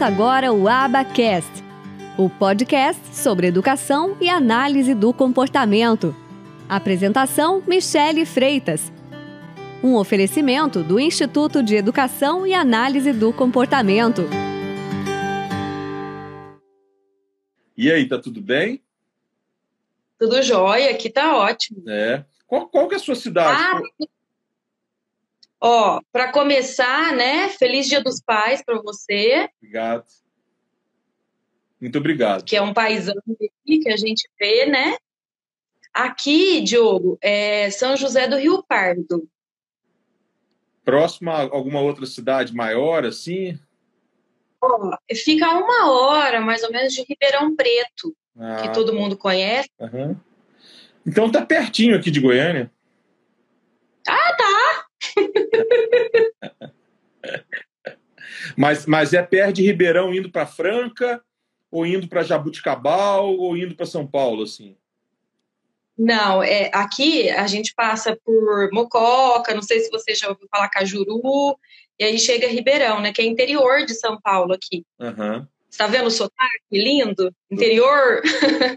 Começa agora o Abacast, o podcast sobre educação e análise do comportamento. Apresentação: Michele Freitas. Um oferecimento do Instituto de Educação e Análise do Comportamento. E aí, tá tudo bem? Tudo jóia, aqui tá ótimo. É. Qual, qual que é a sua cidade? Ah, ó, para começar, né? Feliz Dia dos Pais para você. Obrigado. Muito obrigado. Que é um paizão aqui que a gente vê, né? Aqui, Diogo, é São José do Rio Pardo. Próximo a alguma outra cidade maior, assim? Ó, fica a uma hora, mais ou menos, de Ribeirão Preto, ah, que todo mundo conhece. Uhum. Então tá pertinho aqui de Goiânia. Ah, tá! mas, mas é perto de Ribeirão indo para Franca, ou indo para Jabuticabal, ou indo para São Paulo, assim? Não, é, aqui a gente passa por Mococa, não sei se você já ouviu falar Cajuru, e aí chega Ribeirão, né? Que é interior de São Paulo aqui. Uhum. Você tá vendo o sotaque lindo? Interior?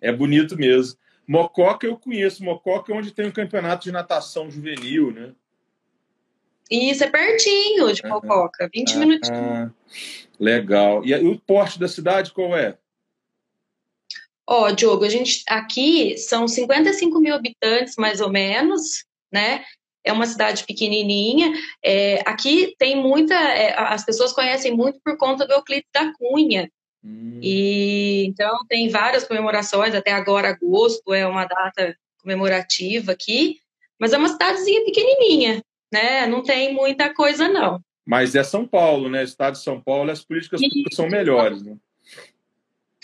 É bonito mesmo. Mococa eu conheço. Mococa é onde tem o um campeonato de natação juvenil, né? Isso, é pertinho de Mococa, 20 minutinhos. Legal. E o porte da cidade qual é? Ó, Diogo, a gente aqui são 55 mil habitantes, mais ou menos, né? É uma cidade pequenininha. É, aqui tem muita. É, as pessoas conhecem muito por conta do Euclides da Cunha. Hum. E então tem várias comemorações. Até agora, agosto é uma data comemorativa aqui. Mas é uma cidadezinha pequenininha, né? Não tem muita coisa, não. Mas é São Paulo, né? Estado de São Paulo, as políticas públicas são melhores, né?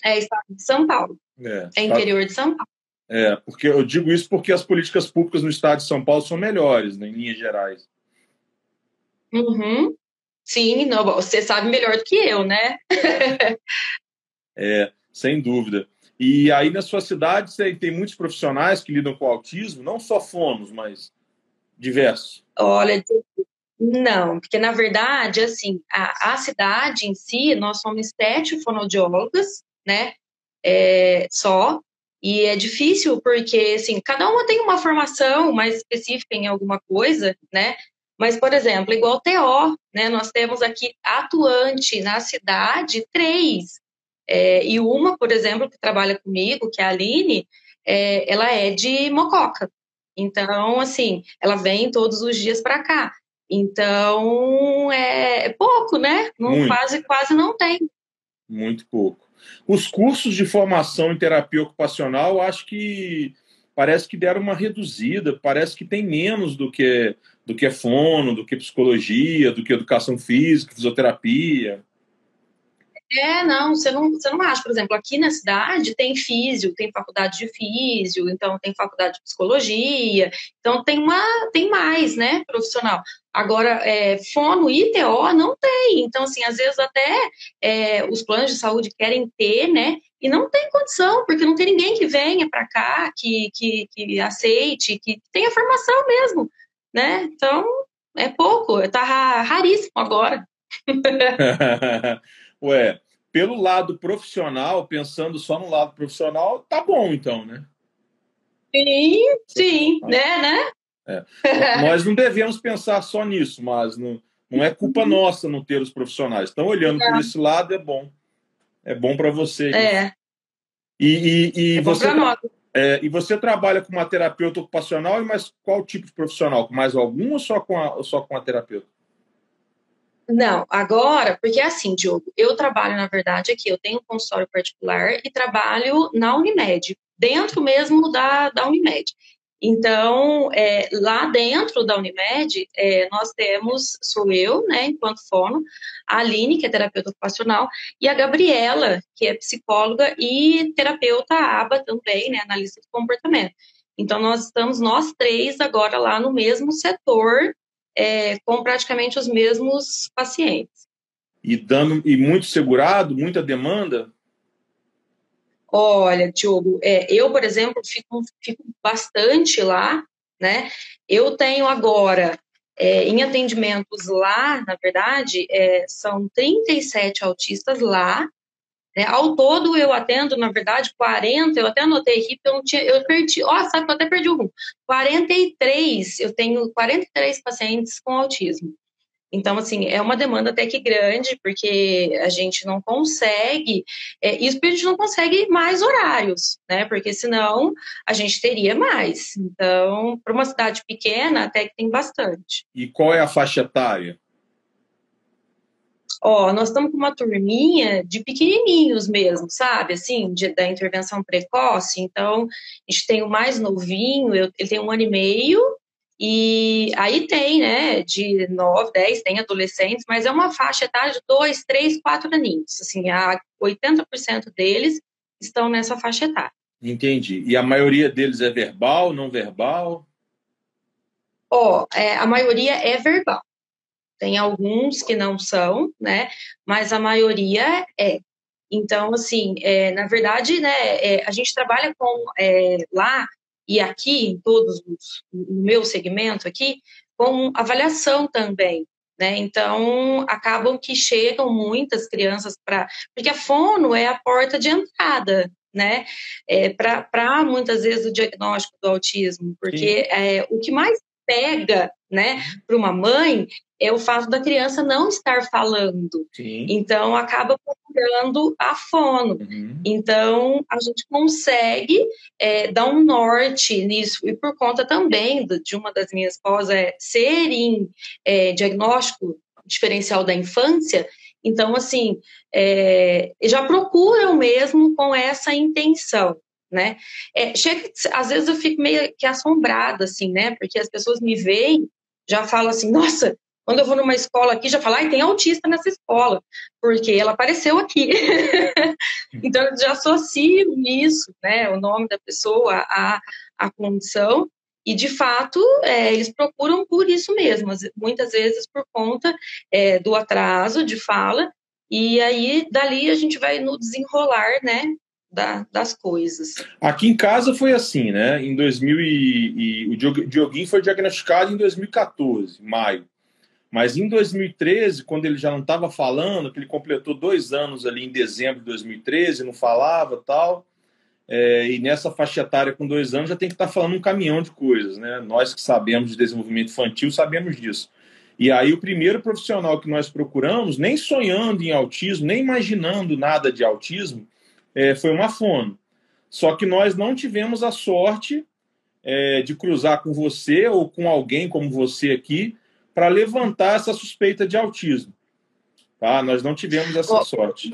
É Estado de São Paulo. É, é interior de São Paulo. É, porque eu digo isso porque as políticas públicas no Estado de São Paulo são melhores, né, em linhas gerais. Uhum. Sim, não, você sabe melhor do que eu, né? é, sem dúvida. E aí na sua cidade você tem muitos profissionais que lidam com autismo, não só fonos, mas diversos? Olha, não, porque na verdade, assim, a, a cidade em si, nós somos sete fonoaudiólogas, né? É, só. E é difícil porque, assim, cada uma tem uma formação mais específica em alguma coisa, né? Mas, por exemplo, igual TO, né? Nós temos aqui atuante na cidade três. É, e uma, por exemplo, que trabalha comigo, que é a Aline, é, ela é de Mococa. Então, assim, ela vem todos os dias para cá. Então, é, é pouco, né? Não, quase, quase não tem. Muito pouco. Os cursos de formação em terapia ocupacional, acho que parece que deram uma reduzida, parece que tem menos do que do que fono, do que psicologia, do que educação física, fisioterapia. É, não, você não, você não acha. Por exemplo, aqui na cidade tem físio, tem faculdade de físio, então tem faculdade de psicologia, então tem uma, tem mais, né, profissional. Agora, é, fono e TO não tem. Então, assim, às vezes até é, os planos de saúde querem ter, né, e não tem condição, porque não tem ninguém que venha para cá, que, que, que aceite, que tenha formação mesmo, né? Então, é pouco, tá raríssimo agora. Ué, pelo lado profissional, pensando só no lado profissional, tá bom então, né? Sim, sim, né, né? É. Nós não devemos pensar só nisso, mas não, não é culpa uhum. nossa não ter os profissionais. Estão olhando é. por esse lado, é bom. É bom para você. É. E, e, e é você, é, e você trabalha com uma terapeuta ocupacional, mas qual tipo de profissional? Com mais algum ou só com a, só com a terapeuta? Não, agora, porque é assim, Diogo, eu trabalho, na verdade, aqui, eu tenho um consultório particular e trabalho na Unimed, dentro mesmo da, da Unimed. Então, é, lá dentro da Unimed, é, nós temos, sou eu, né, enquanto fono, a Aline, que é terapeuta ocupacional, e a Gabriela, que é psicóloga e terapeuta ABA também, né, analista de comportamento. Então, nós estamos, nós três, agora lá no mesmo setor é, com praticamente os mesmos pacientes. E dando e muito segurado, muita demanda? Olha, Diogo, é, eu, por exemplo, fico, fico bastante lá, né? Eu tenho agora É, em atendimentos lá, na verdade, é, são 37 autistas lá. Né? Ao todo, eu atendo, na verdade, 40, eu até anotei aqui, porque eu não tinha, eu perdi, ó, sabe que eu até perdi um. 43, eu tenho 43 pacientes com autismo. Então, assim, é uma demanda até que grande, porque a gente não consegue, é, isso porque a gente não consegue mais horários, né? Porque senão a gente teria mais. Então, para uma cidade pequena, até que tem bastante. E qual é a faixa etária? Ó, nós estamos com uma turminha de pequenininhos mesmo, sabe? Assim, de, da intervenção precoce. Então, a gente tem o mais novinho, eu, ele tem um ano e meio, e aí tem, né, de 9, 10, tem adolescentes, mas é uma faixa etária de 2, 3, 4 aninhos. Assim, a 80% deles estão nessa faixa etária. Entendi. E a maioria deles é verbal, não verbal? Ó, oh, é, a maioria é verbal. Tem alguns que não são, né? Mas a maioria é. Então, assim, é, na verdade, né, é, a gente trabalha com é, lá e aqui, em todos os, no meu segmento aqui, com avaliação também. Né? Então, acabam que chegam muitas crianças para. Porque a fono é a porta de entrada, né? É, para muitas vezes o diagnóstico do autismo, porque é, o que mais pega né, para uma mãe é o fato da criança não estar falando. Sim. Então, acaba procurando a fono. Uhum. Então, a gente consegue é, dar um norte nisso. E por conta também de uma das minhas pós é ser em é, diagnóstico diferencial da infância, então, assim, é, já procuram mesmo com essa intenção. Né? É, chega, às vezes eu fico meio que assombrada, assim, né? Porque as pessoas me veem, já falam assim, nossa, quando eu vou numa escola aqui, já falo, ah, tem autista nessa escola, porque ela apareceu aqui. então, eu já associo isso, né, o nome da pessoa, a, a condição, e, de fato, é, eles procuram por isso mesmo, muitas vezes por conta é, do atraso de fala, e aí, dali, a gente vai no desenrolar, né, da, das coisas. Aqui em casa foi assim, né? Em 2000 e, e o Dioguinho foi diagnosticado em 2014, maio. Mas em 2013, quando ele já não estava falando, que ele completou dois anos ali em dezembro de 2013, não falava tal, é, e nessa faixa etária com dois anos já tem que estar tá falando um caminhão de coisas, né? Nós que sabemos de desenvolvimento infantil sabemos disso. E aí o primeiro profissional que nós procuramos, nem sonhando em autismo, nem imaginando nada de autismo, é, foi uma fono. Só que nós não tivemos a sorte é, de cruzar com você ou com alguém como você aqui para levantar essa suspeita de autismo. Tá? Nós não tivemos essa sorte.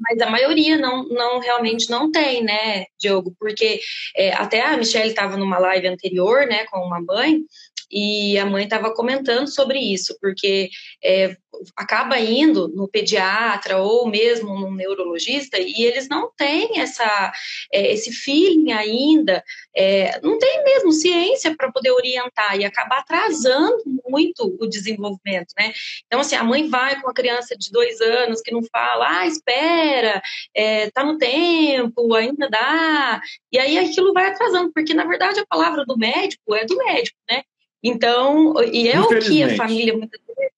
Mas a maioria não, não realmente não tem, né, Diogo? Porque é, até a Michelle estava numa live anterior, né, com uma mãe, e a mãe estava comentando sobre isso, porque é, acaba indo no pediatra ou mesmo no neurologista e eles não têm essa, é, esse feeling ainda, é, não tem mesmo ciência para poder orientar e acaba atrasando muito o desenvolvimento, né? Então, assim, a mãe vai com a criança de dois anos que não fala, ah, espera, é, tá no tempo, ainda dá, e aí aquilo vai atrasando, porque na verdade a palavra do médico é do médico, né? Então, e é o que a família muitas vezes,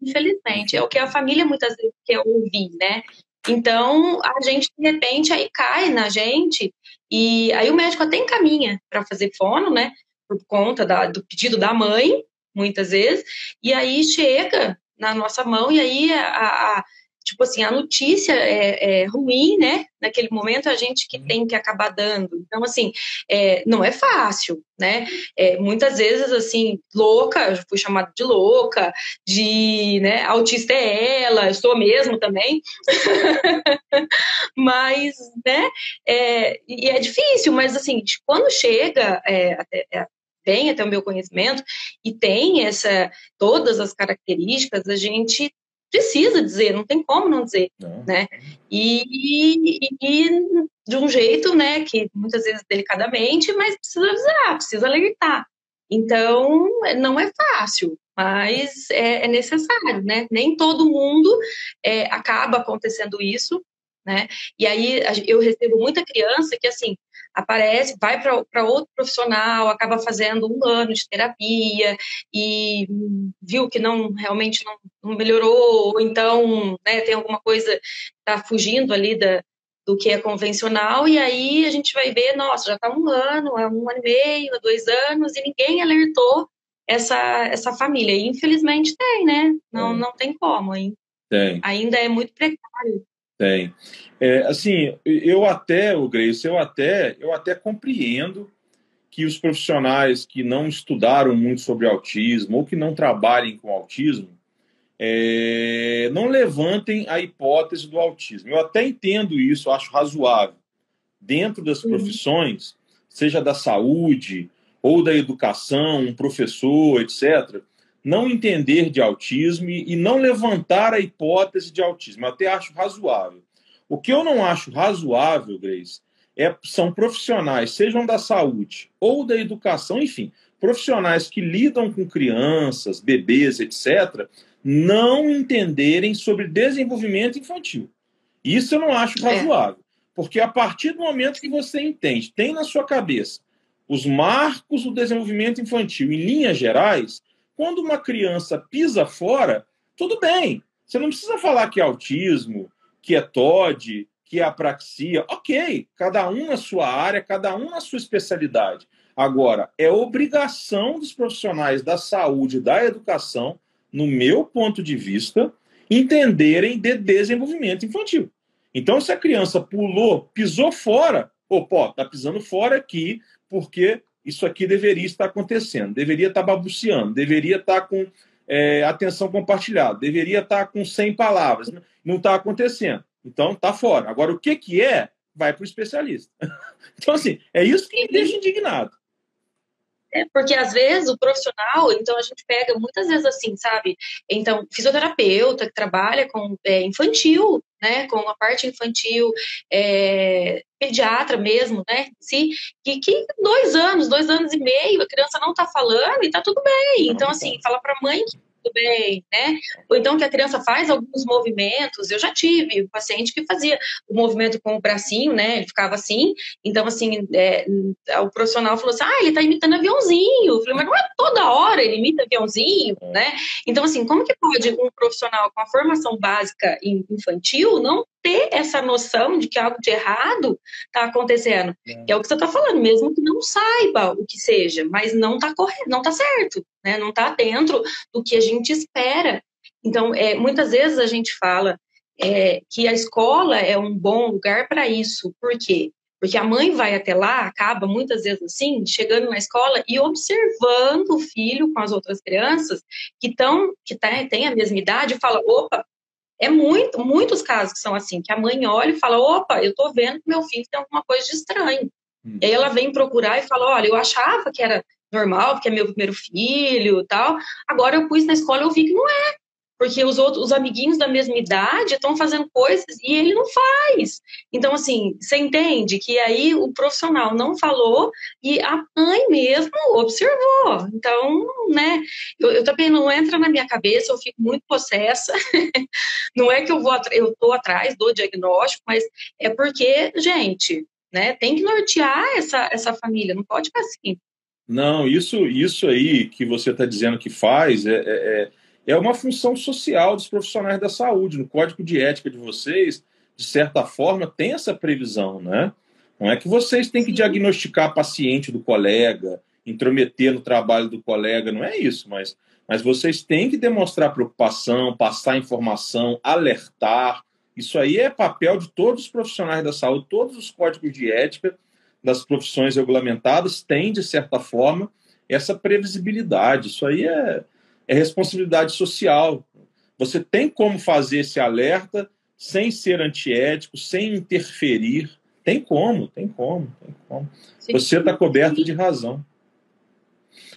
infelizmente, é o que a família muitas vezes quer ouvir, né? Então, a gente, de repente, aí cai na gente, e aí o médico até encaminha para fazer fono, né? Por conta da, do pedido da mãe, muitas vezes, e aí chega na nossa mão, e aí a, a tipo assim, a notícia é, é, ruim, né? Naquele momento a gente que uhum. tem que acabar dando. Então, assim, é, não é fácil, né? É, muitas vezes, assim, louca, fui chamada de louca, de, né, autista é ela, eu sou mesmo também. mas, né, é, e é difícil, mas, assim, quando chega, é, até, é, vem até o meu conhecimento e tem essa todas as características, a gente precisa dizer, não tem como não dizer, não. né? E, e, e, de um jeito, né, que muitas vezes delicadamente, mas precisa avisar, precisa alertar. Então, não é fácil, mas é, é necessário, né? Nem todo mundo é, acaba acontecendo isso, né? E aí eu recebo muita criança que assim aparece, vai para outro profissional, acaba fazendo um ano de terapia e viu que não realmente não, não melhorou, ou então né, tem alguma coisa está fugindo ali da, do que é convencional, e aí a gente vai ver, nossa, já está um ano, é um ano e meio, dois anos, e ninguém alertou essa, essa família. E infelizmente tem, né? Não, é. não tem como, hein? Tem. Ainda é muito precário. Tem. É, assim, eu até, o Grace, eu até, eu até compreendo que os profissionais que não estudaram muito sobre autismo ou que não trabalhem com autismo é, não levantem a hipótese do autismo. Eu até entendo isso, acho razoável. Dentro das profissões, seja da saúde ou da educação, um professor, etc., não entender de autismo e não levantar a hipótese de autismo. Eu até acho razoável. O que eu não acho razoável, Grace, é, são profissionais, sejam da saúde ou da educação, enfim, profissionais que lidam com crianças, bebês, etc., não entenderem sobre desenvolvimento infantil. Isso eu não acho é. razoável. É. Porque a partir do momento que você entende, tem na sua cabeça os marcos do desenvolvimento infantil em linhas gerais, quando uma criança pisa fora, tudo bem. Você não precisa falar que é autismo, que é TOD, que é apraxia. Ok, cada um na sua área, cada um na sua especialidade. Agora, é obrigação dos profissionais da saúde da educação, no meu ponto de vista, entenderem de desenvolvimento infantil. Então, se a criança pulou, pisou fora, opa, está pisando fora aqui, porque isso aqui deveria estar acontecendo, deveria estar babuciando, deveria estar com é, atenção compartilhada, deveria estar com 100 palavras, não está acontecendo. Então, está fora. Agora, o que, que é, vai para o especialista. Então, assim, é isso que me deixa indignado. É, porque às vezes o profissional, então a gente pega muitas vezes assim, sabe? Então, fisioterapeuta que trabalha com é, infantil, né? Com a parte infantil, é, pediatra mesmo, né? Se, que, que dois anos, dois anos e meio, a criança não tá falando e tá tudo bem. Então, assim, fala pra mãe que tudo bem, né? Ou então que a criança faz alguns movimentos. Eu já tive um paciente que fazia o movimento com o bracinho, né? Ele ficava assim. Então, assim, é, o profissional falou assim: ah, ele tá imitando aviãozinho. Eu falei, mas não é toda hora ele imita aviãozinho, né? Então, assim, como que pode um profissional com a formação básica infantil não ter essa noção de que algo de errado está acontecendo. É. Que é o que você está falando, mesmo que não saiba o que seja, mas não está correto, não está certo, né? Não está dentro do que a gente espera. Então, é, muitas vezes a gente fala é, que a escola é um bom lugar para isso. Por quê? Porque a mãe vai até lá, acaba muitas vezes assim, chegando na escola e observando o filho com as outras crianças que estão, que tá, têm a mesma idade, e fala: opa, é muito, muitos casos que são assim, que a mãe olha e fala, opa, eu estou vendo que meu filho tem alguma coisa de estranho. Hum. E aí ela vem procurar e fala, olha, eu achava que era normal, porque é meu primeiro filho tal. Agora eu pus na escola e eu vi que não é porque os outros, os amiguinhos da mesma idade estão fazendo coisas e ele não faz. Então, assim, você entende que aí o profissional não falou e a mãe mesmo observou. Então, né, eu, eu também não entra na minha cabeça, eu fico muito possessa. não é que eu vou, eu tô atrás do diagnóstico, mas é porque, gente, né, tem que nortear essa, essa família, não pode ficar assim. Não, isso, isso aí que você está dizendo que faz é, é, é é uma função social dos profissionais da saúde. No código de ética de vocês, de certa forma, tem essa previsão, né? Não é que vocês têm que diagnosticar paciente do colega, intrometer no trabalho do colega, não é isso, mas, mas vocês têm que demonstrar preocupação, passar informação, alertar. Isso aí é papel de todos os profissionais da saúde, todos os códigos de ética das profissões regulamentadas têm, de certa forma, essa previsibilidade. Isso aí é, é responsabilidade social. Você tem como fazer esse alerta sem ser antiético, sem interferir. Tem como, tem como, tem como. Sim. Você está coberto de razão.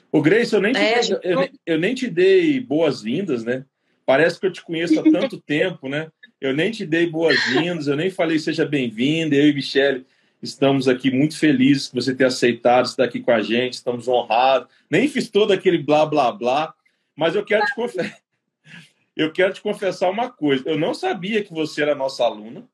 O Grace, eu nem te, é, dei, eu, eu, nem te dei boas-vindas, né? Parece que eu te conheço há tanto tempo, né? Eu nem te dei boas-vindas, eu nem falei seja bem-vinda. Eu e Michele estamos aqui muito felizes que você ter aceitado estar aqui com a gente, estamos honrados. Nem fiz todo aquele blá blá blá, mas eu quero te confessar. Eu quero te confessar uma coisa. Eu não sabia que você era nossa aluna.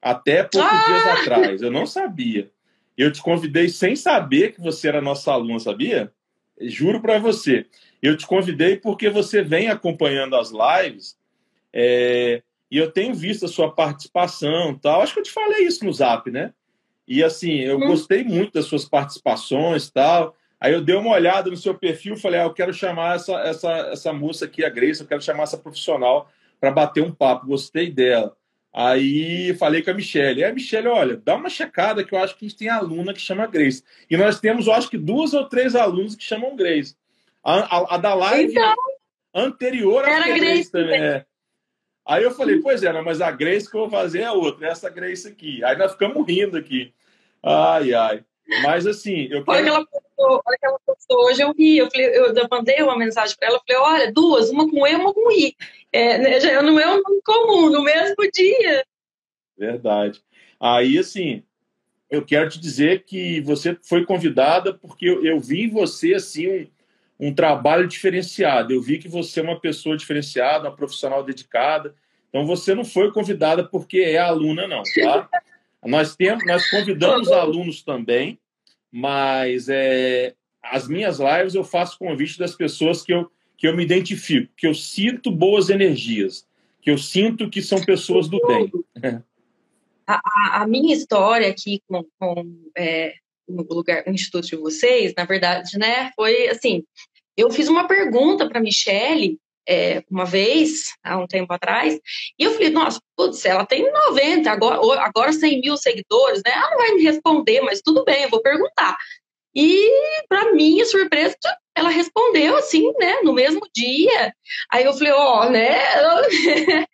Até poucos ah! dias atrás. Eu não sabia. Eu te convidei sem saber que você era nossa aluna, sabia? Juro para você. Eu te convidei porque você vem acompanhando as lives é, e eu tenho visto a sua participação tal. Acho que eu te falei isso no Zap, né? E assim, eu hum. gostei muito das suas participações tal. Aí eu dei uma olhada no seu perfil e falei, ah, eu quero chamar essa, essa, essa moça aqui, a Grace, eu quero chamar essa profissional para bater um papo, gostei dela. Aí falei com a Michelle. É, Michelle, olha, dá uma checada que eu acho que a gente tem aluna que chama Grace. E nós temos, eu acho que duas ou três alunos que chamam Grace. A, a, a da live então, anterior era Grace, Grace também. É. Aí eu falei, pois é, mas a Grace que eu vou fazer é outra, essa Grace aqui. Aí nós ficamos rindo aqui. Ai, ai. Mas assim, eu quero... Olha que ela ela postou hoje, eu vi, eu, falei, eu mandei uma mensagem para ela, falei, olha, duas, uma com E, uma com I. É, né, já não é um nome comum, no mesmo dia. Verdade. Aí, assim, eu quero te dizer que você foi convidada porque eu, eu vi em você, assim, um, um trabalho diferenciado. Eu vi que você é uma pessoa diferenciada, uma profissional dedicada. Então, você não foi convidada porque é aluna, não, tá? Nós temos, nós convidamos alunos também, mas é, as minhas lives eu faço convite das pessoas que eu, que eu me identifico, que eu sinto boas energias, que eu sinto que são pessoas do bem. A, a minha história aqui com, com é, no lugar, no instituto de vocês, na verdade, né, foi assim, eu fiz uma pergunta para Michele é, uma vez, há um tempo atrás, e eu falei, nossa, putz, ela tem 90, agora, agora 100 mil seguidores, né? Ela não vai me responder, mas tudo bem, eu vou perguntar. E, para minha surpresa, ela respondeu assim, né, no mesmo dia. Aí eu falei, ó, oh, né?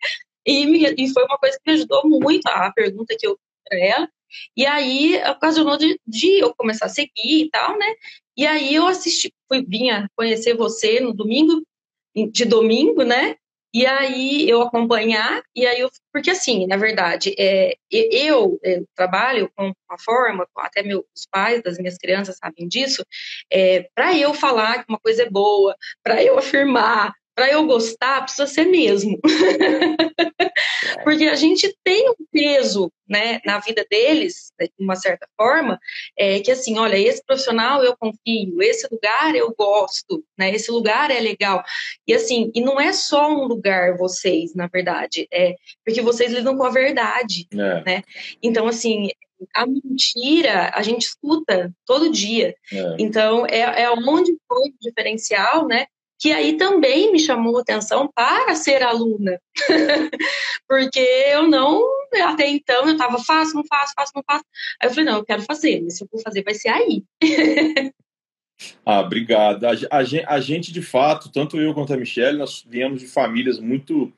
e, me, e foi uma coisa que me ajudou muito, a pergunta que eu fiz para ela. E aí ocasionou de, de eu começar a seguir e tal, né? E aí eu assisti, fui, vinha conhecer você no domingo, de domingo, né? E aí eu acompanhar, e aí eu, porque assim, na verdade, é, eu, eu é, trabalho com uma forma, até meus pais das minhas crianças sabem disso, é, para eu falar que uma coisa é boa, para eu afirmar, para eu gostar, precisa ser mesmo. Porque a gente tem um peso né, na vida deles, de uma certa forma, é, que assim, olha, esse profissional eu confio, esse lugar eu gosto, né, esse lugar é legal. E assim, e não é só um lugar vocês, na verdade, é porque vocês lidam com a verdade, é. né? Então, assim, a mentira a gente escuta todo dia. É. Então, é, é onde foi o diferencial, né? Que aí também me chamou atenção para ser aluna, porque eu não, até então, eu estava faço, não faço, faço, não faço. Aí eu falei, não, eu quero fazer, mas se eu for fazer, vai ser aí. ah, obrigado. A, a, a, gente, de fato, tanto eu quanto a Michelle, nós viemos de famílias muito,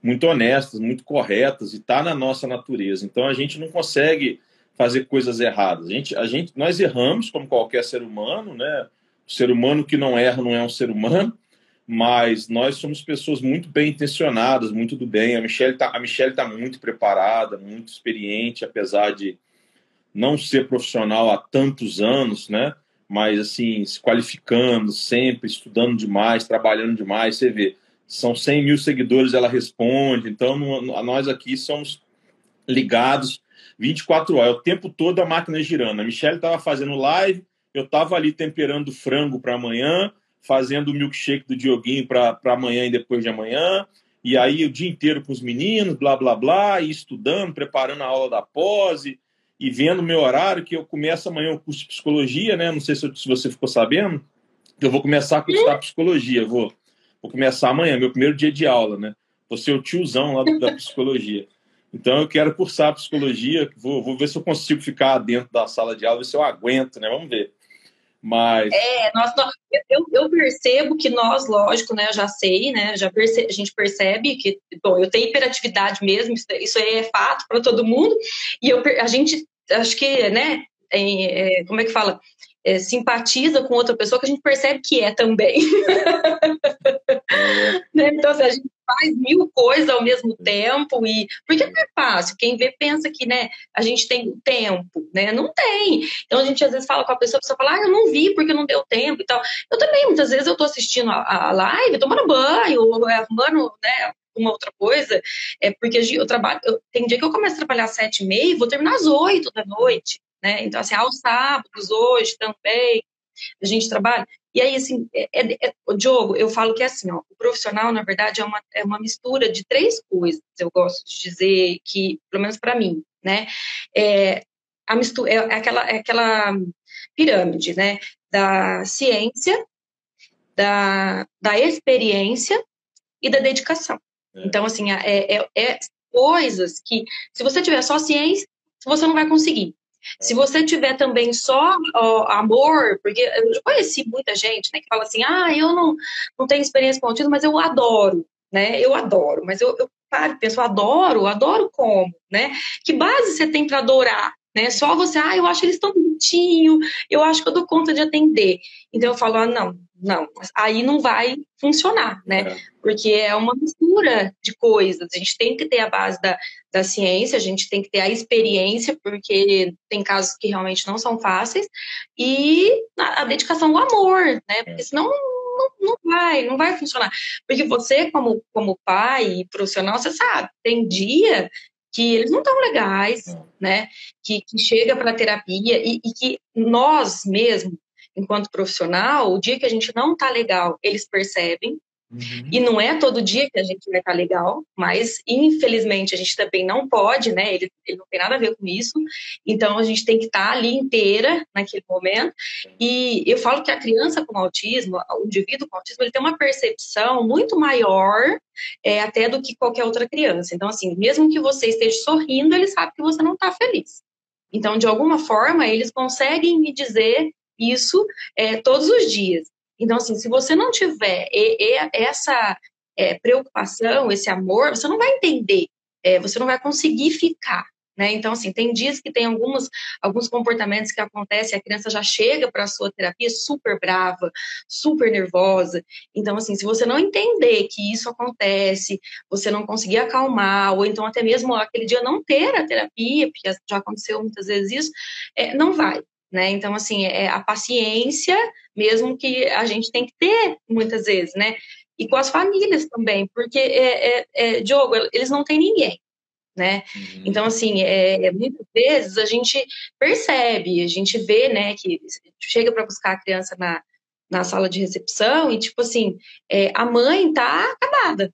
muito honestas, muito corretas, e está na nossa natureza. Então, a gente não consegue fazer coisas erradas. A gente, a gente, nós erramos, como qualquer ser humano, né? O ser humano que não erra não é um ser humano, mas nós somos pessoas muito bem intencionadas, muito do bem. A Michelle está tá muito preparada, muito experiente, apesar de não ser profissional há tantos anos, né? Mas assim, se qualificando sempre, estudando demais, trabalhando demais. Você vê, são 100 mil seguidores, ela responde. Então, nós aqui somos ligados 24 horas, o tempo todo a máquina girando. A Michelle estava fazendo live, eu estava ali temperando frango para amanhã, fazendo o milkshake do Dioguinho para amanhã e depois de amanhã. E aí o dia inteiro com os meninos, blá, blá, blá, e estudando, preparando a aula da pose e vendo o meu horário, que eu começo amanhã o curso de psicologia, né? Não sei se, se você ficou sabendo, eu vou começar a cursar psicologia, vou. Vou começar amanhã, meu primeiro dia de aula, né? Vou ser o tiozão lá da psicologia. Então eu quero cursar psicologia, vou, vou ver se eu consigo ficar dentro da sala de aula, ver se eu aguento, né? Vamos ver. Mas. É, nós, eu, eu, percebo que nós, lógico, né? Eu já sei, né? Já perce, a gente percebe que, bom, eu tenho hiperatividade mesmo, isso, isso é fato para todo mundo, e eu, a gente, acho que, né? É, como é que fala? É, simpatiza com outra pessoa que a gente percebe que é também. né? Então, assim, a gente faz mil coisas ao mesmo tempo e porque não é fácil. Quem vê pensa que, né, a gente tem tempo, né? Não tem. Então a gente às vezes fala com a pessoa, a pessoa fala, ah, eu não vi porque não deu tempo e tal. Eu também, muitas vezes eu tô assistindo a, a live, tomando banho, ou arrumando, né, alguma outra coisa, é porque eu trabalho, eu, tem dia que eu começo a trabalhar às sete e meia e vou terminar às oito da noite, né? Então, assim, aos sábados, hoje também, a gente trabalha. E aí, assim, é, é, é, o Diogo, eu falo que é assim, ó, o profissional, na verdade, é uma, é uma mistura de três coisas, eu gosto de dizer que, pelo menos para mim, né? É, a mistura, é, é, aquela, é aquela pirâmide, né? Da ciência, da, da experiência e da dedicação. É. Então, assim, é, é, é, coisas que, se você tiver só ciência, você não vai conseguir. Se você tiver também só ó, amor, porque eu conheci muita gente né, que fala assim, ah, eu não, não tenho experiência com autismo, mas eu adoro, né? Eu adoro, mas eu, eu paro e penso, adoro, adoro como, né? Que base você tem para adorar? Né? Só você, ah, eu acho que eles estão bonitinhos, eu acho que eu dou conta de atender. Então eu falo, ah, não, não, aí não vai funcionar, né? É. Porque é uma mistura de coisas. A gente tem que ter a base da, da ciência, a gente tem que ter a experiência, porque tem casos que realmente não são fáceis, e a, a dedicação, o amor, né? Porque senão não, não, vai, não vai funcionar. Porque você, como, como pai e profissional, você sabe, tem dia que eles não estão legais, né? Que, que chega para terapia e, e que nós mesmos enquanto profissional, o dia que a gente não tá legal, eles percebem. Uhum. E não é todo dia que a gente vai estar tá legal, mas infelizmente a gente também não pode, né? Ele, ele não tem nada a ver com isso. Então a gente tem que estar tá ali inteira naquele momento. E eu falo que a criança com autismo, o indivíduo com autismo, ele tem uma percepção muito maior é, até do que qualquer outra criança. Então, assim, mesmo que você esteja sorrindo, ele sabe que você não está feliz. Então, de alguma forma, eles conseguem me dizer isso é, todos os dias. Então, assim, se você não tiver essa é, preocupação, esse amor, você não vai entender, é, você não vai conseguir ficar. Né? Então, assim, tem dias que tem algumas, alguns comportamentos que acontecem, a criança já chega para a sua terapia super brava, super nervosa. Então, assim, se você não entender que isso acontece, você não conseguir acalmar, ou então até mesmo aquele dia não ter a terapia, porque já aconteceu muitas vezes isso, é, não vai. Né? Então, assim, é a paciência mesmo que a gente tem que ter muitas vezes, né? E com as famílias também, porque, é, é, é Diogo, eles não têm ninguém, né? Uhum. Então, assim, é, é, muitas vezes a gente percebe, a gente vê, né, que chega para buscar a criança na, na sala de recepção e, tipo assim, é, a mãe tá acabada,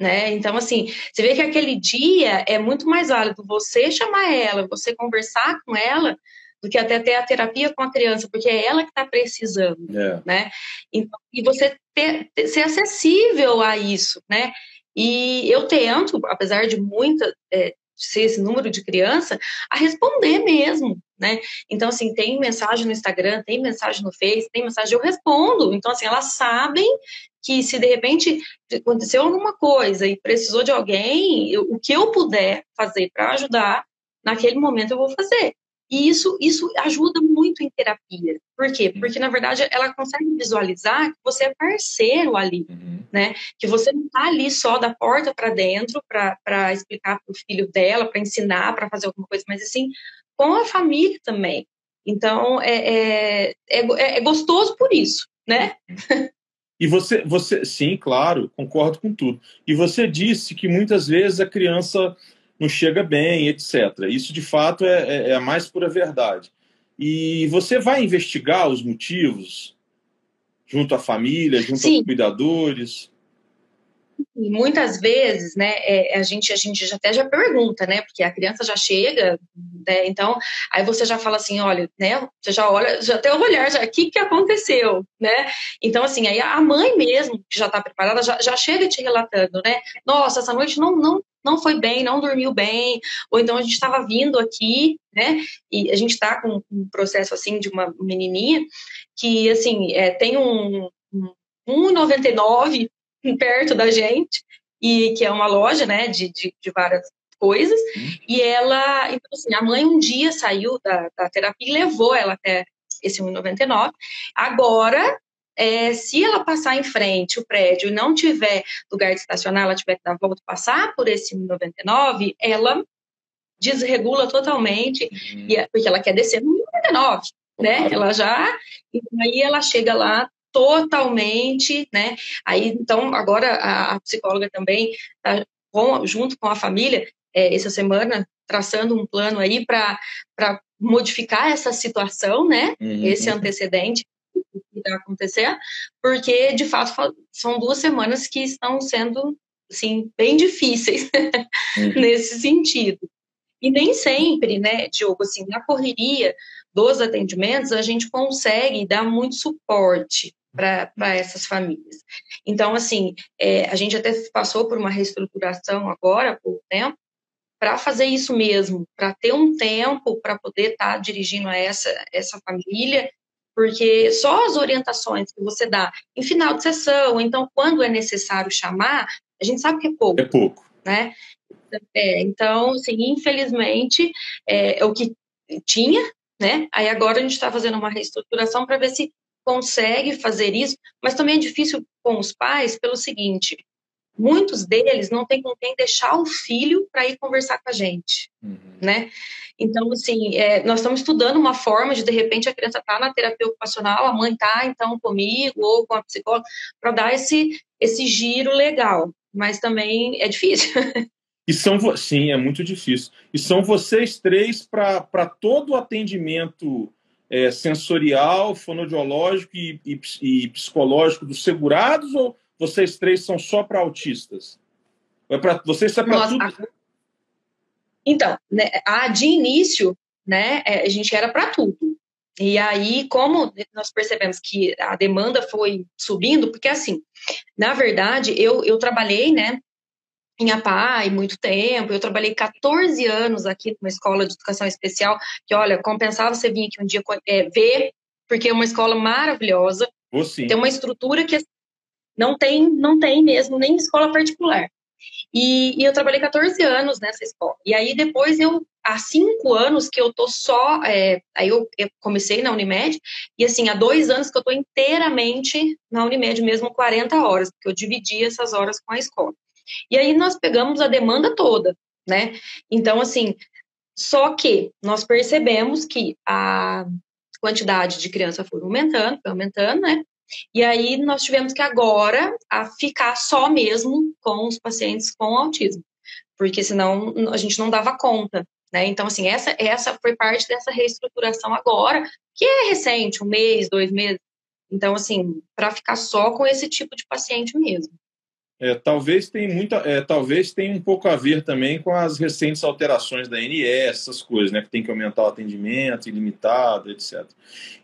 né? Então, assim, você vê que aquele dia é muito mais válido você chamar ela, você conversar com ela, do que até ter a terapia com a criança, porque é ela que está precisando, é. né? Então, e você ter, ter, ser acessível a isso, né? E eu tento, apesar de muita é, ser esse número de criança, a responder mesmo, né? Então, assim, tem mensagem no Instagram, tem mensagem no Face, tem mensagem, eu respondo. Então, assim, elas sabem que se de repente aconteceu alguma coisa e precisou de alguém, eu, o que eu puder fazer para ajudar, naquele momento eu vou fazer. E isso, isso ajuda muito em terapia. Por quê? Porque, na verdade, ela consegue visualizar que você é parceiro ali, uhum. né? Que você não está ali só da porta para dentro para explicar para o filho dela, para ensinar, para fazer alguma coisa, mas assim, com a família também. Então, é, é, é, é gostoso por isso, né? E você, você, sim, claro, concordo com tudo. E você disse que muitas vezes a criança não chega bem, etc. Isso, de fato, é, é, é a mais pura verdade. E você vai investigar os motivos junto à família, junto Sim. aos cuidadores? E muitas vezes, né, é, a gente a gente já até já pergunta, né, porque a criança já chega, né, então aí você já fala assim, olha, né, você já olha, já tem o olhar, já, o que que aconteceu, né? Então assim, aí a mãe mesmo que já está preparada já, já chega te relatando, né? Nossa, essa noite não não não foi bem, não dormiu bem, ou então a gente estava vindo aqui, né? E a gente está com um processo assim de uma menininha que assim é, tem um, um 1,99 perto da gente, e que é uma loja, né, de, de, de várias coisas, uhum. e ela, então assim, a mãe um dia saiu da, da terapia e levou ela até esse 1,99, agora, é, se ela passar em frente o prédio e não tiver lugar de estacionar, ela tiver que dar volta passar por esse 1,99, ela desregula totalmente, uhum. e, é, porque ela quer descer no 1,99, né, ela já, e aí ela chega lá totalmente, né? Aí, então, agora a, a psicóloga também está junto com a família, é, essa semana, traçando um plano aí para modificar essa situação, né? Uhum. Esse antecedente que está acontecendo, porque, de fato, são duas semanas que estão sendo, assim, bem difíceis uhum. nesse sentido. E nem sempre, né, Diogo, assim, na correria dos atendimentos, a gente consegue dar muito suporte para essas famílias. Então, assim, é, a gente até passou por uma reestruturação agora, pouco tempo, para fazer isso mesmo, para ter um tempo para poder estar tá dirigindo a essa, essa família, porque só as orientações que você dá em final de sessão, então quando é necessário chamar, a gente sabe que é pouco. É pouco. Né? É, então, assim, infelizmente, é, é o que tinha, né? Aí agora a gente está fazendo uma reestruturação para ver se consegue fazer isso, mas também é difícil com os pais pelo seguinte: muitos deles não têm com quem deixar o filho para ir conversar com a gente, uhum. né? Então, assim, é, nós estamos estudando uma forma de, de repente, a criança tá na terapia ocupacional, a mãe tá, então, comigo ou com a psicóloga, para dar esse, esse giro legal, mas também é difícil. E são, sim, é muito difícil. E são vocês três para todo o atendimento é, sensorial, fonodiológico e, e, e, psicológico dos segurados ou vocês três são só para autistas? É para vocês são para tudo? Então, né, a, de início, né, é, a gente era para tudo. E aí, como nós percebemos que a demanda foi subindo, porque assim, na verdade, eu, eu trabalhei, né, em APAI muito tempo, eu trabalhei 14 anos aqui numa escola de educação especial, que, olha, compensava você vir aqui um dia é, ver, porque é uma escola maravilhosa, tem uma estrutura que não tem, não tem mesmo, nem escola particular. E, e, eu trabalhei 14 anos nessa escola. E aí depois eu, há cinco anos que eu tô só, é, aí eu, eu, comecei na Unimed, e assim, há dois anos que eu tô inteiramente na Unimed mesmo, 40 horas, porque eu dividi essas horas com a escola. E aí nós pegamos a demanda toda, né? Então, assim, só que nós percebemos que a quantidade de crianças foi aumentando, foi aumentando, né? E aí nós tivemos que agora ficar só mesmo com os pacientes com autismo, porque senão a gente não dava conta, né? Então, assim, essa, essa foi parte dessa reestruturação agora, que é recente, um mês, dois meses. Então, assim, para ficar só com esse tipo de paciente mesmo. É, talvez tenha muita, é, talvez tenha um pouco a ver também com as recentes alterações da ANS, essas coisas, né, que tem que aumentar o atendimento ilimitado, etc.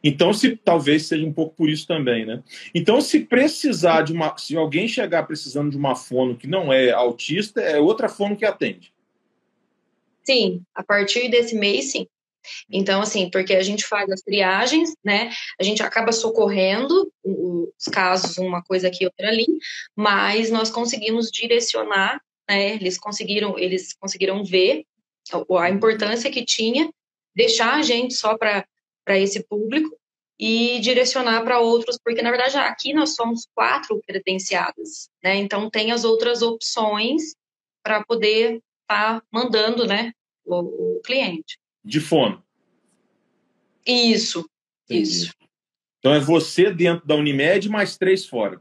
Então, se talvez seja um pouco por isso também, né? Então, se precisar de uma, se alguém chegar precisando de uma fono que não é autista, é outra fono que atende. Sim, a partir desse mês, sim. Então, assim, porque a gente faz as triagens, né? A gente acaba socorrendo os casos, uma coisa aqui, outra ali, mas nós conseguimos direcionar, né? Eles conseguiram, eles conseguiram ver a importância que tinha, deixar a gente só para esse público e direcionar para outros, porque na verdade aqui nós somos quatro credenciadas, né? Então tem as outras opções para poder estar tá mandando, né, o, o cliente de fono. Isso, Entendi. isso. Então é você dentro da Unimed mais três fora.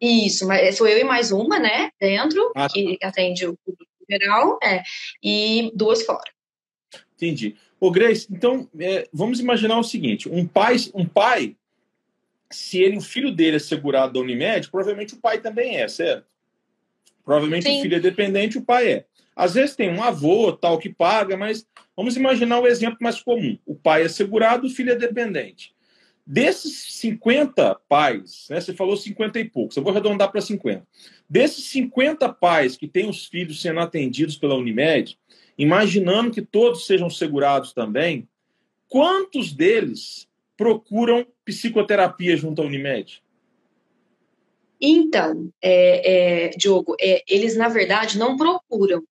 Isso, mas sou eu e mais uma, né, dentro, ah, tá. que atende o público geral, é, e duas fora. Entendi. Ô, Grace, então, é, vamos imaginar o seguinte, um pai, um pai, se ele, o filho dele é segurado da Unimed, provavelmente o pai também é, certo? Provavelmente Sim. o filho é dependente, o pai é. Às vezes tem um avô tal que paga, mas vamos imaginar o exemplo mais comum. O pai é segurado, o filho é dependente. Desses 50 pais, né, você falou 50 e poucos, eu vou arredondar para 50. Desses 50 pais que têm os filhos sendo atendidos pela Unimed, imaginando que todos sejam segurados também, quantos deles procuram psicoterapia junto à Unimed? Então, é, é, Diogo, é, eles na verdade não procuram,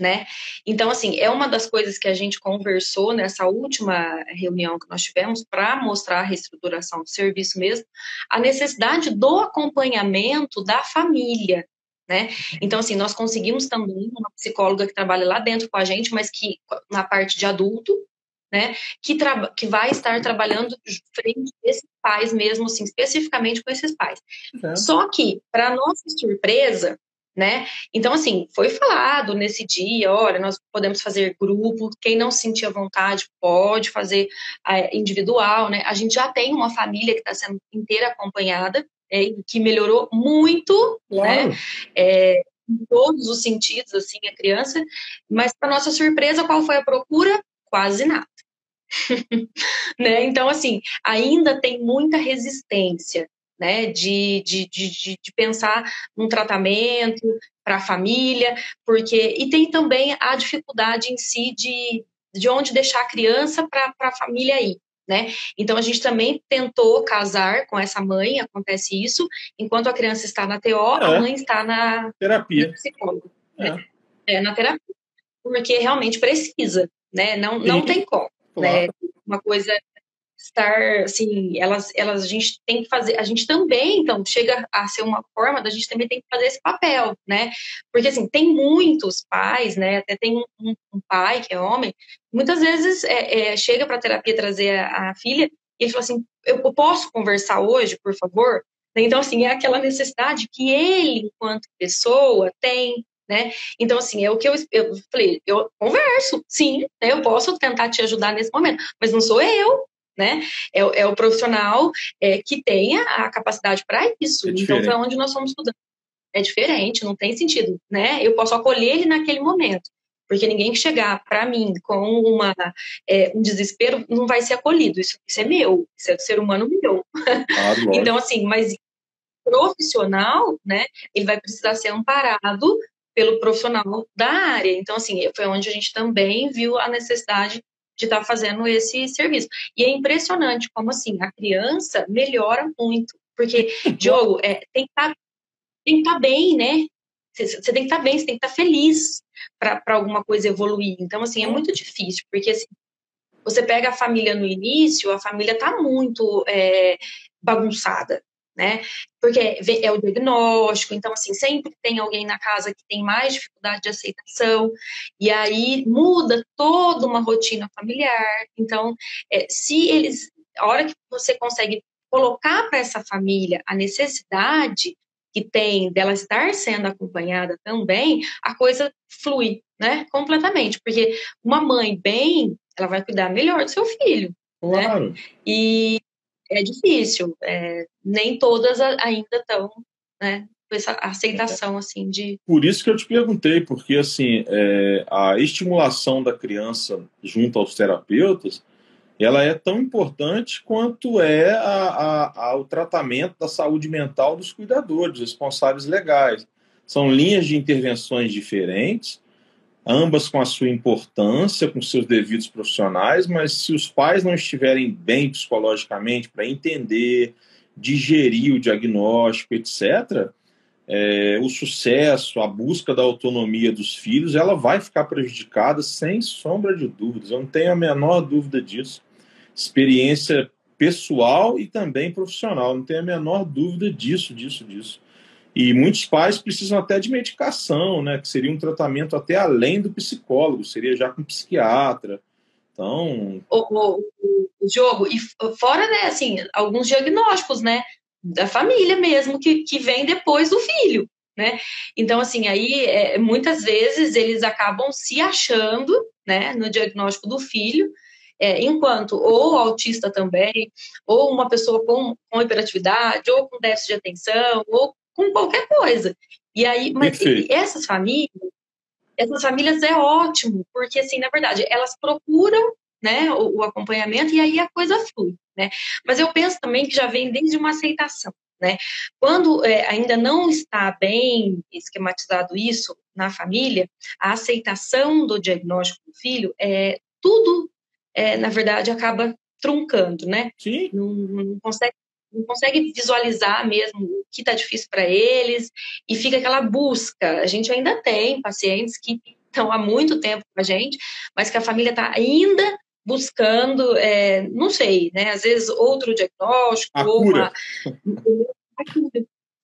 né? Então, assim, é uma das coisas que a gente conversou nessa última reunião que nós tivemos para mostrar a reestruturação do serviço mesmo, a necessidade do acompanhamento da família, né? Então, assim, nós conseguimos também uma psicóloga que trabalha lá dentro com a gente, mas que na parte de adulto, né, que, que vai estar trabalhando frente a esses pais mesmo, assim, especificamente com esses pais. É. Só que, para nossa surpresa, né? Então, assim, foi falado nesse dia, olha, nós podemos fazer grupo, quem não sentir vontade pode fazer é, individual, né? A gente já tem uma família que está sendo inteira acompanhada, é, que melhorou muito, né? claro. né? É, em todos os sentidos, assim, a criança, mas para nossa surpresa, qual foi a procura? Quase nada. né? Então, assim, ainda tem muita resistência, né? De, de, de, de pensar num tratamento para a família, porque. E tem também a dificuldade em si de, de onde deixar a criança para a família ir. Né? Então a gente também tentou casar com essa mãe, acontece isso, enquanto a criança está na TO, é. a mãe está na terapia. É. é. na terapia. Porque realmente precisa, né? Não, não tem como. Né? Claro. Né? Uma coisa estar assim, elas, elas a gente tem que fazer, a gente também, então, chega a ser uma forma da gente também tem que fazer esse papel, né? Porque assim, tem muitos pais, né? Até tem um, um pai que é homem, muitas vezes é, é, chega para terapia trazer a, a, filha e ele fala assim, eu posso conversar hoje, por favor? Então, assim, é aquela necessidade que ele, enquanto pessoa, tem né? Então, assim, é o que eu, eu falei, eu converso, sim, né? eu posso tentar te ajudar nesse momento, mas não sou eu, né? É, é o profissional é, que tenha a capacidade para isso. É então, foi onde nós fomos estudando. É diferente, não tem sentido, né? Eu posso acolher ele naquele momento. Porque ninguém que chegar para mim com uma, é, um desespero não vai ser acolhido. Isso, isso é meu, isso é do ser humano meu. Ah, então, assim, mas profissional, né? Ele vai precisar ser amparado pelo profissional da área. Então, assim, foi onde a gente também viu a necessidade de estar tá fazendo esse serviço. E é impressionante como assim a criança melhora muito, porque Diogo é, tem que estar tá, estar tá bem, né? Você, tem que estar tá bem, você tem que estar tá feliz para alguma coisa evoluir. Então assim é muito difícil, porque assim, você pega a família no início, a família está muito é, bagunçada né? Porque é o diagnóstico, então, assim, sempre tem alguém na casa que tem mais dificuldade de aceitação, e aí muda toda uma rotina familiar. Então, é, se eles, a hora que você consegue colocar para essa família a necessidade que tem dela estar sendo acompanhada também, a coisa flui, né? Completamente, porque uma mãe bem, ela vai cuidar melhor do seu filho, né? claro. né? E é difícil. É, nem todas ainda estão, né? Com essa aceitação, assim, de... Por isso que eu te perguntei, porque, assim, é, a estimulação da criança junto aos terapeutas, ela é tão importante quanto é a, a, o tratamento da saúde mental dos cuidadores, responsáveis legais. São linhas de intervenções diferentes, ambas com a sua importância, com seus devidos profissionais, mas se os pais não estiverem bem psicologicamente para entender, digerir o diagnóstico, etc., é, o sucesso, a busca da autonomia dos filhos, ela vai ficar prejudicada sem sombra de dúvidas. Eu não tenho a menor dúvida disso. Experiência pessoal e também profissional, não tenho a menor dúvida disso, disso, disso. E muitos pais precisam até de medicação, né? Que seria um tratamento até além do psicólogo, seria já com psiquiatra. Então. O, o, o jogo, e fora, né, assim, alguns diagnósticos, né? Da família mesmo, que, que vem depois do filho, né? Então, assim, aí é, muitas vezes eles acabam se achando, né, no diagnóstico do filho, é, enquanto ou autista também, ou uma pessoa com, com hiperatividade, ou com déficit de atenção, ou com qualquer coisa. E aí, mas e essas famílias, essas famílias é ótimo, porque assim, na verdade, elas procuram né, o, o, acompanhamento e aí a coisa flui, né? Mas eu penso também que já vem desde uma aceitação, né? Quando é, ainda não está bem esquematizado isso na família, a aceitação do diagnóstico do filho é tudo, é, na verdade, acaba truncando, né? Sim. Não, não consegue não consegue visualizar mesmo o que está difícil para eles e fica aquela busca. A gente ainda tem pacientes que estão há muito tempo com a gente, mas que a família está ainda buscando, é, não sei, né? Às vezes outro diagnóstico a ou cura. uma.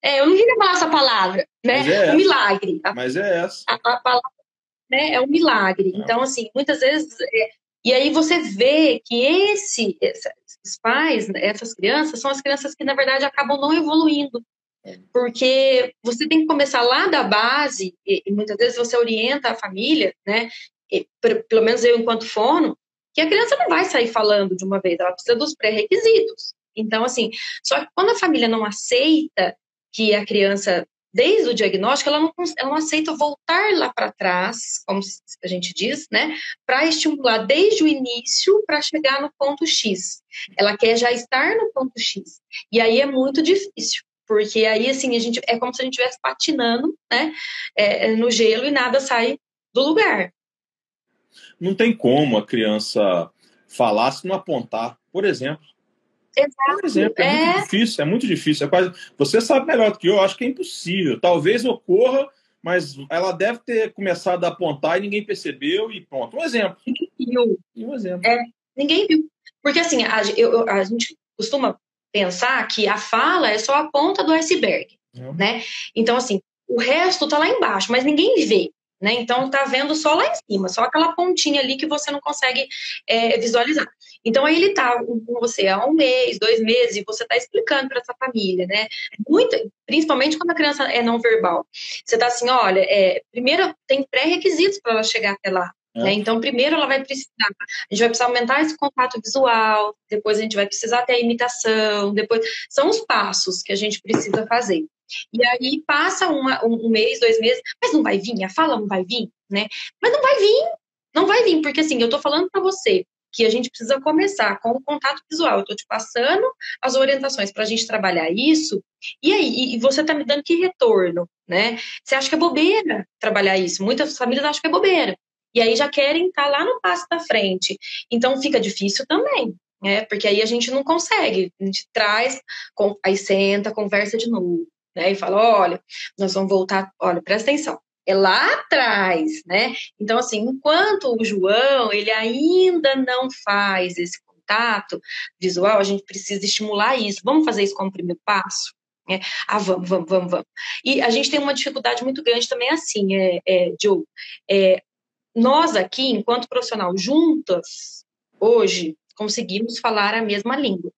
É, eu não queria falar essa palavra, né? Mas é um milagre. Mas é essa. A, a palavra né, é um milagre. É. Então, assim, muitas vezes. É, E aí você vê que esse, esses pais, essas crianças, são as crianças que, na verdade, acabam não evoluindo. É. Porque você tem que começar lá da base, e, e muitas vezes você orienta a família, né? E, pelo menos eu, enquanto fono, que a criança não vai sair falando de uma vez, ela precisa dos pré-requisitos. Então, assim, só que quando a família não aceita que a criança desde o diagnóstico, ela não, ela não aceita voltar lá para trás, como a gente diz, né, para estimular desde o início para chegar no ponto X. Ela quer já estar no ponto X. E aí é muito difícil, porque aí, assim, a gente, é como se a gente estivesse patinando, né, é, no gelo e nada sai do lugar. Não tem como a criança falar se não apontar. Por exemplo, Exato. Por exemplo, é, é, muito difícil, é muito difícil. É quase, você sabe melhor do que eu, acho que é impossível. Talvez ocorra, mas ela deve ter começado a apontar e ninguém percebeu e pronto. Um exemplo. Ninguém viu. um exemplo. É, ninguém viu. Porque assim, a, eu, a gente costuma pensar que a fala é só a ponta do iceberg, é. né? Então, assim, o resto tá lá embaixo, mas ninguém vê. Né? Então tá vendo só lá em cima, só aquela pontinha ali que você não consegue é, visualizar. Então aí ele tá com você há um mês, dois meses, e você tá explicando para essa família, né? Muito, principalmente quando a criança é não verbal. Você tá assim, olha, é, primeiro tem pré-requisitos para ela chegar até lá. É. Né? Então, primeiro ela vai precisar, a gente vai precisar aumentar esse contato visual, depois a gente vai precisar ter a imitação, depois são os passos que a gente precisa fazer. E aí passa uma, um, mês, dois meses, mas não vai vir, a fala não vai vir, né? Mas não vai vir, não vai vir, porque assim, eu tô falando para você que a gente precisa começar com o contato visual. Eu tô te passando as orientações para a gente trabalhar isso, e aí, e você tá me dando que retorno, né? Você acha que é bobeira trabalhar isso? Muitas famílias acham que é bobeira. E aí já querem estar tá lá no passo da frente. Então fica difícil também, né? Porque aí a gente não consegue. A gente traz, aí senta, conversa de novo né? E fala, olha, nós vamos voltar, olha, presta atenção, é lá atrás, né? Então, assim, enquanto o João, ele ainda não faz esse contato visual, a gente precisa estimular isso. Vamos fazer isso como primeiro passo? É, ah, vamos, vamos, vamos, vamos. E a gente tem uma dificuldade muito grande também assim, é, é, Joe. É, nós aqui, enquanto profissional, juntas, hoje, conseguimos falar a mesma língua.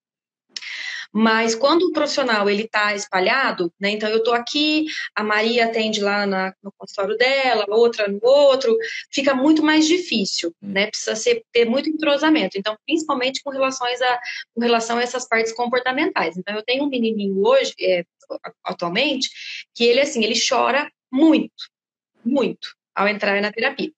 Mas quando o profissional ele está espalhado, né? Então eu estou aqui, a Maria atende lá na, no consultório dela, outra no outro, fica muito mais difícil, hum. né? Precisa ser, ter muito entrosamento. Então, principalmente com, relações a, com relação a essas partes comportamentais. Então, eu tenho um menininho hoje, é, atualmente, que ele assim, ele chora muito, muito ao entrar na terapia.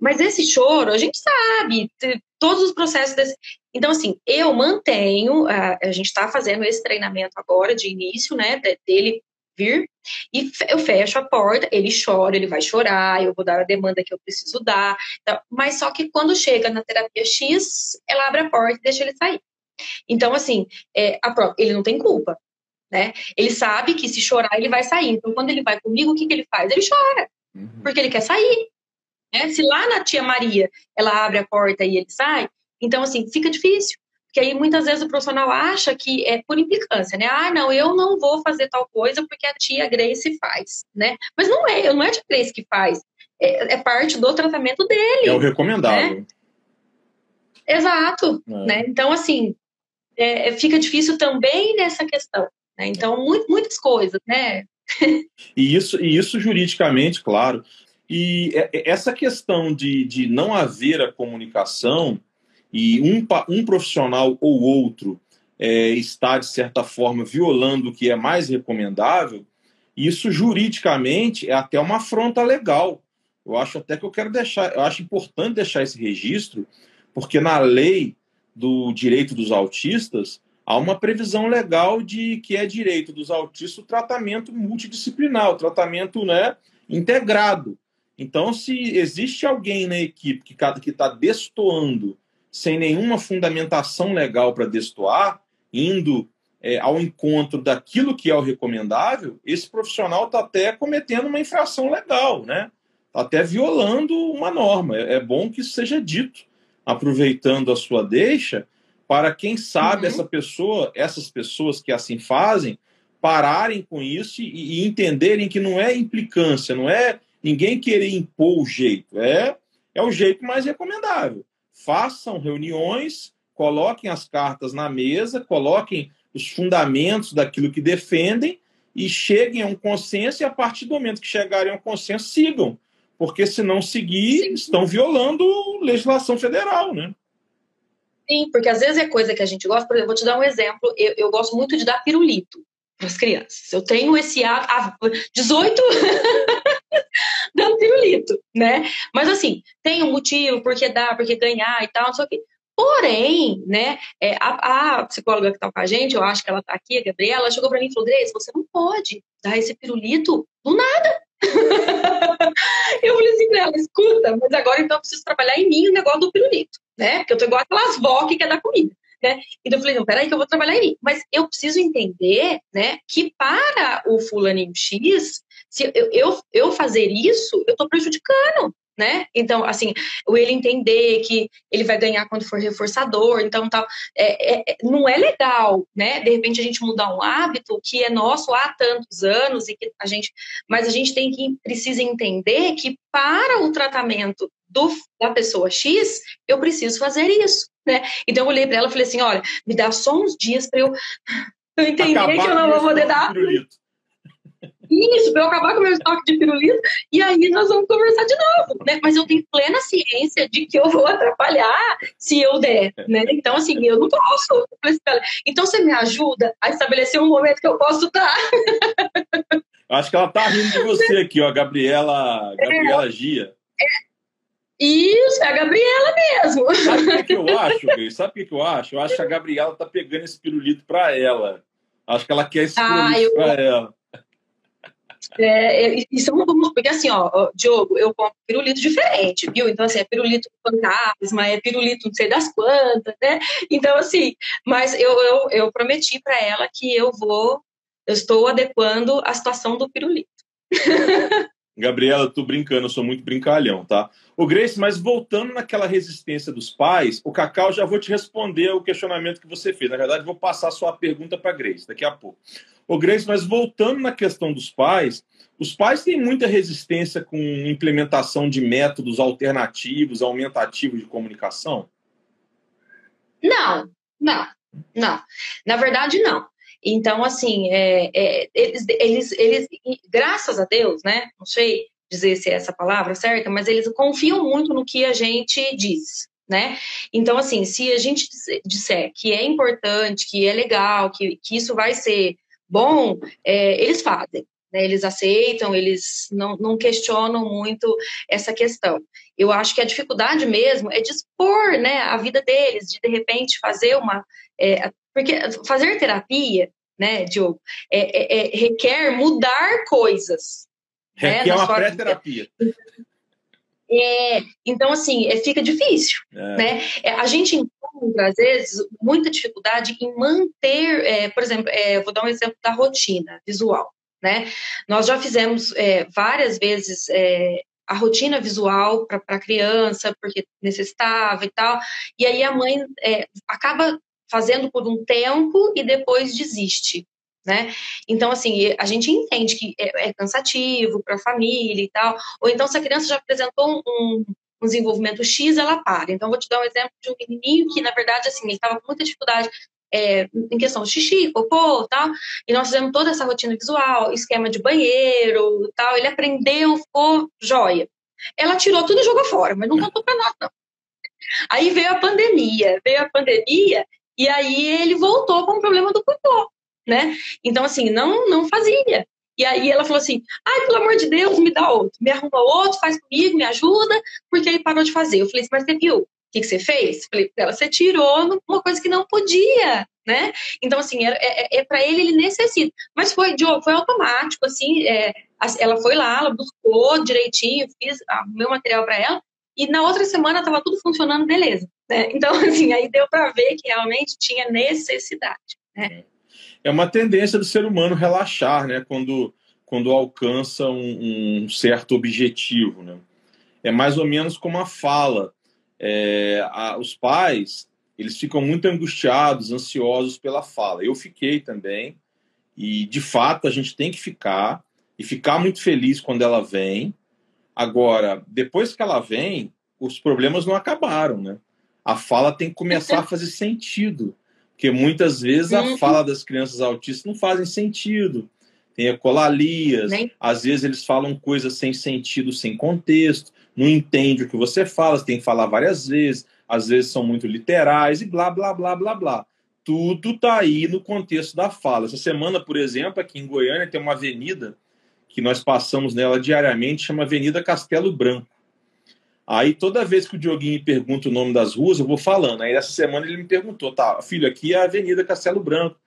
Mas esse choro, a gente sabe, todos os processos desse. Então, assim, eu mantenho, a, a gente está fazendo esse treinamento agora de início, né, dele vir, e eu fecho a porta, ele chora, ele vai chorar, eu vou dar a demanda que eu preciso dar, então, mas só que quando chega na terapia X, ela abre a porta e deixa ele sair. Então, assim, é, a, ele não tem culpa, né? Ele sabe que se chorar, ele vai sair. Então, quando ele vai comigo, o que, que ele faz? Ele chora, uhum. porque ele quer sair. Né? Se lá na tia Maria ela abre a porta e ele sai, então assim, fica difícil. Porque aí muitas vezes o profissional acha que é por implicância, né? Ah, não, eu não vou fazer tal coisa porque a tia Grace faz, né? Mas não é, não é a tia Grace que faz. É, é parte do tratamento dele. É o recomendável. Né? Exato. É. Né? Então, assim, é, fica difícil também nessa questão. Né? Então, muito, muitas coisas, né? e, isso, e isso juridicamente, claro, e é, é, essa questão de, de não haver a comunicação e um, um profissional ou outro é, está, de certa forma, violando o que é mais recomendável, isso juridicamente é até uma afronta legal. Eu acho até que eu quero deixar, eu acho importante deixar esse registro, porque na lei do direito dos autistas há uma previsão legal de que é direito dos autistas o tratamento multidisciplinar, o tratamento né, integrado. Então, se existe alguém na equipe que está destoando sem nenhuma fundamentação legal para destoar, indo é, ao encontro daquilo que é o recomendável, esse profissional está até cometendo uma infração legal, né? Está até violando uma norma. É, é bom que isso seja dito, aproveitando a sua deixa, para quem sabe uhum. essa pessoa, essas pessoas que assim fazem, pararem com isso e, e entenderem que não é implicância, não é ninguém querer impor o jeito. É, é o jeito mais recomendável. Façam reuniões, coloquem as cartas na mesa, coloquem os fundamentos daquilo que defendem e cheguem a um consenso e a partir do momento que chegarem a um consenso, sigam. Porque se não seguir, Sim. estão violando legislação federal, né? Sim, porque às vezes é coisa que a gente gosta. Por exemplo, vou te dar um exemplo. Eu, eu gosto muito de dar pirulito para as crianças. Eu tenho esse há 18 dando pirulito, né? Mas assim, tem um motivo, porque dá, porque ganhar e tal, o quê. Porém, né, é, a, a, psicóloga que está com a gente, eu acho que ela está aqui, a Gabriela, chegou para mim e falou: Grace, você não pode dar esse pirulito do nada. eu falei assim para ela: escuta, mas agora então eu preciso trabalhar em mim o negócio do pirulito, né? Porque eu tô igual aquelas vó que quer dar comida. Né? Então eu falei, não, peraí que eu vou trabalhar em mim. Mas eu preciso entender, né, que para o fulaninho X, se eu, eu, eu fazer isso, eu estou prejudicando né? Então, assim, o ele entender que ele vai ganhar quando for reforçador, então tal, é, é, é, não é legal, né? De repente a gente mudar um hábito que é nosso há tantos anos e que a gente, mas a gente tem que precisa entender que para o tratamento do, da pessoa X, eu preciso fazer isso, né? Então eu olhei para ela e falei assim, olha, me dá só uns dias para eu, eu entender Acabar que eu não vou poder dar. Pirulito isso, para eu acabar com o meu estoque de pirulito, e aí nós vamos conversar de novo, né? Mas eu tenho plena ciência de que eu vou atrapalhar se eu der, né? Então, assim, eu não posso. Então, você me ajuda a estabelecer um momento que eu posso dar. Acho que ela tá rindo de você aqui, ó, Gabriela, Gabriela é. Gia. É. Isso, é a Gabriela mesmo. Sabe o que, eu acho, Grace? Sabe o que, eu acho? Eu acho que a Gabriela tá pegando esse pirulito para ela. Acho que ela quer esse pirulito ah, eu... para ela. É, isso é um porque assim, ó, Diogo, eu compro pirulito diferente, viu? Então, assim, é pirulito fantasma, é pirulito não sei das quantas, né? Então, assim, mas eu, eu, eu prometi para ela que eu vou, eu estou adequando a situação do pirulito. Gabriela, tô brincando, eu sou muito brincalhão, tá? O Grace, mas voltando naquela resistência dos pais, o Cacau já vou te responder o questionamento que você fez. Na verdade, vou passar sua pergunta para Grace daqui a pouco. O Grace, mas voltando na questão dos pais, os pais têm muita resistência com implementação de métodos alternativos, aumentativos de comunicação? Não, não, não. Na verdade, não. Então, assim, é, é, eles, eles, eles, graças a Deus, né? Não sei dizer se é essa palavra certa, mas eles confiam muito no que a gente diz, né? Então, assim, se a gente disser que é importante, que é legal, que, que isso vai ser bom, é, eles fazem. Né, eles aceitam, eles não, não questionam muito essa questão. Eu acho que a dificuldade mesmo é dispor né, a vida deles, de de repente fazer uma. É, porque fazer terapia, né, Diogo, é, é, é requer mudar coisas. Né, requer né, uma pré-terapia. É, então, assim, é, fica difícil, é. né? É, a gente encontra, às vezes, muita dificuldade em manter, é, por exemplo, é, vou dar um exemplo da rotina visual, né? Nós já fizemos várias vezes a rotina visual para a criança, porque necessitava e tal, e aí a mãe acaba fazendo por um tempo e depois desiste, né? Então, assim, a gente entende que é, é cansativo para a família e tal, ou então se a criança já apresentou um, um desenvolvimento X, ela para. Então, vou te dar um exemplo de um menininho que, na verdade, assim, ele estava com muita dificuldade é, em questão de xixi, cocô tal, e nós fizemos toda essa rotina visual, esquema de banheiro tal, ele aprendeu, ficou joia. Ela tirou tudo e jogou fora, mas não contou para nós, não. Aí veio a pandemia, veio a pandemia, e aí ele voltou com o problema do cocô né? Então, assim, não, não fazia. E aí ela falou assim: ai, pelo amor de Deus, me dá outro, me arruma outro, faz comigo, me ajuda, porque ele parou de fazer. Eu falei assim, mas você viu o que, que você fez? Falei ela, você tirou uma coisa que não podia, né? Então, assim, é, é, é para ele, ele necessita. Mas foi, Diogo, foi automático, assim, é, ela foi lá, ela buscou direitinho, fiz o meu material para ela, e na outra semana estava tudo funcionando, beleza. Né? Então, assim, aí deu para ver que realmente tinha necessidade. Né? É uma tendência do ser humano relaxar, né? Quando, quando alcança um, um certo objetivo, né? É mais ou menos como a fala. É, a, os pais, eles ficam muito angustiados, ansiosos pela fala. Eu fiquei também, e de fato a gente tem que ficar, e ficar muito feliz quando ela vem. Agora, depois que ela vem, os problemas não acabaram, né? A fala tem que começar a fazer sentido. Porque muitas vezes a uhum. fala das crianças autistas não fazem sentido. Tem ecolalias, Nem... às vezes eles falam coisas sem sentido, sem contexto, não entende o que você fala, você tem que falar várias vezes, às vezes são muito literais e blá, blá, blá, blá, blá. Tudo está aí no contexto da fala. Essa semana, por exemplo, aqui em Goiânia tem uma avenida que nós passamos nela diariamente, chama Avenida Castelo Branco. Aí toda vez que o Dioguinho me pergunta o nome das ruas, eu vou falando. Aí essa semana ele me perguntou, tá, filho, aqui é a Avenida Castelo Branco.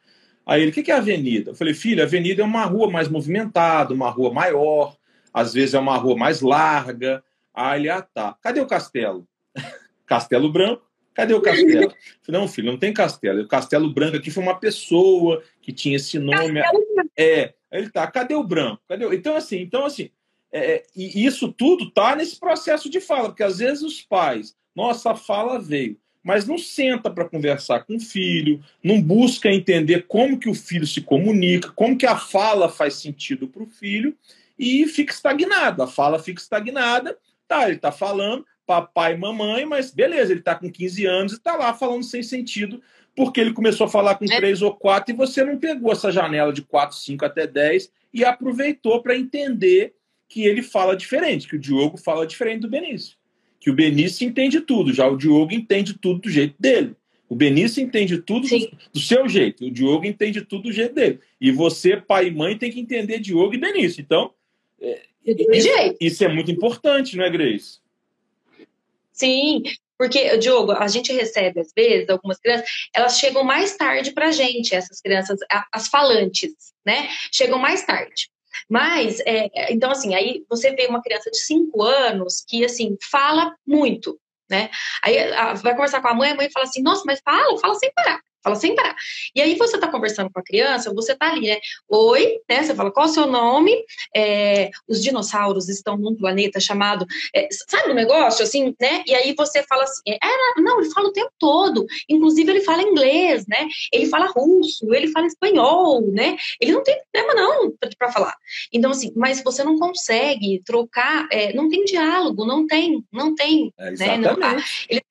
Aí ele, o que é avenida? Eu falei, filho, a avenida é uma rua mais movimentada, uma rua maior, às vezes é uma rua mais larga. Aí ele, ah, tá. Cadê o castelo? castelo Branco. Cadê o castelo? Eu falei, não, filho, não tem castelo. O castelo branco aqui foi uma pessoa que tinha esse nome. É. Aí ele tá, cadê o branco? Cadê o... Então, assim, então, assim, é, é, e isso tudo tá nesse processo de fala, porque às vezes os pais, nossa, a fala veio, mas não senta para conversar com o filho, não busca entender como que o filho se comunica, como que a fala faz sentido para o filho e fica estagnado. A fala fica estagnada, tá, ele está falando, papai e mamãe, mas beleza, ele está com 15 anos e está lá falando sem sentido, porque ele começou a falar com é. 3 ou 4 e você não pegou essa janela de 4, 5 até 10 e aproveitou para entender que ele fala diferente, que o Diogo fala diferente do Benício. Que o Benício entende tudo, já o Diogo entende tudo do jeito dele. O Benício entende tudo do, do, seu jeito, o Diogo entende tudo do jeito dele. E você, pai e mãe, tem que entender Diogo e Benício. Então, é, isso, isso, é muito importante, não é, Grace? Sim, porque, Diogo, a gente recebe, às vezes, algumas crianças, elas chegam mais tarde para a gente, essas crianças, as falantes, né? Chegam mais tarde. Mas, é, então, assim, aí você vê uma criança de 5 anos que, assim, fala muito, né? Aí a, vai conversar com a mãe, a mãe fala assim, nossa, mas fala, fala sem parar. Fala sem parar. E aí você está conversando com a criança, você está ali, né? Oi, né? Você fala, qual é o seu nome? É, os dinossauros estão num planeta chamado. É, sabe o um negócio, assim, né? E aí você fala assim, é, não, ele fala o tempo todo. Inclusive, ele fala inglês, né? Ele fala russo, ele fala espanhol, né? Ele não tem problema, não, para falar. Então, assim, mas você não consegue trocar, é, não tem diálogo, não tem, não tem. É, né? Não, ele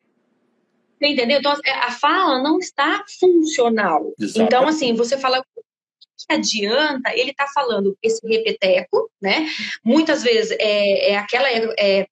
você entendeu? Então, é, a fala não está funcional. Exatamente. Então, assim, você fala que adianta ele tá falando esse repeteco, né? Muitas vezes é, é aquela é,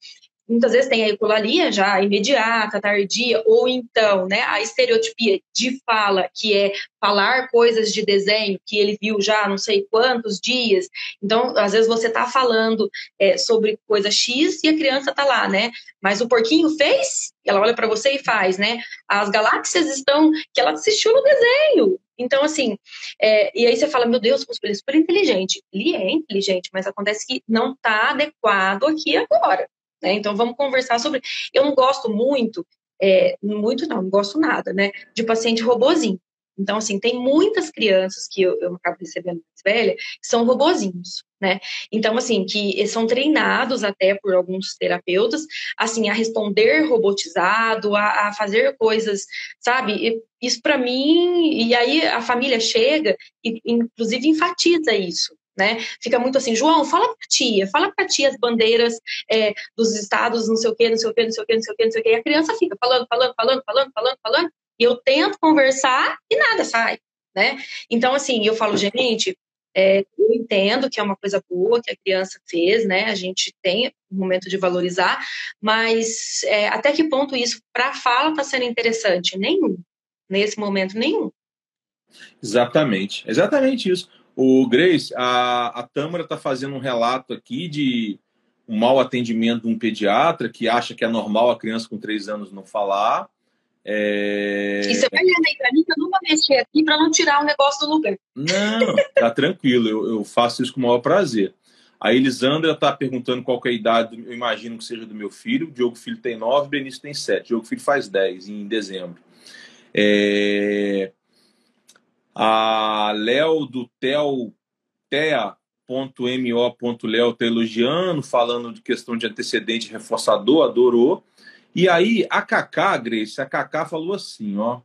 muitas vezes tem a ecolalia já imediata, tardia, ou então né, a estereotipia de fala, que é falar coisas de desenho que ele viu já não sei quantos dias. Então, às vezes você está falando é, sobre coisa X e a criança está lá, né? Mas o porquinho fez, ela olha para você e faz, né? As galáxias estão, que ela assistiu no desenho. Então, assim, é, e aí você fala, meu Deus, ele é super inteligente. Ele é inteligente, mas acontece que não está adequado aqui agora. Né? Então, vamos conversar sobre. Eu não gosto muito, é, muito não, não gosto nada, né? De paciente robozinho. Então, assim, tem muitas crianças que eu, eu acabo recebendo mais velha, que são robozinhos, né? Então, assim, que são treinados até por alguns terapeutas, assim, a responder robotizado, a, a fazer coisas, sabe? Isso para mim, e aí a família chega e, inclusive, enfatiza isso, né? Fica muito assim, João, fala pra tia, fala pra tia as bandeiras é, dos estados, não sei o quê, não sei o quê, não sei o quê, não sei o quê, não sei o quê. E a criança fica falando, falando, falando, falando, falando, falando, e eu tento conversar e nada sai, né? Então, assim, eu falo, gente, é, eu entendo que é uma coisa boa que a criança fez, né? A gente tem um momento de valorizar, mas é, até que ponto isso para a fala está sendo interessante? Nenhum. Nesse momento, nenhum. Exatamente, exatamente isso. O Grace, a, a Tâmara está fazendo um relato aqui de um mau atendimento de um pediatra que acha que é normal a criança com três anos não falar. É... E você vai lendo aí para mim que eu não vou mexer aqui para não tirar o negócio do lugar. Não, tá tranquilo, eu, eu, faço isso com o maior prazer. A Elisandra está perguntando qual é a idade, eu imagino que seja do meu filho. O Diogo Filho tem nove, Benício tem sete. O Diogo Filho faz dez em dezembro. É... A Léo do Tel, tea.mo.léo está elogiando, falando de questão de antecedente reforçador, adorou. E aí a Cacá, Grace, a Cacá falou assim, ó.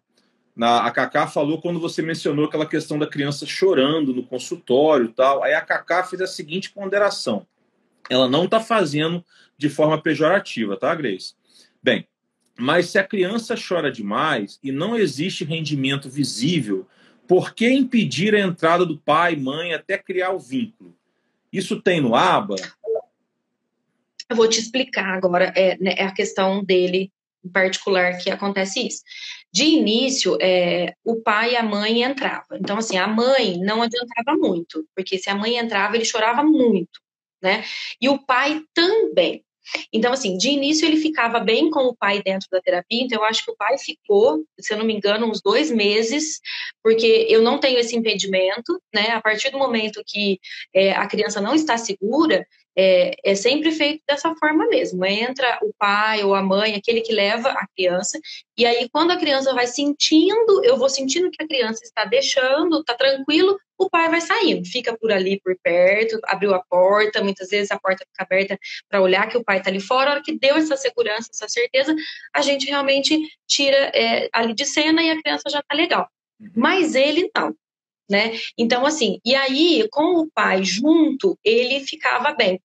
Na, a Cacá falou quando você mencionou aquela questão da criança chorando no consultório e tal. Aí a Cacá fez a seguinte ponderação. Ela não está fazendo de forma pejorativa, tá, Grace? Bem, Mas se a criança chora demais e não existe rendimento visível, por que impedir a entrada do pai, mãe, até criar o vínculo? Isso tem no ABA? Eu vou te explicar agora é, né, é a questão dele em particular que acontece isso. De início, é, o pai e a mãe entravam. Então, assim, a mãe não adiantava muito, porque se a mãe entrava, ele chorava muito, né? E o pai também. Então, assim, de início ele ficava bem com o pai dentro da terapia, então eu acho que o pai ficou, se eu não me engano, uns dois meses, porque eu não tenho esse impedimento, né? A partir do momento que é, a criança não está segura, é, é, sempre feito dessa forma mesmo. Entra o pai ou a mãe, aquele que leva a criança, e aí quando a criança vai sentindo, eu vou sentindo que a criança está deixando, está tranquilo, o pai vai saindo, fica por ali, por perto, abriu a porta, muitas vezes a porta fica aberta para olhar que o pai está ali fora. A hora que deu essa segurança, essa certeza, a gente realmente tira é, ali de cena e a criança já está legal. Uhum. Mas ele não né? Então, assim, e aí, com o pai junto, ele ficava bem.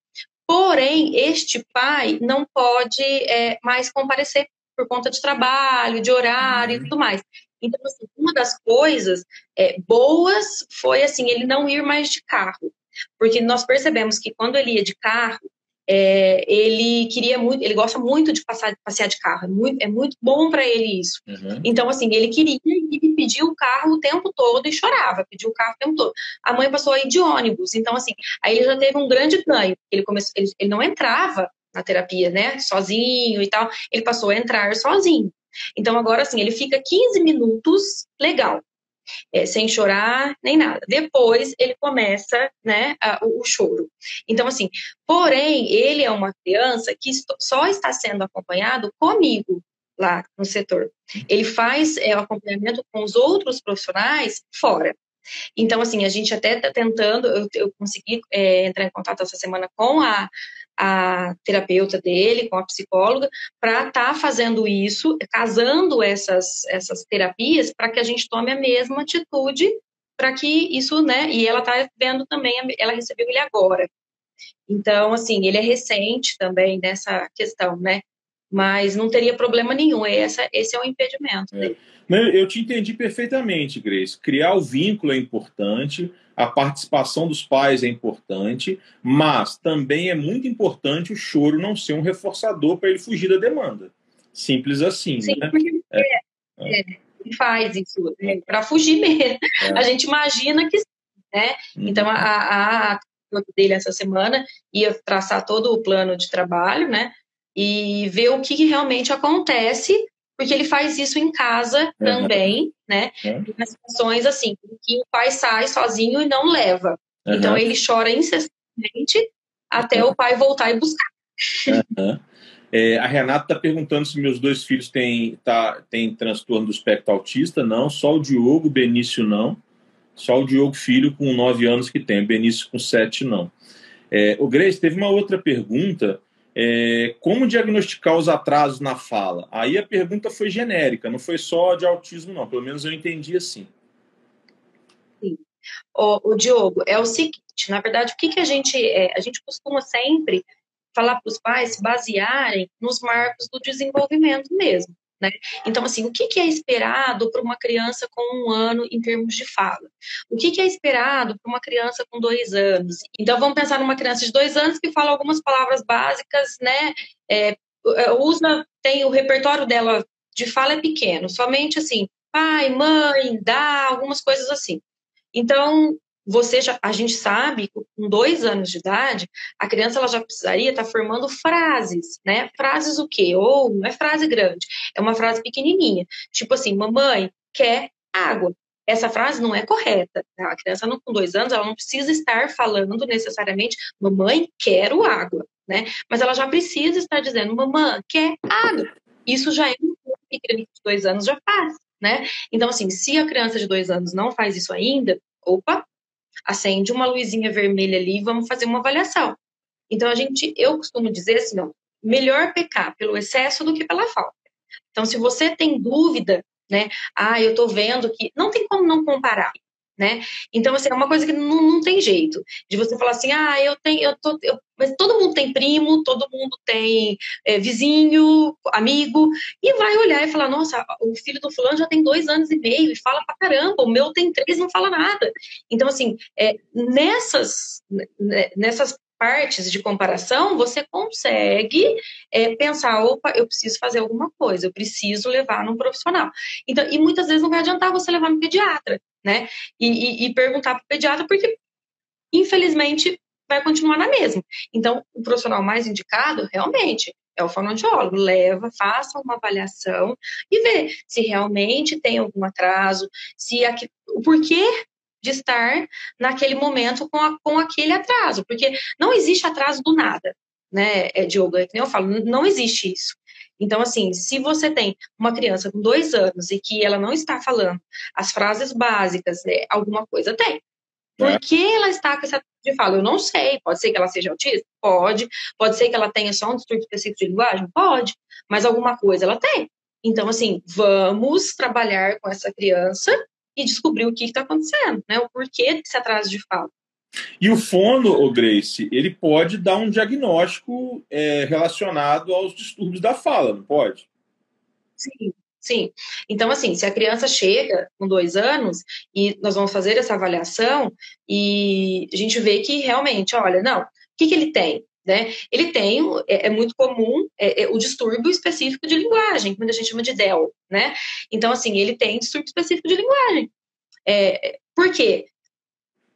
Porém, este pai não pode é, mais comparecer por conta de trabalho, de horário e uhum. tudo mais. Então, assim, uma das coisas é, boas foi assim ele não ir mais de carro, porque nós percebemos que quando ele ia de carro, é, ele queria muito, ele gosta muito de passar, passear de carro, é muito, é muito bom para ele isso. Uhum. Então, assim, ele queria e pediu o carro o tempo todo e chorava, pediu o carro o tempo todo. A mãe passou aí de ônibus, então, assim, aí ele já teve um grande ganho. Ele começou, ele, ele não entrava na terapia, né, sozinho e tal, ele passou a entrar sozinho. Então, agora, assim, ele fica 15 minutos legal é, sem chorar nem nada. Depois ele começa, né, a, o, o, choro. Então, assim, porém, ele é uma criança que só está sendo acompanhado comigo lá no setor. Ele faz é, o acompanhamento com os outros profissionais fora. Então, assim, a gente até está tentando, eu, eu consegui é, entrar em contato essa semana com a, a terapeuta dele, com a psicóloga, para estar tá fazendo isso, casando essas, essas terapias, para que a gente tome a mesma atitude, para que isso, né? E ela está vendo também, ela recebeu ele agora. Então, assim, ele é recente também nessa questão, né? Mas não teria problema nenhum, esse, esse é o impedimento é. dele. Eu te entendi perfeitamente, Grace. Criar o vínculo é importante, a participação dos pais é importante, mas também é muito importante o choro não ser um reforçador para ele fugir da demanda. Simples assim. Sim, né? porque é, é, é. faz isso né, para fugir mesmo. É. A gente imagina que né? Uhum. Então, a, a, a dele essa semana ia traçar todo o plano de trabalho, né? E ver o que realmente acontece porque ele faz isso em casa uhum. também, né? Uhum. Nas situações assim, que o pai sai sozinho e não leva. Uhum. Então ele chora incessantemente até o pai voltar e buscar. É, a Renata está perguntando se meus dois filhos têm, tá, têm transtorno do espectro autista. Não, só o Diogo, o Benício não. Só o Diogo Filho com 9 anos que tem, o Benício com 7 não. É, o Grace teve uma outra pergunta é, como diagnosticar os atrasos na fala? Aí a pergunta foi genérica, não foi só de autismo, não. Pelo menos eu entendi assim. Sim. O, o Diogo, é o seguinte, na verdade, o que, que a gente. É, a gente costuma sempre falar para os pais se basearem nos marcos do desenvolvimento mesmo. Né? Então, assim, o que, que é esperado para uma criança com um ano em termos de fala? O que, que é esperado para uma criança com dois anos? Então, vamos pensar numa criança de dois anos que fala algumas palavras básicas, né? É, é usa, tem o repertório dela de fala é pequeno, somente assim, pai, mãe, dá, algumas coisas assim. Então, você já, a gente sabe com dois anos de idade, a criança ela já precisaria estar tá formando frases, né? Frases o quê? Ou não é frase grande, é uma frase pequenininha. Tipo assim, mamãe quer água. Essa frase não é correta. Tá? A criança não, com dois anos, ela não precisa estar falando necessariamente, mamãe, quero água, né? Mas ela já precisa estar dizendo, mamãe, quer água. Isso já é um que criança de dois anos já faz, né? Então, assim, se a criança de dois anos não faz isso ainda, opa, acende uma luzinha vermelha ali e vamos fazer uma avaliação. Então, a gente, eu costumo dizer assim, melhor pecar pelo excesso do que pela falta. Então, se você tem dúvida, né, ah, eu tô vendo que não tem como não comparar. Né? Então, assim, é uma coisa que não, não tem jeito de você falar assim, ah, eu tenho, eu tô, eu, mas todo mundo tem primo, todo mundo tem é, vizinho, amigo, e vai olhar e falar, nossa, o filho do fulano já tem dois anos e meio e fala pra caramba, o meu tem três não fala nada. Então, assim, é, nessas, né, nessas partes de comparação, você consegue é, pensar, opa, eu preciso fazer alguma coisa, eu preciso levar num profissional. Então, e muitas vezes não vai adiantar você levar no pediatra, né? E, e, e perguntar para o pediatra, porque infelizmente vai continuar na mesma. Então, o profissional mais indicado, realmente, é o fonoaudiólogo. Leva, faça uma avaliação e vê se realmente tem algum atraso, se aqui, o porquê de estar naquele momento com, a, com aquele atraso, porque não existe atraso do nada, né, é, Diogo? É que nem eu falo, não existe isso. Então, assim, se você tem uma criança com dois anos e que ela não está falando as frases básicas, né, alguma coisa tem. Por é. que ela está com essa de fala? Eu não sei. Pode ser que ela seja autista? Pode. Pode ser que ela tenha só um distúrbio específico de linguagem? Pode. Mas alguma coisa ela tem. Então, assim, vamos trabalhar com essa criança e descobrir o que está acontecendo, né? O porquê desse atraso de fala. E o fono, o Grace, ele pode dar um diagnóstico é, relacionado aos distúrbios da fala, não pode? Sim, sim. Então, assim, se a criança chega com dois anos e nós vamos fazer essa avaliação e a gente vê que realmente, olha, não, o que, que ele tem? Né? Ele tem, é, é muito comum, é, é, o distúrbio específico de linguagem, que a gente chama de DEL, né? Então, assim, ele tem distúrbio específico de linguagem. É, por quê?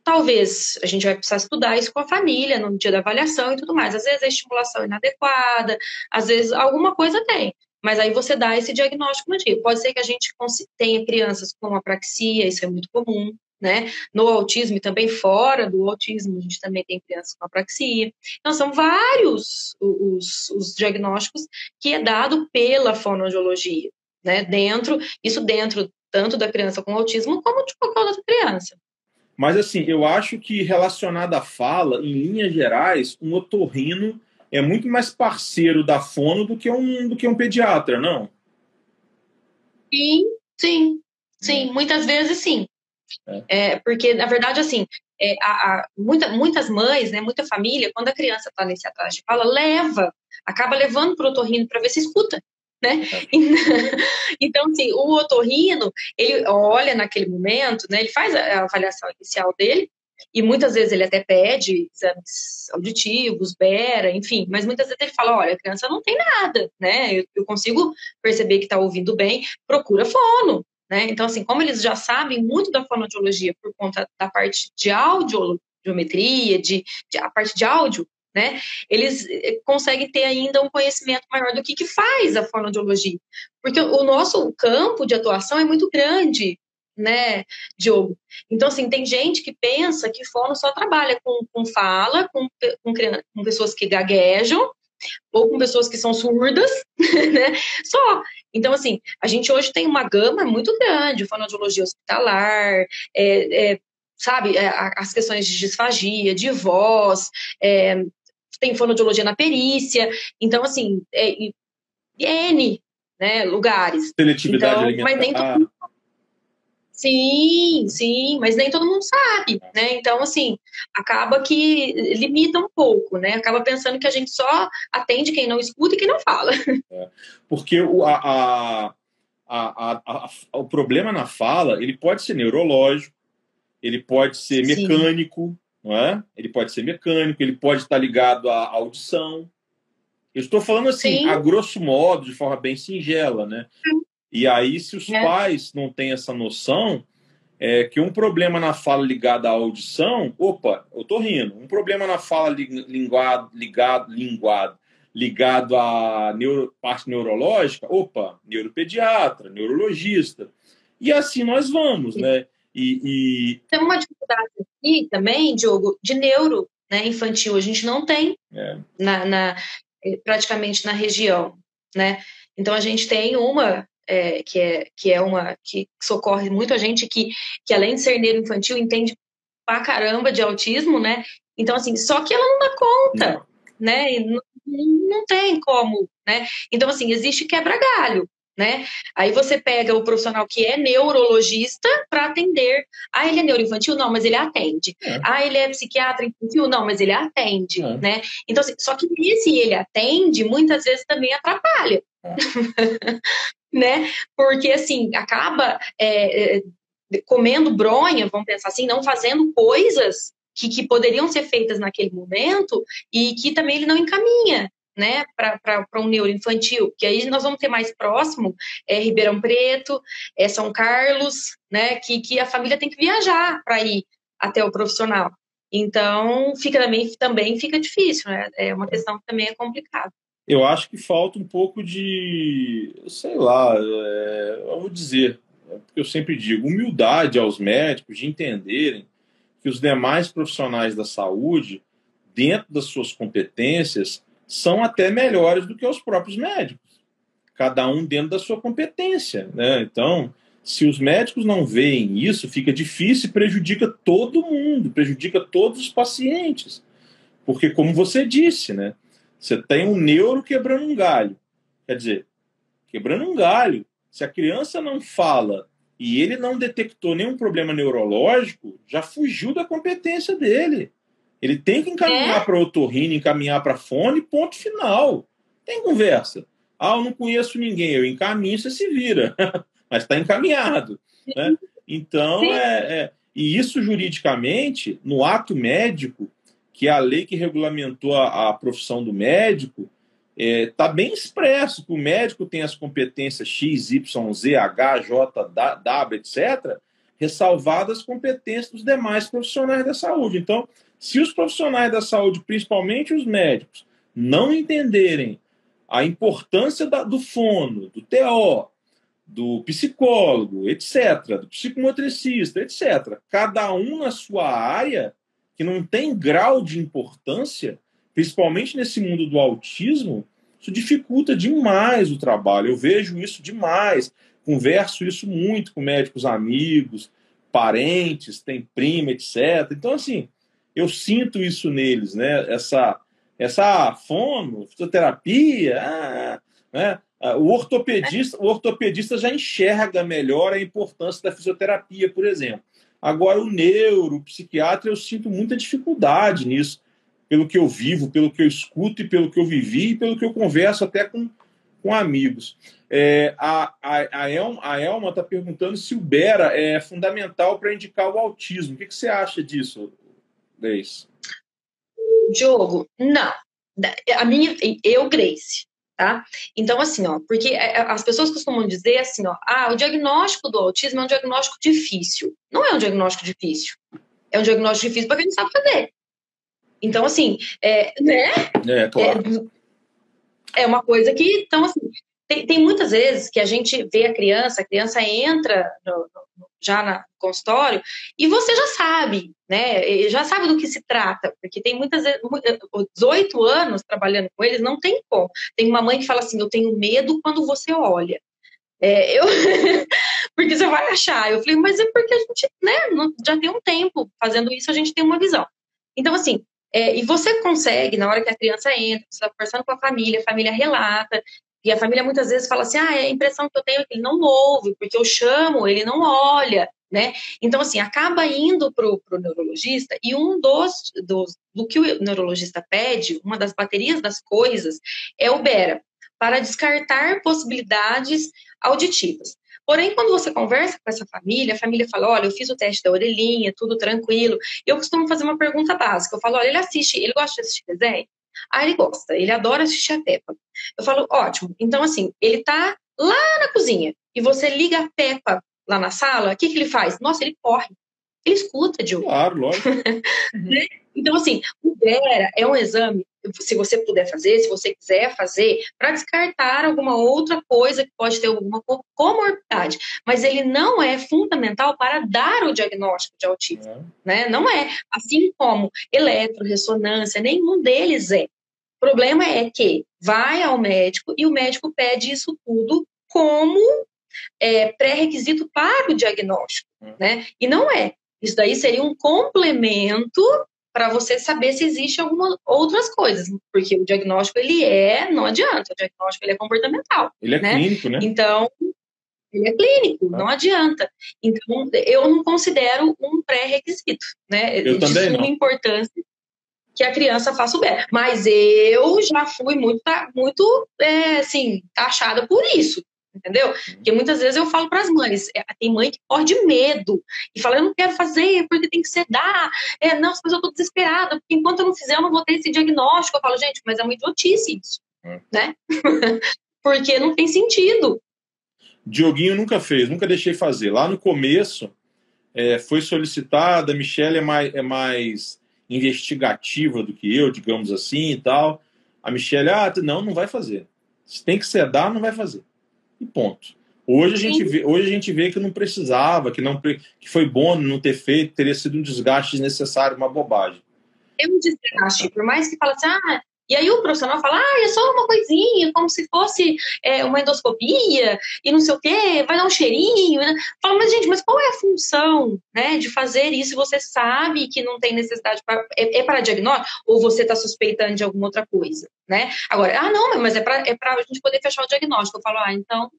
Talvez a gente vai precisar estudar isso com a família no dia da avaliação e tudo mais. Às vezes a estimulação inadequada, às vezes alguma coisa tem. Mas aí você dá esse diagnóstico no dia. Pode ser que a gente tenha crianças com apraxia, isso é muito comum, né? No autismo e também fora do autismo, a gente também tem crianças com apraxia. Então, são vários os, os diagnósticos que é dado pela fonoaudiologia, né? Dentro, isso dentro tanto da criança com autismo como de qualquer outra criança. Mas, assim, eu acho que relacionado à fala, em linhas gerais, um otorrino é muito mais parceiro da fono do que um, do que um pediatra, não? Sim, sim, sim. Hum. Muitas vezes, sim. É. é. porque, na verdade, assim, é, a, a, muita, muitas mães, né, muita família, quando a criança está nesse atraso de fala, leva, acaba levando para o otorrino para ver se escuta. Né? É. Então, assim, o otorrino, ele olha naquele momento, né, ele faz a avaliação inicial dele, e muitas vezes ele até pede exames auditivos, BERA, enfim, mas muitas vezes ele fala, olha, a criança não tem nada, né, eu, eu consigo perceber que está ouvindo bem, procura fono, né? Então, assim, como eles já sabem muito da fonoaudiologia por conta da parte de audiometria, de, de a parte de áudio, né? Eles eh, conseguem ter ainda um conhecimento maior do que, que faz a fonoaudiologia. Porque o nosso campo de atuação é muito grande, né, Diogo? Então, assim, tem gente que pensa que fono só trabalha com, com fala, com, com, com pessoas que gaguejam, ou com pessoas que são surdas, né? Só. Então, assim, a gente hoje tem uma gama muito grande, fonoaudiologia hospitalar, é, é, sabe, é, as questões de disfagia, de voz, é, tem fonoaudiologia na perícia, então, assim, é, N né, lugares. Seletividade então, Mas nem todo mundo Sim, sim, mas nem todo mundo sabe, né? Então, assim, acaba que limita um pouco, né? Acaba pensando que a gente só atende quem não escuta e quem não fala. É, porque o, a, a, a, o problema na fala, ele pode ser neurológico, ele pode ser mecânico, sim. Não é? Ele pode ser mecânico, ele pode estar ligado à audição. Eu estou falando assim, sim. a grosso modo, de forma bem singela, né? E aí, se os é. pais não têm essa noção, é que um problema na fala ligado à audição, opa, eu tô rindo. Um problema na fala linguado, ligado, linguado, ligado à neuro, parte neurológica, opa, neuropediatra, neurologista. E assim nós vamos, né? E, e, Tem uma dificuldade aqui também, Diogo, de neuro né, infantil. A gente não tem é. na, na, eh, praticamente na região, né? Então a gente tem uma é, que, é, que é uma que socorre muito a gente que, que além de ser neuro infantil entende pra caramba de autismo, né? Então assim, só que ela não dá conta, não. né? Não, não, tem como, né? Então assim, existe quebra-galho, né? Aí você pega o profissional que é neurologista para atender. Ah, ele é neuroinfantil? Não, mas ele atende. É. Ah, ele é psiquiatra infantil? Não, mas ele atende, é. né? Então, assim, só que esse ele atende, muitas vezes também atrapalha. É. né? Porque, assim, acaba é, é, comendo bronha, vamos pensar assim, não fazendo coisas que, que poderiam ser feitas naquele momento e que também ele não encaminha, né, para um neuroinfantil, que aí nós vamos ter mais próximo é, Ribeirão Preto, é São Carlos, né, que, que a família tem que viajar para ir até o profissional. Então, fica também, também fica difícil, né? É uma questão que também é complicada. Eu acho que falta um pouco de, sei lá, é, eu vou dizer, porque eu sempre digo, humildade aos médicos de entenderem que os demais profissionais da saúde, dentro das suas competências, são até melhores do que os próprios médicos. Cada um dentro da sua competência. Né? Então, se os médicos não veem isso, fica difícil e prejudica todo mundo, prejudica todos os pacientes. Porque, como você disse, né? Você tem um neuro quebrando um galho. Quer dizer, quebrando um galho. Se a criança não fala e ele não detectou nenhum problema neurológico, já fugiu da competência dele. Ele tem que encaminhar é? para o otorrino, encaminhar para a fone, ponto final. Tem conversa. Ah, eu não conheço ninguém, eu encaminho, você se vira. Mas está encaminhado. Né? Então, é, é, E isso juridicamente, no ato médico, que é a lei que regulamentou a, a profissão do médico, está é, bem expresso que o médico tem as competências X, Y, Z, H, J, W, etc., ressalvadas as competências dos demais profissionais da saúde. Então, se os profissionais da saúde, principalmente os médicos, não entenderem a importância da, do fono, do TO, do psicólogo, etc., do psicomotricista, etc., cada um na sua área, que não tem grau de importância, principalmente nesse mundo do autismo, isso dificulta demais o trabalho. Eu vejo isso demais. Converso isso muito com médicos amigos, parentes, tem prima, etc. Então, assim, eu sinto isso neles, né? Essa, essa fono, fisioterapia, ah, né? Ah, o ortopedista, o ortopedista já enxerga melhor a importância da fisioterapia, por exemplo. Agora, o neuro, o psiquiatra, eu sinto muita dificuldade nisso, pelo que eu vivo, pelo que eu escuto e pelo que eu vivi e pelo que eu converso até com, com amigos. É, a, a, a, Elma, a Elma está perguntando se o Bera é fundamental para indicar o autismo. O que, que você acha disso, Grace? Diogo, não. A minha, eu, Grace, tá? Então, assim, ó, porque é, é, as pessoas costumam dizer assim, ó, ah, o diagnóstico do autismo é um diagnóstico difícil. Não é um diagnóstico difícil. É um diagnóstico difícil para quem não sabe fazer. Então, assim, é, né? É, claro. É, é uma coisa que, então, assim, tem, tem, muitas vezes que a gente vê a criança, a criança entra no, no, já no consultório e você já sabe, né? Já sabe do que se trata, porque tem muitas vezes, 18 anos trabalhando com eles, não tem como. Tem uma mãe que fala assim: eu tenho medo quando você olha. É, eu porque você vai achar. Eu falei, mas é porque a gente, né, já tem um tempo fazendo isso, a gente tem uma visão. Então, assim, é, e você consegue, na hora que a criança entra, você está conversando com a família, a família relata, e a família muitas vezes fala assim: ah, é a impressão que eu tenho é que ele não ouve, porque eu chamo, ele não olha, né? Então, assim, acaba indo para o neurologista e um dos, dos, do que o neurologista pede, uma das baterias das coisas, é o BERA, para descartar possibilidades auditivas. Porém, quando você conversa com essa família, a família fala: olha, eu fiz o teste da orelhinha, tudo tranquilo. Eu costumo fazer uma pergunta básica. Eu falo: olha, ele assiste, ele gosta de assistir desenho? Ah, ele gosta, ele adora assistir a Peppa. Eu falo, ótimo. Então, assim, ele tá lá na cozinha e você liga a Peppa lá na sala, o que, que ele faz? Nossa, ele corre. Ele escuta, Diogo. Claro, lógico. Né? então, assim, o Vera é um exame, se você puder fazer, se você quiser fazer, para descartar alguma outra coisa que pode ter alguma comorbidade. Mas ele não é fundamental para dar o diagnóstico de autismo. É. Né? Não é. Assim como eletroressonância, nenhum deles é. O problema é que vai ao médico e o médico pede isso tudo como é, pré-requisito para o diagnóstico, uhum. né? E não é. Isso daí seria um complemento para você saber se existe algumas outras coisas, porque o diagnóstico ele é, não adianta, o diagnóstico ele é comportamental. Ele é né? clínico, né? Então, ele é clínico, Ah. não adianta. Então, eu não considero um pré-requisito, né? Eu de também suma não. importância que a criança faça o BER. Mas eu já fui muito, ta- muito é, assim, taxada por isso, entendeu? Porque muitas vezes eu falo para as mães, é, tem mãe que corre de medo e fala, eu não quero fazer porque tem que sedar, é, não, mas eu tô desesperada, porque enquanto eu não fizer eu não vou ter esse diagnóstico. Eu falo, gente, mas é uma idiotice isso, É. né? porque não tem sentido. Dioguinho nunca fez, nunca deixei fazer. Lá no começo, é, foi solicitada, a Michelle é mais, é mais investigativa do que eu, digamos assim e tal. A Michelle, ah, não, não vai fazer. Se tem que sedar, não vai fazer. E ponto. Hoje a, gente vê, hoje a gente vê que não precisava, que, não, que foi bom não ter feito, teria sido um desgaste desnecessário, uma bobagem. é um desgaste, por mais que fala assim, ah, e aí o profissional fala, ah, é só uma coisinha, como se fosse é, uma endoscopia e não sei o quê, vai dar um cheirinho. Né? Fala, mas gente, mas qual é a função né, de fazer isso? Você sabe que não tem necessidade, pra, é, é para diagnóstico ou você está suspeitando de alguma outra coisa, né? Agora, ah, não, mas é para é a gente poder fechar o diagnóstico. Eu falo, ah, então,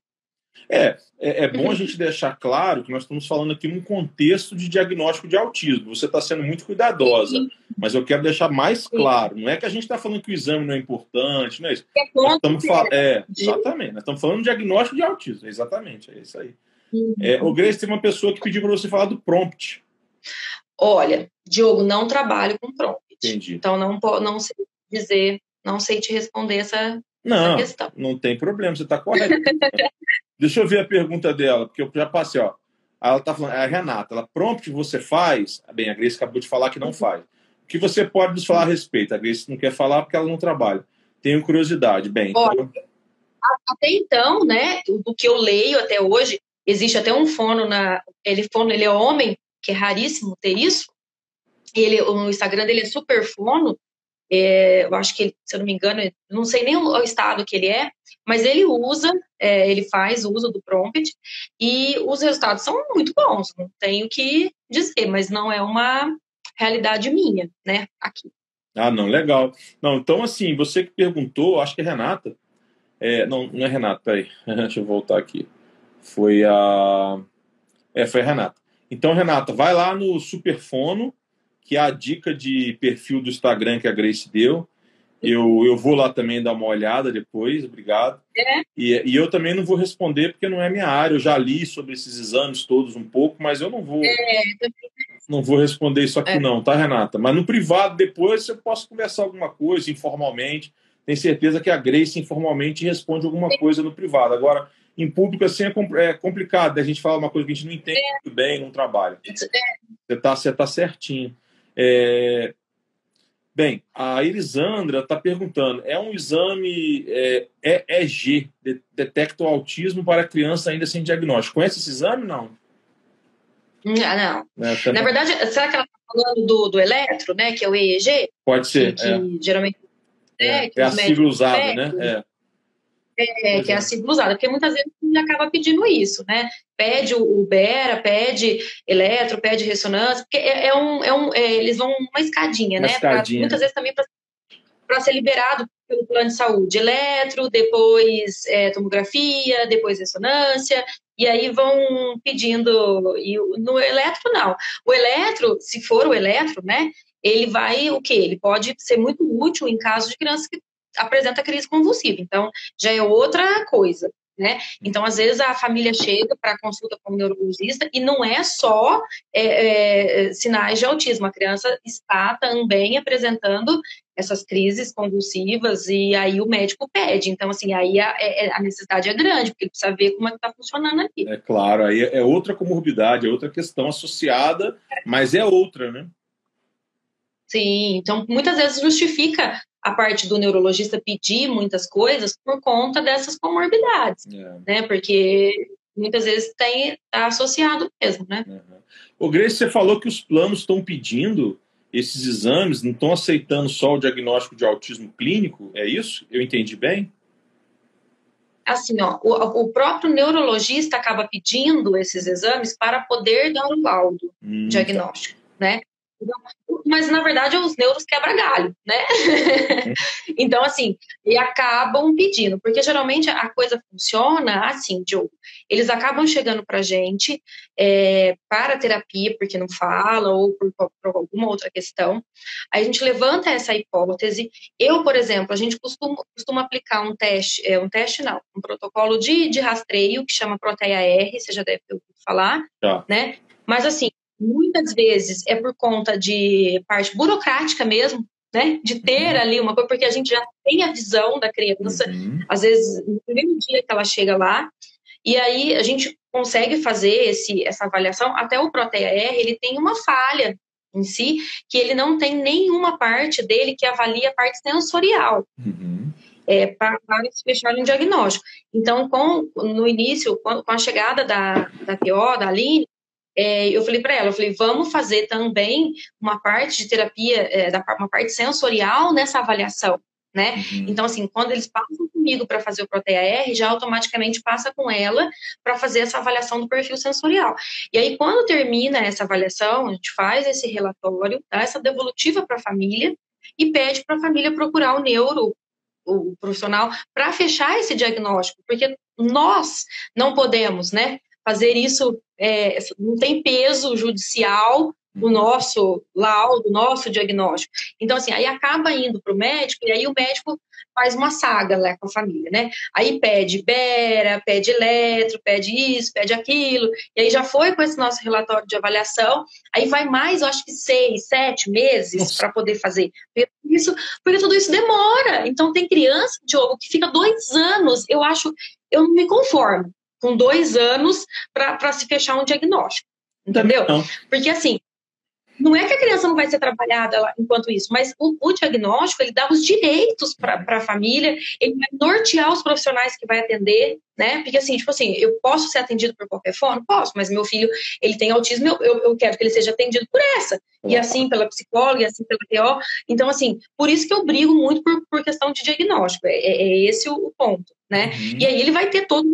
É, é, é bom a gente deixar claro que nós estamos falando aqui num contexto de diagnóstico de autismo. Você está sendo muito cuidadosa, mas eu quero deixar mais claro. Não é que a gente está falando que o exame não é importante, não é isso. é Nós estamos fal... É, exatamente. Nós estamos falando de diagnóstico de autismo, exatamente, é isso aí. É, o Grace tem uma pessoa que pediu para você falar do prompt. Olha, Diogo, não trabalho com prompt. Entendi. Então, não, não sei dizer, não sei te responder essa Não, questão. não tem problema, você está correto. Deixa eu ver a pergunta dela, porque eu já passei, ó. Ela está falando, é a Renata, ela prompt você faz. Bem, a Grace acabou de falar que não faz. O que você pode nos falar a respeito? A Grace não quer falar porque ela não trabalha. Tenho curiosidade. Bem, então, Até então, né, do que eu leio até hoje, existe até um fono na. Ele fono, ele é homem, que é raríssimo ter isso. Ele, o Instagram dele é super fono. É, eu acho que, se eu não me engano, não sei nem o estado que ele é, mas ele usa, é, ele faz uso do prompt e os resultados são muito bons, não tenho que dizer, mas não é uma realidade minha, né, aqui. Ah, não, legal. Não, então, assim, você que perguntou, acho que é Renata. É, não, não é Renata, peraí. Deixa eu voltar aqui. Foi a. É, foi a Renata. Então, Renata, vai lá no Superfono, que é a dica de perfil do Instagram que a Grace deu. Eu, eu vou lá também dar uma olhada depois, obrigado. É. E, e eu também não vou responder porque não é minha área. Eu já li sobre esses exames todos um pouco, mas eu não vou não vou responder isso aqui É. não, tá, Renata? Mas no privado, depois, eu posso conversar alguma coisa informalmente. Tenho certeza que a Grace informalmente responde alguma coisa no privado. Agora, em público, assim, é, é complicado. né? A gente fala uma coisa que a gente não entende muito bem no trabalho. Você tá, você tá certinho. É, Bem, a Elisandra está perguntando: é um exame é, EEG, de- detecta o autismo para criança ainda sem diagnóstico. Conhece esse exame? Não. Ah, não. Né, Na verdade, será que ela está falando do, do eletro, né, que é o EEG? Pode ser. que, é. que geralmente É, que é a sigla usada, né? É. é, que é a sigla usada, porque muitas vezes a gente acaba pedindo isso, né? Pede o, o BERA, pede eletro, pede ressonância, porque é, é um, é um é, eles vão uma escadinha, Uma né? Pra- escadinha. muitas vezes também para ser liberado pelo plano de saúde, eletro, depois é, tomografia, depois ressonância, e aí vão pedindo. E no eletro, não. O eletro, se for o eletro, né? Ele vai o quê? Ele pode ser muito útil em casos de crianças que apresenta crise convulsiva. Então, já é outra coisa. Né? Então, às vezes, a família chega para consulta com o neurologista e não é só é, é, sinais de autismo. A criança está também apresentando essas crises convulsivas e aí o médico pede. Então, assim, aí a, é- a necessidade é grande, porque ele precisa ver como é que está funcionando aqui. É claro, aí é outra comorbidade, é outra questão associada, mas é outra, né? Sim, então muitas vezes justifica a parte do neurologista pedir muitas coisas por conta dessas comorbidades, É, né? Porque muitas vezes tem tá associado mesmo, né? uhum. Ô, Grace, você falou que os planos estão pedindo esses exames, não estão aceitando só o diagnóstico de autismo clínico, é isso? Eu entendi bem? Assim, ó, o, o próprio neurologista acaba pedindo esses exames para poder dar o laudo Hum, diagnóstico, né? Mas, na verdade, os neuros quebra galho, né? então, assim, e acabam pedindo, porque geralmente a coisa funciona assim, Diogo. Eles acabam chegando pra gente é, para terapia, porque não fala, ou por, por, alguma outra questão. Aí a gente levanta essa hipótese. Eu, por exemplo, a gente costuma, costuma aplicar um teste, é, um teste não, um protocolo de, de rastreio que chama Proteia R, você já deve ter ouvido falar, tá. né? Mas, assim, muitas vezes é por conta de parte burocrática mesmo, né? De ter uhum. ali uma coisa, porque a gente já tem a visão da criança, uhum. às vezes no primeiro dia que ela chega lá, e aí a gente consegue fazer esse, essa avaliação. Até o Proteia R, ele tem uma falha em si, que ele não tem nenhuma parte dele que avalia a parte sensorial. Uhum. É, para, para se fechar um diagnóstico. Então, com, no início, com, a chegada da, da PO, da Aline, é, eu falei para ela, eu falei, vamos fazer também uma parte de terapia, é, da, uma parte sensorial nessa avaliação, né? Uhum. Então, assim, quando eles passam comigo para fazer o Proteia R, já automaticamente passa com ela para fazer essa avaliação do perfil sensorial. E aí, quando termina essa avaliação, a gente faz esse relatório, dá essa devolutiva para a família e pede para a família procurar o neuro o profissional para fechar esse diagnóstico, porque nós não podemos, né, fazer isso, é, não tem peso judicial no uhum. nosso laudo, nosso diagnóstico. Então, assim, aí acaba indo para o médico, e aí o médico faz uma saga lá com a família, né? Aí pede Bera, pede eletro, pede isso, pede aquilo, e aí já foi com esse nosso relatório de avaliação, aí vai mais, eu acho que seis, sete meses para poder fazer isso, porque tudo isso demora. Então, tem criança, Diogo, que fica dois anos, eu acho, eu não me conformo com dois anos para se fechar um diagnóstico. Entendeu? Não. Porque assim, não é que a criança não vai ser trabalhada enquanto isso, mas o, o diagnóstico ele dá os direitos para a família, ele vai nortear os profissionais que vai atender, né? Porque assim, tipo assim, eu posso ser atendido por qualquer forma? Posso, mas meu filho, ele tem autismo, eu, eu, eu quero que ele seja atendido por essa, e assim pela psicóloga, e assim pela TO. Então, assim, por isso que eu brigo muito por, por questão de diagnóstico, é, é, é esse o, ponto, né? Uhum. E aí ele vai ter todos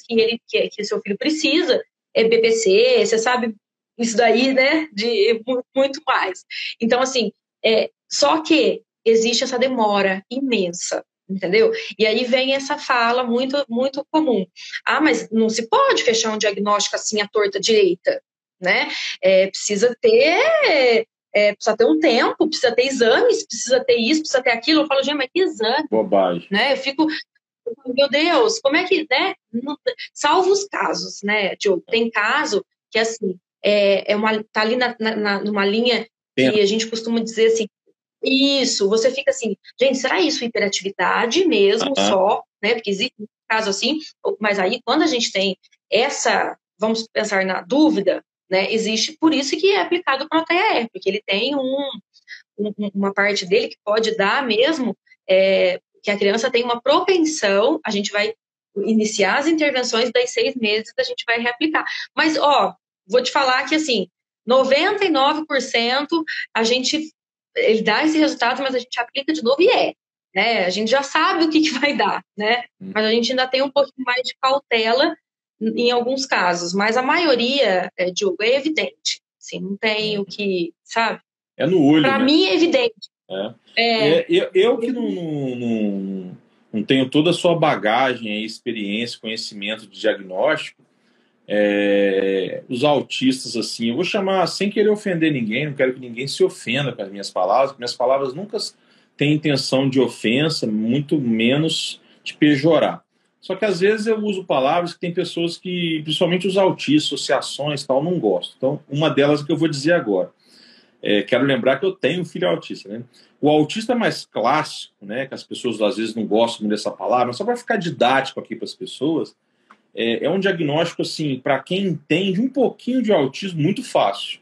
que ele que, que seu filho precisa, é BPC, você sabe isso daí, né, de muito mais. Então, assim, é, só que existe essa demora imensa, entendeu? E aí vem essa fala muito, muito comum. Ah, mas não se pode fechar um diagnóstico assim à torta direita, né? É, precisa ter é, precisa ter um tempo, precisa ter exames, precisa ter isso, precisa ter aquilo. Eu falo, gente, mas que exame? Bobagem. Né? Eu fico, meu Deus, como é que, né? Salvo os casos, né, Diogo? Tem caso que, assim, é, é uma, tá ali na, na, numa linha que a gente costuma dizer assim, isso, você fica assim, gente, será isso hiperatividade mesmo só, né? Porque existe um caso assim, mas aí quando a gente tem essa, vamos pensar na dúvida, né? Existe por isso que é aplicado o Proteia porque ele tem um, um, uma parte dele que pode dar mesmo é, que a criança tem uma propensão, a gente vai iniciar as intervenções, das seis meses a gente vai reaplicar. Mas, ó, vou te falar que, assim, 99% a gente, ele dá esse resultado, mas a gente aplica de novo e é. Né? A gente já sabe o que, que vai dar, né? Hum. Mas a gente ainda tem um pouquinho mais de cautela em alguns casos, mas a maioria, é, Diogo, é evidente. Assim, não tem o que, sabe? É no olho. Para né? mim é evidente. É. É. eu, eu, que não, não, não, não, tenho toda a sua bagagem, experiência, conhecimento de diagnóstico, é, os autistas, assim, eu vou chamar sem querer ofender ninguém, não quero que ninguém se ofenda com as minhas palavras, minhas palavras nunca têm intenção de ofensa, muito menos de pejorar. Só que às vezes eu uso palavras que tem pessoas que, principalmente os autistas, associações tal, não gostam. Então, uma delas é que eu vou dizer agora. É, quero lembrar que eu tenho um filho autista, né? O autista mais clássico, né, que as pessoas às vezes não gostam dessa palavra, mas só para ficar didático aqui para as pessoas, é, é, um diagnóstico assim para quem entende um pouquinho de autismo muito fácil,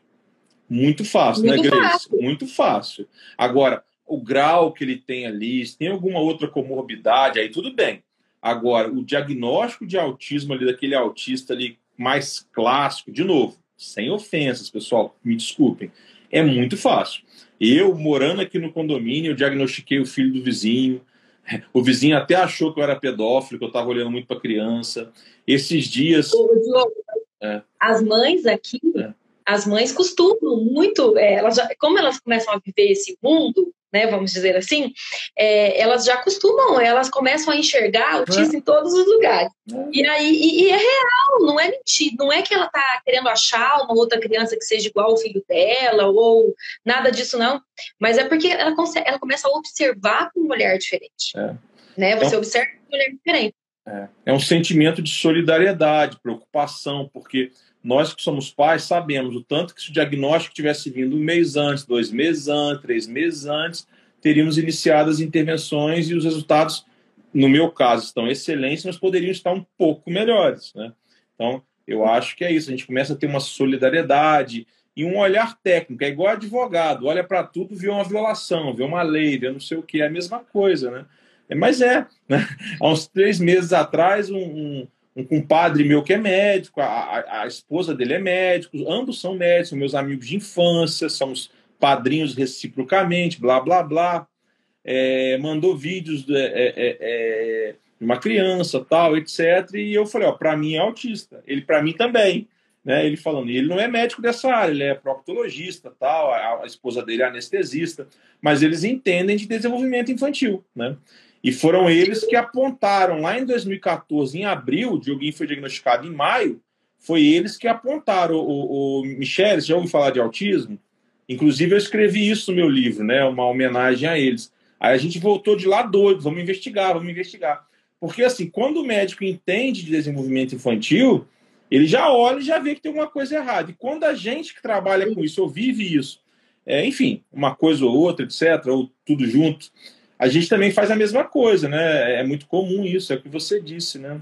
muito fácil, né, muito né, Grace? Fácil. Muito fácil. Agora, o grau que ele tem ali, se tem alguma outra comorbidade, aí tudo bem. Agora, o diagnóstico de autismo ali daquele autista ali mais clássico, de novo, sem ofensas, pessoal, me desculpem, é muito fácil. Eu, morando aqui no condomínio, eu diagnostiquei o filho do vizinho. O vizinho até achou que eu era pedófilo, que eu estava olhando muito para criança. Esses dias. É. As mães aqui, é. as mães costumam muito, é, elas já, como elas começam a viver esse mundo, né, vamos dizer assim, é, elas já costumam, elas começam a enxergar autismo é. em todos os lugares. É. E aí e, e, é real, não é mentira, não é que ela está querendo achar uma outra criança que seja igual ao filho dela ou nada disso não, mas é porque ela, consegue, ela começa a observar com um olhar diferente. É. Né? Você então, observa com um olhar diferente. É. é um sentimento de solidariedade, preocupação, porque nós que somos pais sabemos o tanto que se o diagnóstico tivesse vindo um mês antes, dois meses antes, três meses antes, teríamos iniciado as intervenções e os resultados, no meu caso, estão excelentes, mas poderiam estar um pouco melhores. Né? Então, eu acho que é isso. A gente começa a ter uma solidariedade e um olhar técnico. É igual advogado, olha para tudo, vê uma violação, vê uma lei, vê não sei o que, é a mesma coisa. Né? É, mas é. Né? Há uns três meses atrás, um, um um compadre meu que é médico, a, a, a, esposa dele é médico, ambos são médicos, meus amigos de infância, somos padrinhos reciprocamente, blá, blá, blá. É, mandou vídeos de, é, é, é de, uma criança, tal, etc. E eu falei, ó, para mim é autista, ele para mim também. Né, ele falando, ele não é médico dessa área, ele é proctologista, tal, a, a esposa dele é anestesista, mas eles entendem de desenvolvimento infantil, né? E foram eles que apontaram lá em 2014, em abril, o Dioguinho foi diagnosticado em maio, foi eles que apontaram. O, o Michel, já ouviu falar de autismo? Inclusive, eu escrevi isso no meu livro, né? Uma homenagem a eles. Aí a gente voltou de lá doido, vamos investigar, vamos investigar. Porque, assim, quando o médico entende de desenvolvimento infantil, ele já olha e já vê que tem alguma coisa errada. E quando a gente que trabalha com isso ou vive isso, é, enfim, uma coisa ou outra, etc., ou tudo junto, a gente também faz a mesma coisa, né? É muito comum isso, é o que você disse, né?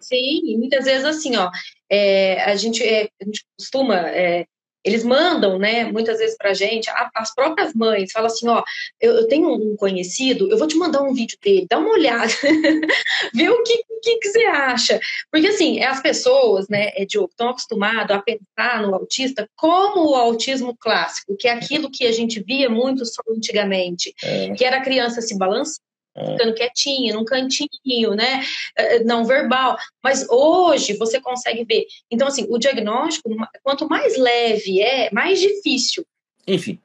Sim, muitas vezes assim, ó, é, a, gente, é, a gente costuma é, eles mandam, né, muitas vezes para a gente, as próprias mães falam assim, ó, eu, eu, tenho um conhecido, eu vou te mandar um vídeo dele, dá uma olhada, vê o que, que, que, você acha. Porque, assim, é as pessoas, né, é, Diogo, estão acostumadas a pensar no autista como o autismo clássico, que é aquilo que a gente via muito só antigamente, é. que era a criança se balançando. Ficando quietinha, num cantinho, né? É, não verbal. Mas hoje você consegue ver. Então, assim, o diagnóstico, quanto mais leve é, mais difícil. Enfim.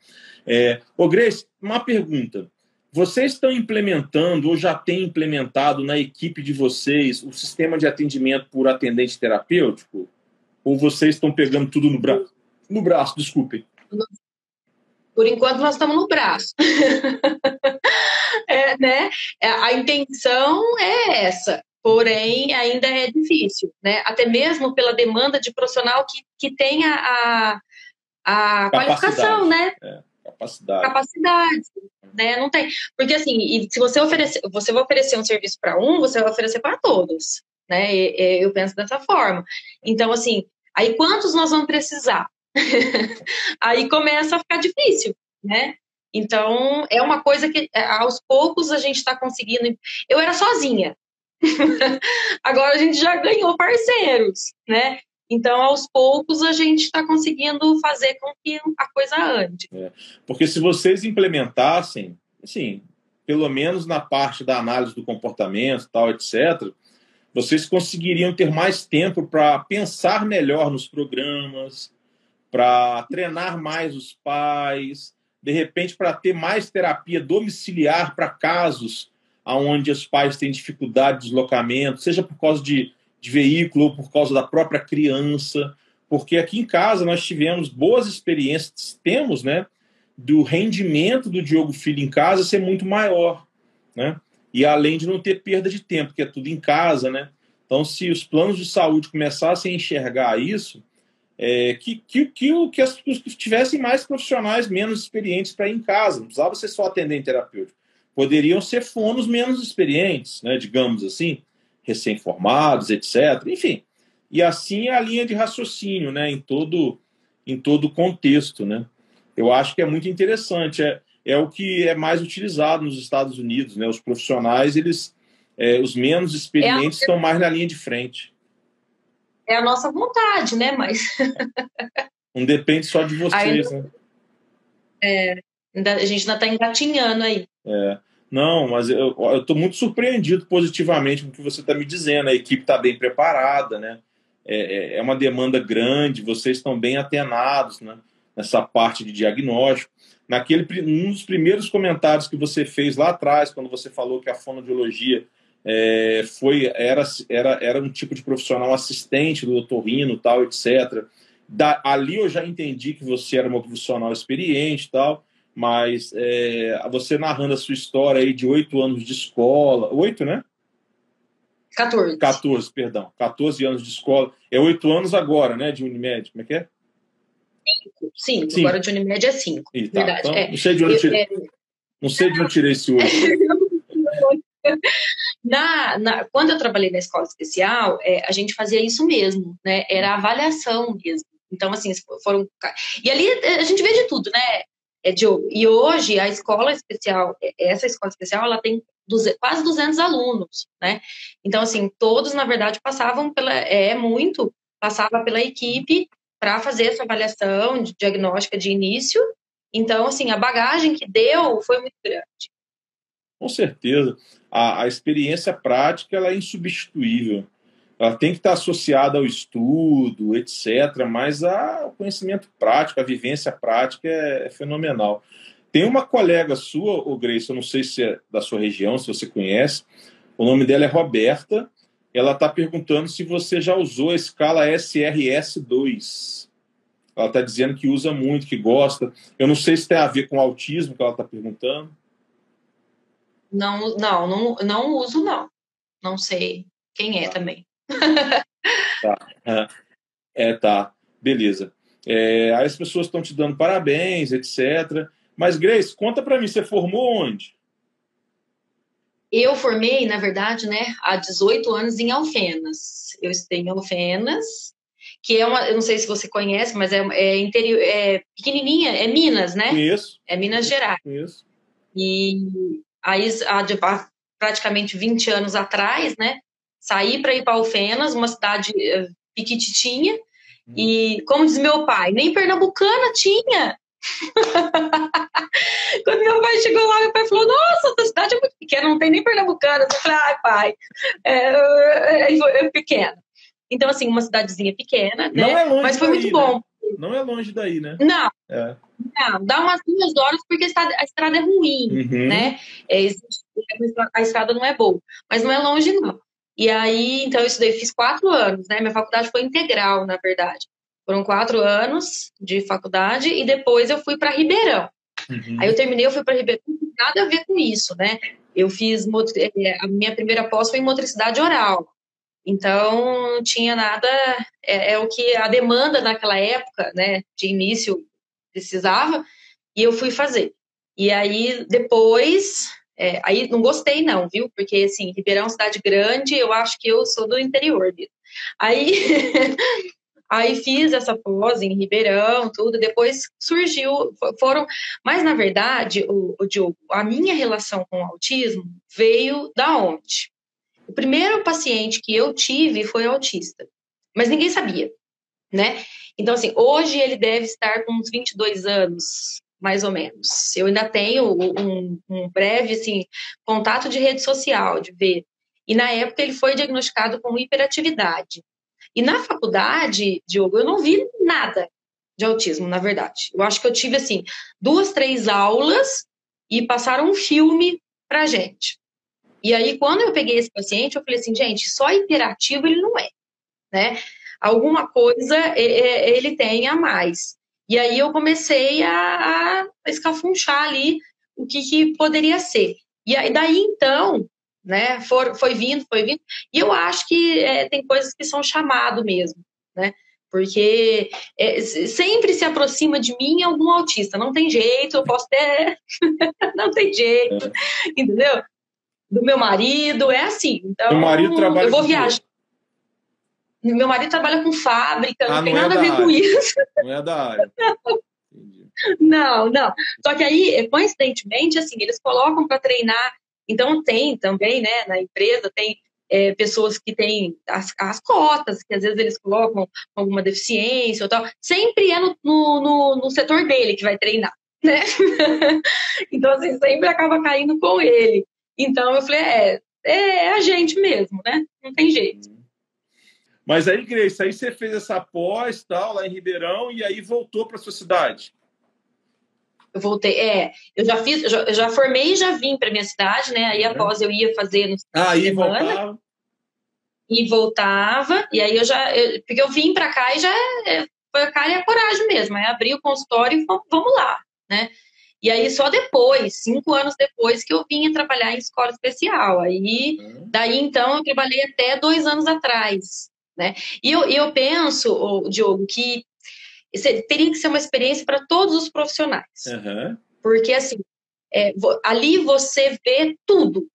É... Ô, Grace, uma pergunta. Vocês estão implementando ou já têm implementado na equipe de vocês o sistema de atendimento por atendente terapêutico? Ou vocês estão pegando tudo no braço? No braço, desculpem. Por enquanto, nós estamos no braço. é, né? É, a intenção é essa, porém ainda é difícil, né? Até mesmo pela demanda de profissional que, que tenha a, a qualificação, né? É, capacidade. Capacidade, né? Não tem. Porque assim, se você oferecer, você vai oferecer um serviço para um, você vai oferecer para todos, né? Eu penso dessa forma. Então, assim, aí quantos nós vamos precisar? aí começa a ficar difícil, né? Então, é uma coisa que é, aos poucos a gente está conseguindo. Eu era sozinha. Agora a gente já ganhou parceiros, né? Então, aos poucos, a gente está conseguindo fazer com que a coisa ande. É, porque se vocês implementassem, assim, pelo menos na parte da análise do comportamento, tal, etc., vocês conseguiriam ter mais tempo para pensar melhor nos programas, para treinar mais os pais, de repente para ter mais terapia domiciliar para casos onde os pais têm dificuldade de deslocamento, seja por causa de, de veículo ou por causa da própria criança, porque aqui em casa nós tivemos boas experiências, temos, né, do rendimento do Diogo Filho em casa ser muito maior, né? E além de não ter perda de tempo, que é tudo em casa, né? Então, se os planos de saúde começassem a enxergar isso, é, que, que, que, que, as, que tivessem mais profissionais menos experientes para ir em casa, não precisava ser só atendente terapêutico. Poderiam ser fonos menos experientes, né, digamos assim, recém-formados, etc. Enfim, e assim é a linha de raciocínio né, em todo em todo o contexto. Né? Eu acho que é muito interessante. É, é o que é mais utilizado nos Estados Unidos. Né? Os profissionais, eles, é, os menos experientes, é a... estão mais na linha de frente é a nossa vontade, né? Mas. Não depende só de vocês, né? É, a gente ainda está engatinhando aí. É. Não, mas eu estou muito surpreendido positivamente com o que você está me dizendo. A equipe está bem preparada, né? é, é uma demanda grande, vocês estão bem atenados né, nessa parte de diagnóstico. Naquele um dos primeiros comentários que você fez lá atrás, quando você falou que a fonoaudiologia é, foi era, era, era um tipo de profissional assistente do otorrino, tal, etc. Da, ali eu já entendi que você era uma profissional experiente tal, mas é, você narrando a sua história aí de oito anos de escola, oito, né? 14. 14, perdão. 14 anos de escola. É oito anos agora, né, de Unimed, como é que é? Cinco, cinco. cinco. Agora de Unimed é cinco. Tá. Verdade. Então, é. Não sei de onde eu tirei, é... não sei de onde eu tirei esse oito. Na, na, quando eu trabalhei na escola especial, é, a gente fazia isso mesmo, né? Era avaliação mesmo. Então, assim, foram. E ali a gente vê de tudo, né? É, Diogo? E hoje a escola especial, é, essa escola especial, ela tem quase 200 alunos, né? Então, assim, todos, na verdade, passavam pela. É muito, passava pela equipe para fazer essa avaliação de diagnóstica de início. Então, assim, a bagagem que deu foi muito grande. Com certeza. A, a experiência prática ela é insubstituível. Ela tem que estar associada ao estudo, etc. Mas o conhecimento prático, a vivência prática é, é fenomenal. Tem uma colega sua, o Grace, eu não sei se é da sua região, se você conhece, o nome dela é Roberta. Ela está perguntando se você já usou a escala SRS-2. Ela está dizendo que usa muito, que gosta. Eu não sei se tem a ver com autismo que ela está perguntando. Não, não, não, não uso, não. Não sei quem é também. tá. É, tá. Beleza. É, aí as pessoas estão te dando parabéns, etc. Mas, Grace, conta para mim, você formou onde? Eu formei, na verdade, né, há 18 anos em Alfenas. Eu estudei em Alfenas, que é uma, eu não sei se você conhece, mas é, é interior, é pequenininha, é Minas, né? Conheço. É Minas Gerais. Conheço. E aí, há praticamente 20 anos atrás, né, saí para ir para Alfenas, uma cidade uh, piquititinha, hum. e como diz meu pai, nem pernambucana tinha. Quando meu pai chegou lá, meu pai falou: Nossa, essa cidade é muito pequena, não tem nem pernambucana. Eu falei: Ai, pai, é, é, é pequena. Então, assim, uma cidadezinha pequena, né? É mas foi muito bom. Não é longe daí, né? Não. É. Não, dá umas duas horas porque a estrada, a estrada é ruim, uhum. né? É, a estrada não é boa, mas não é longe, não. E aí, então, eu estudei, fiz quatro anos, né? Minha faculdade foi integral, na verdade. Foram quatro anos de faculdade e depois eu fui para Ribeirão. Uhum. Aí eu terminei, eu fui para Ribeirão, nada a ver com isso, né? Eu fiz, é, a minha primeira pós foi em motricidade oral. Então, não tinha nada, é, é, o que a demanda naquela época, né, de início, precisava, e eu fui fazer. E aí, depois, é, aí não gostei não, viu? Porque, assim, Ribeirão é uma cidade grande, eu acho que eu sou do interior. Viu? Aí, aí fiz essa pós em Ribeirão, tudo, depois surgiu, foram... Mas, na verdade, o, o Diogo, a minha relação com o autismo veio da onde? O primeiro paciente que eu tive foi autista, mas ninguém sabia, né? Então, assim, hoje ele deve estar com uns 22 anos, mais ou menos. Eu ainda tenho um, um breve, assim, contato de rede social, de ver. E na época ele foi diagnosticado com hiperatividade. E na faculdade, Diogo, eu não vi nada de autismo, na verdade. Eu acho que eu tive, assim, duas, três aulas e passaram um filme pra gente. E aí, quando eu peguei esse paciente, eu falei assim, gente, só hiperativo ele não é, né? Alguma coisa ele tem a mais. E aí eu comecei a, a escafunchar ali o que, que, poderia ser. E aí, daí então, né, for, foi vindo, foi vindo. E eu acho que é, tem coisas que são chamado mesmo, né? Porque é, sempre se aproxima de mim algum autista. Não tem jeito, eu posso ter. não tem jeito, é. entendeu? Do meu marido, é assim. Então, meu marido trabalha eu vou viajar. Meu marido trabalha com fábrica, ah, não, tem é nada a ver área. com isso. Não é da área. não, não. Só que aí, coincidentemente, assim, eles colocam para treinar. Então tem também, né, na empresa tem é, pessoas que têm as, as, cotas, que às vezes eles colocam alguma deficiência ou tal. Sempre é no, no, no, no setor dele que vai treinar, né? então, assim, sempre acaba caindo com ele. Então eu falei, é, é a gente mesmo, né? Não tem jeito. Mas aí, Grace, aí você fez essa pós tal, lá em Ribeirão, e aí voltou para sua cidade. Eu voltei, é, eu já fiz, eu já, eu já formei e já vim para minha cidade, né? Aí após eu ia fazer no ah, aí semana, voltava. e voltava, e aí eu já, eu, porque eu vim para cá e já é, foi a cara e a coragem mesmo, aí abri o consultório e vamos, vamos lá, né? E aí só depois, cinco anos depois, que eu vinha trabalhar em escola especial. Aí, uhum. daí então, eu trabalhei até dois anos atrás, né? E eu, eu penso, Diogo, que teria que ser uma experiência para todos os profissionais. Uhum. Porque, assim, é, ali você vê tudo,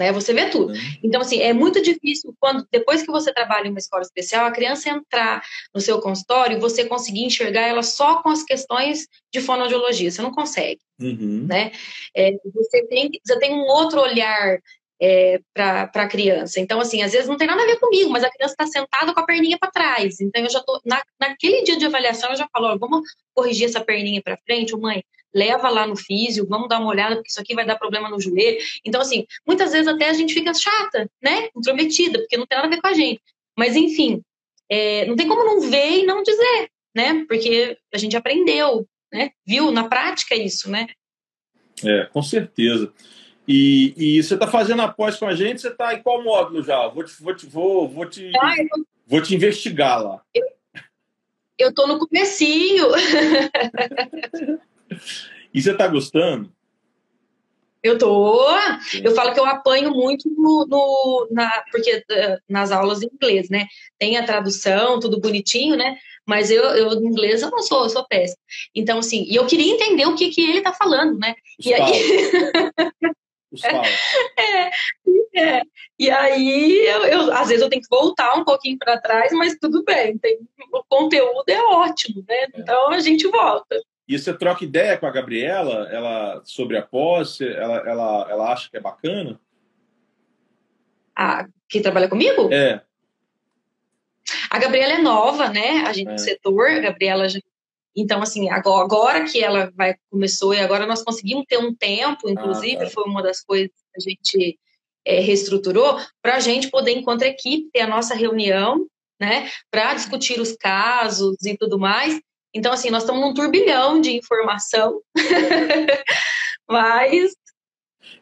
né? Você vê tudo. Então, assim, é muito difícil quando, depois que você trabalha em uma escola especial, a criança entrar no seu consultório e você conseguir enxergar ela só com as questões de fonoaudiologia. Você não consegue, uhum. né? É, você, tem, você tem um outro olhar é, para a criança. Então, assim, às vezes não tem nada a ver comigo, mas a criança está sentada com a perninha para trás. Então, eu já tô na, naquele dia de avaliação, eu já falo, ó, vamos corrigir essa perninha para frente, mãe, leva lá no físio, vamos dar uma olhada, porque isso aqui vai dar problema no joelho. Então, assim, muitas vezes até a gente fica chata, né? Intrometida, porque não tem nada a ver com a gente. Mas, enfim, é, não tem como não ver e não dizer, né? Porque a gente aprendeu, né? Viu na prática isso, né? É, com certeza. E, e você está fazendo após com a gente, você está em qual módulo já? Vou te, vou te, vou, vou te, ah, tô... vou te investigar lá. Eu, estou no comecinho. e você está gostando? Eu tô. Eu falo que eu apanho muito no, no, na, porque uh, nas aulas em inglês, né? Tem a tradução, tudo bonitinho, né? Mas eu, eu em inglês eu não sou, eu sou péssima. Então, assim, e eu queria entender o que, que ele tá falando, né? e aí. os. É, é. E aí, eu, eu, às vezes eu tenho que voltar um pouquinho para trás, mas tudo bem. Tem, o conteúdo é ótimo, né? É. Então a gente volta. E você troca ideia com a Gabriela ela, sobre a posse? Ela, ela, ela acha que é bacana? A, que trabalha comigo? É. A Gabriela é nova, né? A gente é. do setor, a Gabriela já então, assim, agora, agora, que ela vai começou e agora nós conseguimos ter um tempo, inclusive, ah, foi uma das coisas que a gente é, reestruturou, para a gente poder, enquanto equipe, ter a nossa reunião, né, para discutir os casos e tudo mais. Então, assim, nós estamos num turbilhão de informação, mas.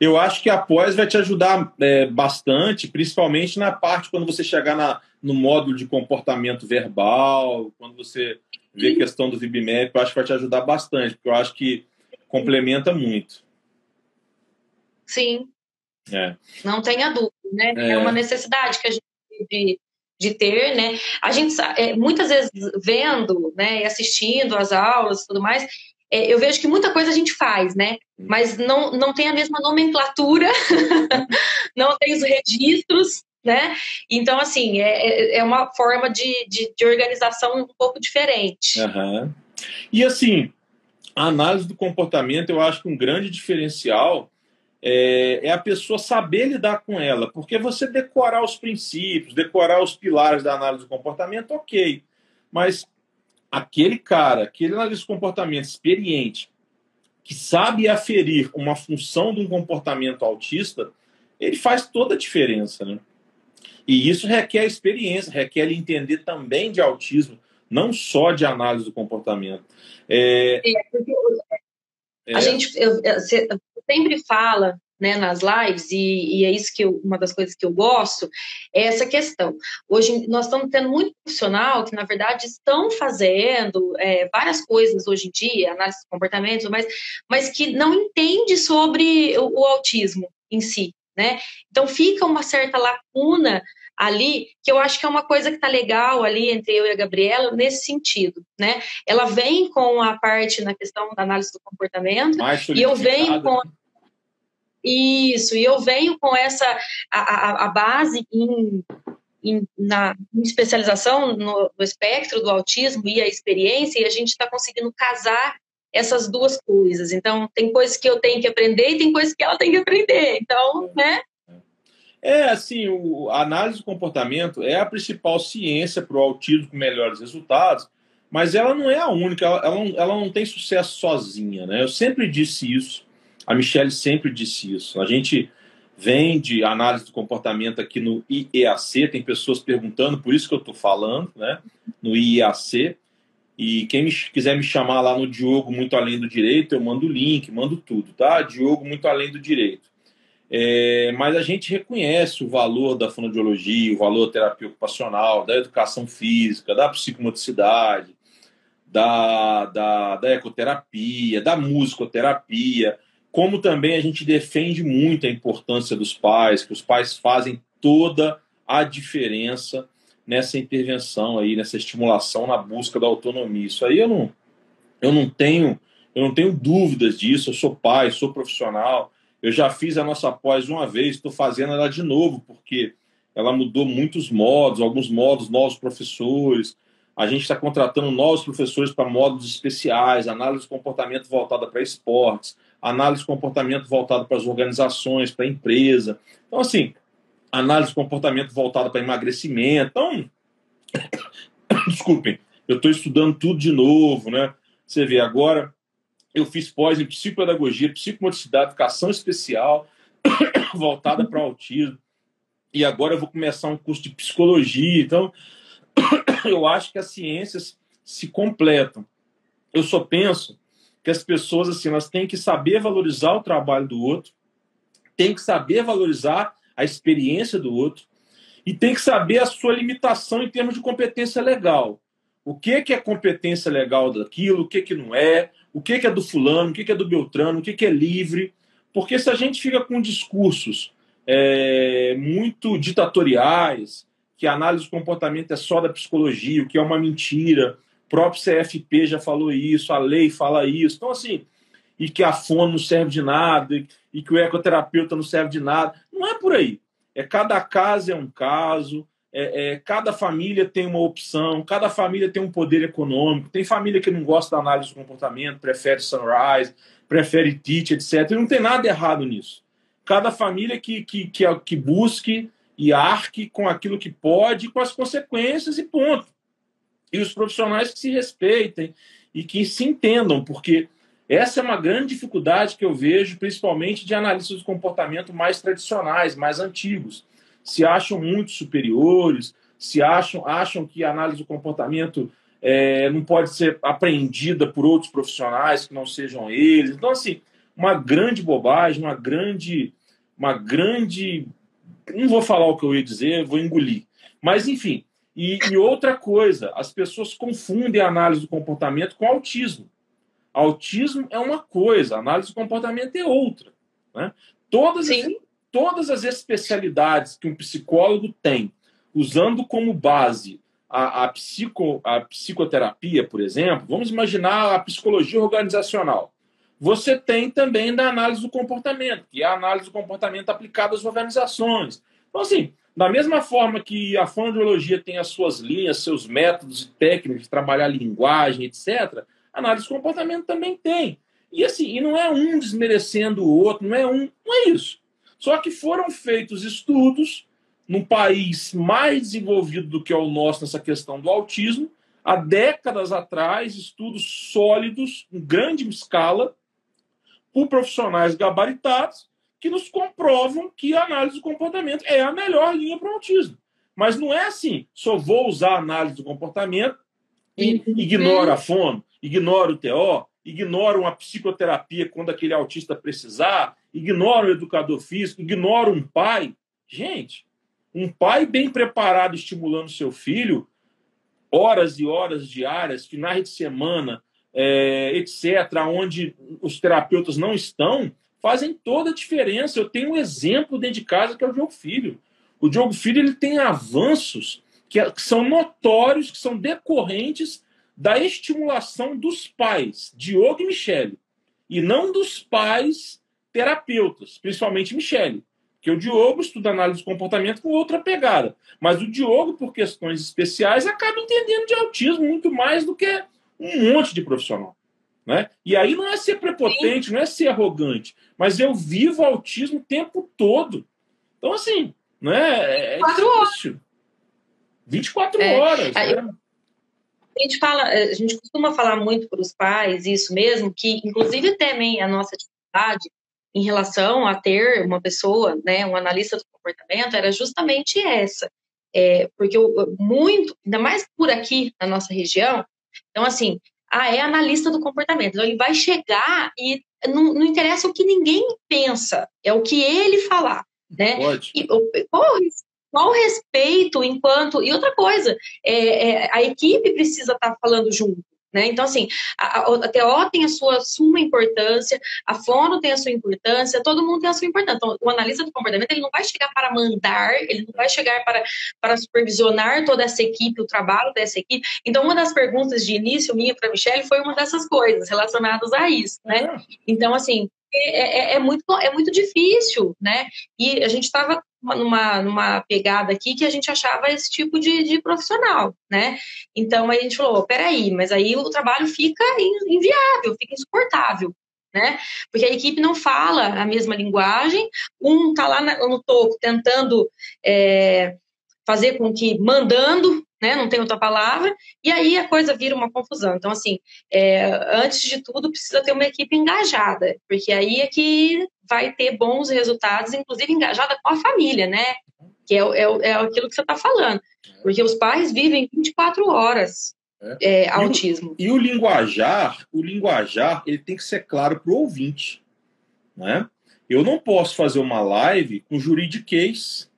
Eu acho que a pós vai te ajudar é, bastante, principalmente na parte quando você chegar na, no módulo de comportamento verbal, quando você ver a questão do VibMap, eu acho que vai te ajudar bastante, porque eu acho que complementa muito. Sim. É. Não tenha dúvida, né? É. é uma necessidade que a gente de, de ter, né? A gente é, muitas vezes vendo, né, e assistindo as aulas tudo mais, é, eu vejo que muita coisa a gente faz, né? Mas não, não tem a mesma nomenclatura, não tem os registros, né? Então, assim, é, é, é uma forma de, de, de organização um pouco diferente. Uhum. E, assim, a análise do comportamento, eu acho que um grande diferencial é, é, a pessoa saber lidar com ela, porque você decorar os princípios, decorar os pilares da análise do comportamento, ok, mas aquele cara, aquele analista de comportamento experiente, que sabe aferir uma função de um comportamento autista, ele faz toda a diferença, né? E isso requer experiência, requer entender também de autismo, não só de análise do comportamento. É, é, é, a gente eu, eu sempre fala né, nas lives, e, e, é isso que eu, uma das coisas que eu gosto, é essa questão. Hoje nós estamos tendo muito profissional que, na verdade, estão fazendo é, várias coisas hoje em dia, análise de comportamento, mas, mas que não entende sobre o, o autismo em si. Né? Então fica uma certa lacuna ali, que eu acho que é uma coisa que está legal ali entre eu e a Gabriela nesse sentido, né? Ela vem com a parte na questão da análise do comportamento e eu venho com isso, e eu venho com essa a, a, a base em, em, na em especialização no, no, espectro do autismo e a experiência, e a gente está conseguindo casar essas duas coisas. Então, tem coisas que eu tenho que aprender e tem coisas que ela tem que aprender. Então, né? É, assim, o, a análise do comportamento é a principal ciência para o autismo com melhores resultados, mas ela não é a única, ela, ela, não, ela não tem sucesso sozinha, né? Eu sempre disse isso, a Michelle sempre disse isso. A gente vem de análise do comportamento aqui no IEAC, tem pessoas perguntando, por isso que eu estou falando, né? No IEAC. E quem me, quiser me chamar lá no Diogo Muito Além do Direito, eu mando o link, mando tudo, tá? Diogo Muito Além do Direito. É, mas a gente reconhece o valor da fonoaudiologia, o valor da terapia ocupacional, da educação física, da psicomotricidade, da, da, da ecoterapia, da musicoterapia, como também a gente defende muito a importância dos pais, que os pais fazem toda a diferença nessa intervenção aí, nessa estimulação na busca da autonomia. Isso aí eu não, eu não tenho, eu não tenho dúvidas disso. Eu sou pai, sou profissional. Eu já fiz a nossa pós uma vez, estou fazendo ela de novo porque ela mudou muitos modos, alguns modos novos professores. A gente está contratando novos professores para módulos especiais, análise de comportamento voltada para esportes, análise de comportamento voltada para as organizações, para a empresa. Então, assim, análise de comportamento voltada para emagrecimento. Então, desculpem, eu estou estudando tudo de novo, né? Você vê, agora eu fiz pós em psicopedagogia, psicomotricidade, educação especial, voltada para autismo. E agora eu vou começar um curso de psicologia. Então, eu acho que as ciências se completam. Eu só penso que as pessoas assim, elas têm que saber valorizar o trabalho do outro, têm que saber valorizar a experiência do outro e tem que saber a sua limitação em termos de competência legal. O que, que é competência legal daquilo, o que, que não é, o que, que é do fulano, o que, que é do Beltrano, o que, que é livre. Porque se a gente fica com discursos é, muito ditatoriais, que a análise do comportamento é só da psicologia, o que é uma mentira. Próprio CFP já falou isso, a lei fala isso. Então, assim, e que a fono não serve de nada, e que o ecoterapeuta não serve de nada. Não é por aí. É cada caso é um caso, é, é, cada família tem uma opção, cada família tem um poder econômico. Tem família que não gosta da análise do comportamento, prefere Sunrise, prefere Teach, etc. E não tem nada errado nisso. Cada família que, que, que, que busque e arque com aquilo que pode, com as consequências e ponto. E os profissionais que se respeitem e que se entendam, porque essa é uma grande dificuldade que eu vejo, principalmente de analistas de comportamento mais tradicionais, mais antigos. Se acham muito superiores, se acham, acham que a análise do comportamento é, não pode ser aprendida por outros profissionais que não sejam eles. Então, assim, uma grande bobagem, uma grande, uma grande não vou falar o que eu ia dizer, vou engolir. Mas, enfim. E, e outra coisa, as pessoas confundem a análise do comportamento com autismo. Autismo é uma coisa, análise do comportamento é outra. Né? Todas, as, todas as especialidades que um psicólogo tem, usando como base a, a, psico, a psicoterapia, por exemplo, vamos imaginar a psicologia organizacional você tem também da análise do comportamento, que é a análise do comportamento aplicada às organizações. Então, assim, da mesma forma que a fonoaudiologia tem as suas linhas, seus métodos e técnicas de trabalhar linguagem, etc., a análise do comportamento também tem. E assim, e não é um desmerecendo o outro, não é um, não é isso. Só que foram feitos estudos num país mais desenvolvido do que é o nosso nessa questão do autismo, há décadas atrás, estudos sólidos, em grande escala, por profissionais gabaritados que nos comprovam que a análise do comportamento é a melhor linha para o autismo. Mas não é assim, só vou usar a análise do comportamento e ignoro a fono, ignoro o TO, ignoro uma psicoterapia quando aquele autista precisar, ignoro o educador físico, ignoro um pai. Gente, um pai bem preparado estimulando seu filho, horas e horas diárias, finais de semana, é, etc., onde os terapeutas não estão, fazem toda a diferença. Eu tenho um exemplo dentro de casa que é o Diogo Filho. O Diogo Filho ele tem avanços que, que são notórios, que são decorrentes da estimulação dos pais, Diogo e Michele, e não dos pais terapeutas, principalmente Michele. Porque o Diogo estuda análise de comportamento com outra pegada. Mas o Diogo, por questões especiais, acaba entendendo de autismo muito mais do que um monte de profissional. Né? E aí não é ser prepotente, Sim. não é ser arrogante, mas eu vivo autismo o tempo todo. Então, assim, né? é, é difícil. Horas. 24 é, horas. né? A gente, fala, a gente costuma falar muito para os pais, isso mesmo, que inclusive temem a nossa atividade, em relação a ter uma pessoa, né, um analista do comportamento, era justamente essa. É, porque eu, muito, ainda mais por aqui na nossa região, então assim, ah, é analista do comportamento. Então ele vai chegar e não, não interessa o que ninguém pensa, é o que ele falar, né? Pode. E, qual, qual respeito enquanto. E outra coisa, é, é, a equipe precisa estar tá falando junto. Né? Então, assim, a, a, TO tem a sua suma importância, a Fono tem a sua importância, todo mundo tem a sua importância. Então, o analista do comportamento ele não vai chegar para mandar, ele não vai chegar para, para supervisionar toda essa equipe, o trabalho dessa equipe. Então, uma das perguntas de início minha para a Michelle foi uma dessas coisas relacionadas a isso. Né? É. Então, assim, é, é, é, muito, é muito difícil, né? E a gente estava numa, numa pegada aqui que a gente achava esse tipo de, de profissional, né? Então a gente falou, peraí, mas aí o trabalho fica inviável, fica insuportável. Né? Porque a equipe não fala a mesma linguagem, um está lá no topo tentando é, fazer com que, mandando, né? Não tem outra palavra, e aí a coisa vira uma confusão. Então, assim, é, antes de tudo, precisa ter uma equipe engajada, porque aí é que vai ter bons resultados, inclusive engajada com a família, né? Que é, é, é aquilo que você está falando. Porque os pais vivem 24 horas é. É, autismo. E o, e o, linguajar, o linguajar, ele tem que ser claro para o ouvinte, né? Eu não posso fazer uma live com juridiquês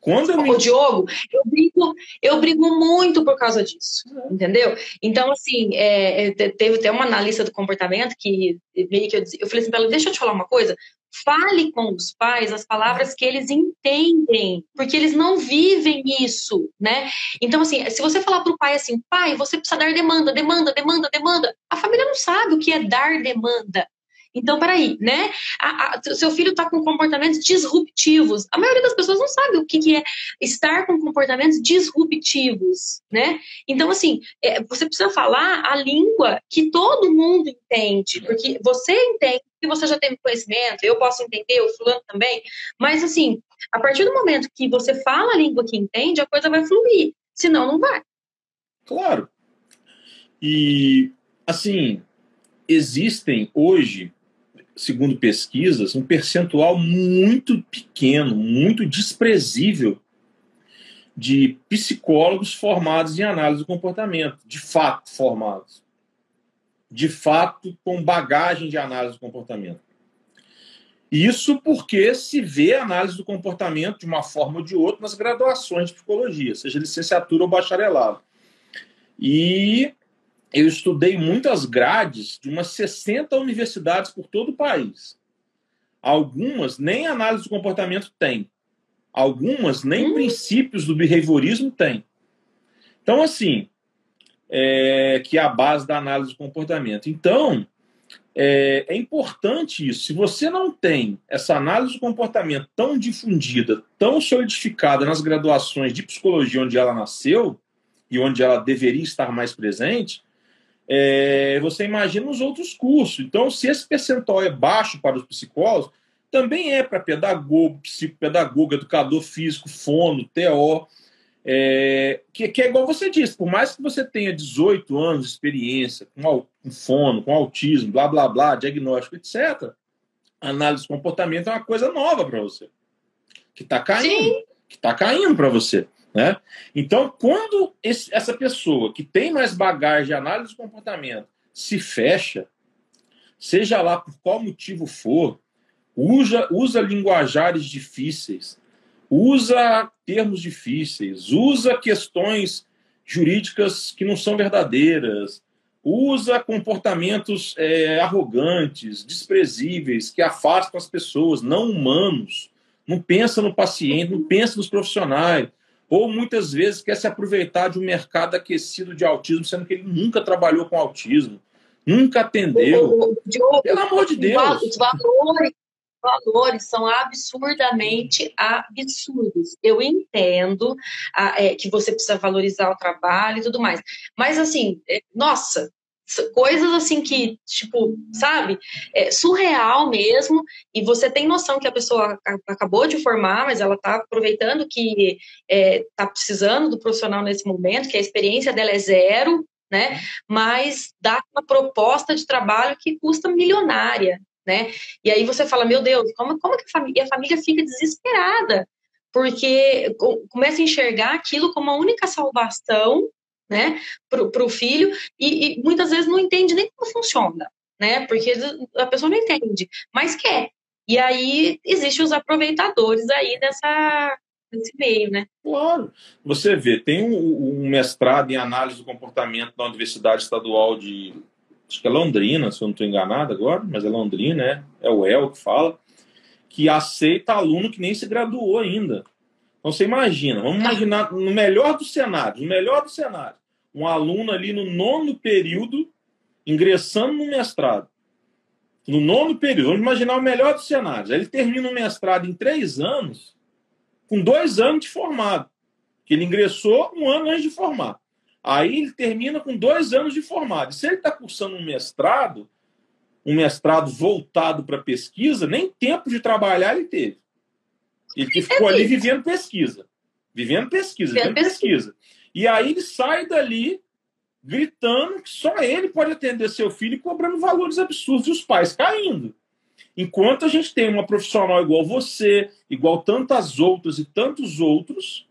quando eu me... O Diogo, eu brigo, eu brigo muito por causa disso, entendeu? Então, assim, é, é teve até uma analista do comportamento que meio que eu, eu falei assim para ela, deixa eu te falar uma coisa, fale com os pais as palavras que eles entendem, porque eles não vivem isso, né? Então, assim, se você falar para o pai assim, pai, você precisa dar demanda, demanda, demanda, demanda, a família não sabe o que é dar demanda. Então, peraí, né? A, a, seu filho está com comportamentos disruptivos. A maioria das pessoas não sabe o que, que é estar com comportamentos disruptivos, né? Então, assim, é, você precisa falar a língua que todo mundo entende, porque você entende que você já tem conhecimento, eu posso entender, o fulano também, mas, assim, a partir do momento que você fala a língua que entende, a coisa vai fluir, senão não vai. Claro. E, assim, existem hoje segundo pesquisas, um percentual muito pequeno, muito desprezível de psicólogos formados em análise do comportamento, de fato formados, de fato com bagagem de análise do comportamento. Isso porque se vê a análise do comportamento de uma forma ou de outra nas graduações de psicologia, seja licenciatura ou bacharelado. E eu estudei muitas grades de umas 60 universidades por todo o país. Algumas nem análise do comportamento têm. Algumas nem hum. princípios do behaviorismo têm. Então, assim, é, que é a base da análise do comportamento. Então, é, é, importante isso. Se você não tem essa análise do comportamento tão difundida, tão solidificada nas graduações de psicologia onde ela nasceu e onde ela deveria estar mais presente, é, você imagina os outros cursos. Então, se esse percentual é baixo para os psicólogos, também é para pedagogo, psicopedagogo, educador físico, fono, TO, é, que, que, é igual você disse, por mais que você tenha 18 anos de experiência com, com fono, com autismo, blá, blá, blá, diagnóstico, etc., análise de comportamento é uma coisa nova para você, que está caindo, Sim. que está caindo para você. Né? Então, quando esse, essa pessoa que tem mais bagagem de análise de comportamento se fecha, seja lá por qual motivo for, usa, usa linguajares difíceis, usa termos difíceis, usa questões jurídicas que não são verdadeiras, usa comportamentos é, arrogantes, desprezíveis, que afastam as pessoas, não humanos, não pensa no paciente, não pensa nos profissionais, ou muitas vezes quer se aproveitar de um mercado aquecido de autismo, sendo que ele nunca trabalhou com autismo, nunca atendeu. Diogo, Pelo amor de Deus. Os valores, valores são absurdamente absurdos. Eu entendo a, é, que você precisa valorizar o trabalho e tudo mais, mas assim, é, nossa, coisas assim que, tipo, sabe, é surreal mesmo, e você tem noção que a pessoa acabou de formar, mas ela está aproveitando que é, tá precisando do profissional nesse momento, que a experiência dela é zero, né, mas dá uma proposta de trabalho que custa milionária, né? E aí você fala, meu Deus, como, como que a família, a família fica desesperada? Porque começa a enxergar aquilo como a única salvação, né, para o filho, e, e muitas vezes não entende nem como funciona, né? Porque a pessoa não entende, mas quer. E aí existem os aproveitadores aí dessa, desse meio, né? Claro. Você vê, tem um, um, mestrado em análise do comportamento na Universidade Estadual de. Acho que é Londrina, se eu não estou enganado agora, mas é Londrina, é, é o El que fala, que aceita aluno que nem se graduou ainda. Então você imagina, vamos imaginar no melhor dos cenários, no melhor do cenário, um aluno ali no nono período ingressando no mestrado. No nono período, vamos imaginar o melhor dos cenários. Ele termina o mestrado em três anos, com dois anos de formado. Que ele ingressou um ano antes de formar. Aí ele termina com dois anos de formado. E se ele está cursando um mestrado, um mestrado voltado para pesquisa, nem tempo de trabalhar ele teve. Ele ficou ali vivendo pesquisa. Vivendo pesquisa, vivendo pesquisa. E aí ele sai dali gritando que só ele pode atender seu filho e cobrando valores absurdos e os pais caindo. Enquanto a gente tem uma profissional igual você, igual tantas outras e tantos outros,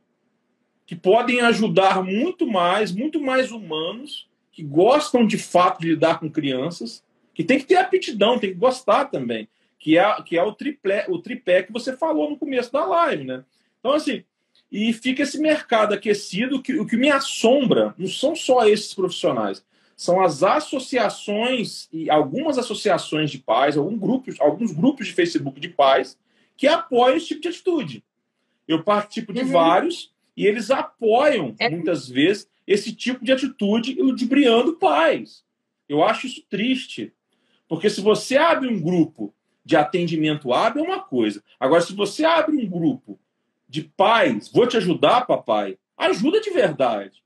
que podem ajudar muito mais, muito mais humanos, que gostam de fato de lidar com crianças, que tem que ter aptidão, tem que gostar também, que é, que é o, triplé, o tripé que você falou no começo da live, né? Então, assim, e fica esse mercado aquecido. Que, o que me assombra não são só esses profissionais, são as associações e algumas associações de pais, alguns grupos, alguns grupos de Facebook de pais que apoiam esse tipo de atitude. Eu participo de uhum. vários e eles apoiam é. muitas vezes esse tipo de atitude ludibriando pais. Eu acho isso triste, porque se você abre um grupo de atendimento hábil é uma coisa. Agora, se você abre um grupo de pais, vou te ajudar, papai, ajuda de verdade.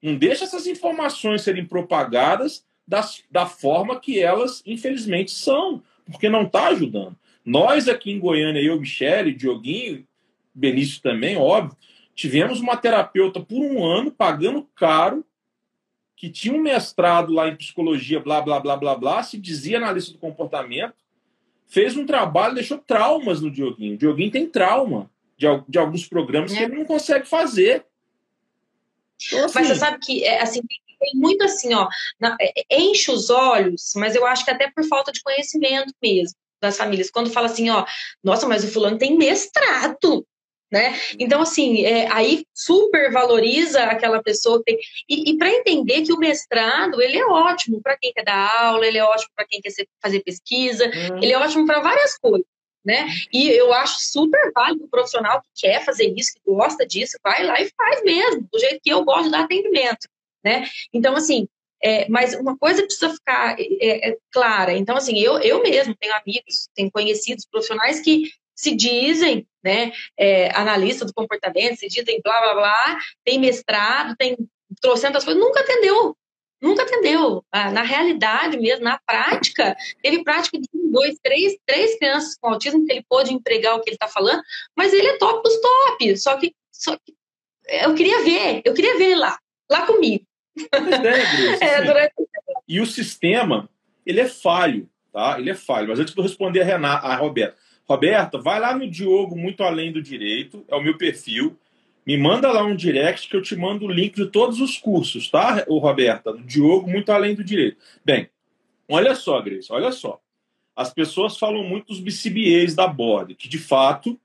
Não deixa essas informações serem propagadas das, da forma que elas, infelizmente, são, porque não está ajudando. Nós aqui em Goiânia, eu, Michele, Dioguinho, Benício também, óbvio, tivemos uma terapeuta por um ano, pagando caro, que tinha um mestrado lá em psicologia, blá, blá, blá, blá, blá, se dizia analista do comportamento, fez um trabalho, deixou traumas no Dioguinho. O Dioguinho tem trauma de, de alguns programas é. que ele não consegue fazer. Então, assim... Mas você sabe que é, assim, tem muito assim, ó, é, é, enche os olhos, mas eu acho que até por falta de conhecimento mesmo das famílias. Quando fala assim, ó, nossa, mas o fulano tem mestrado, né? Então, assim, é, aí super valoriza aquela pessoa que tem... E, e para entender que o mestrado, ele é ótimo para quem quer dar aula, ele é ótimo para quem quer fazer pesquisa, hum. ele é ótimo para várias coisas né? E eu acho super válido o profissional que quer fazer isso, que gosta disso, vai lá e faz mesmo, do jeito que eu gosto de dar atendimento, né? Então, assim, é, mas uma coisa precisa ficar é, é, clara. Então, assim, eu, eu mesmo tenho amigos, tenho conhecidos profissionais que se dizem, né, é, analista do comportamento, se dizem blá, blá, blá, tem mestrado, tem trocentas coisas, nunca atendeu nunca atendeu. Ah, na realidade mesmo, na prática, teve prática de um, dois, três, três crianças com autismo que ele pôde empregar o que ele está falando, mas ele é top dos top. Só que, só que eu queria ver, eu queria ver ele lá, lá comigo. É, é, durante... E o sistema, ele é falho, tá? Ele é falho. Mas antes de eu responder a, Renata, a Roberta, Roberta, vai lá no Diogo Muito Além do Direito, é o meu perfil. Me manda lá um direct que eu te mando o link de todos os cursos, tá, o Roberta? Do Diogo, muito além do direito. Bem, olha só, Grace, olha só. As pessoas falam muito dos BCBAs da Board, que de fato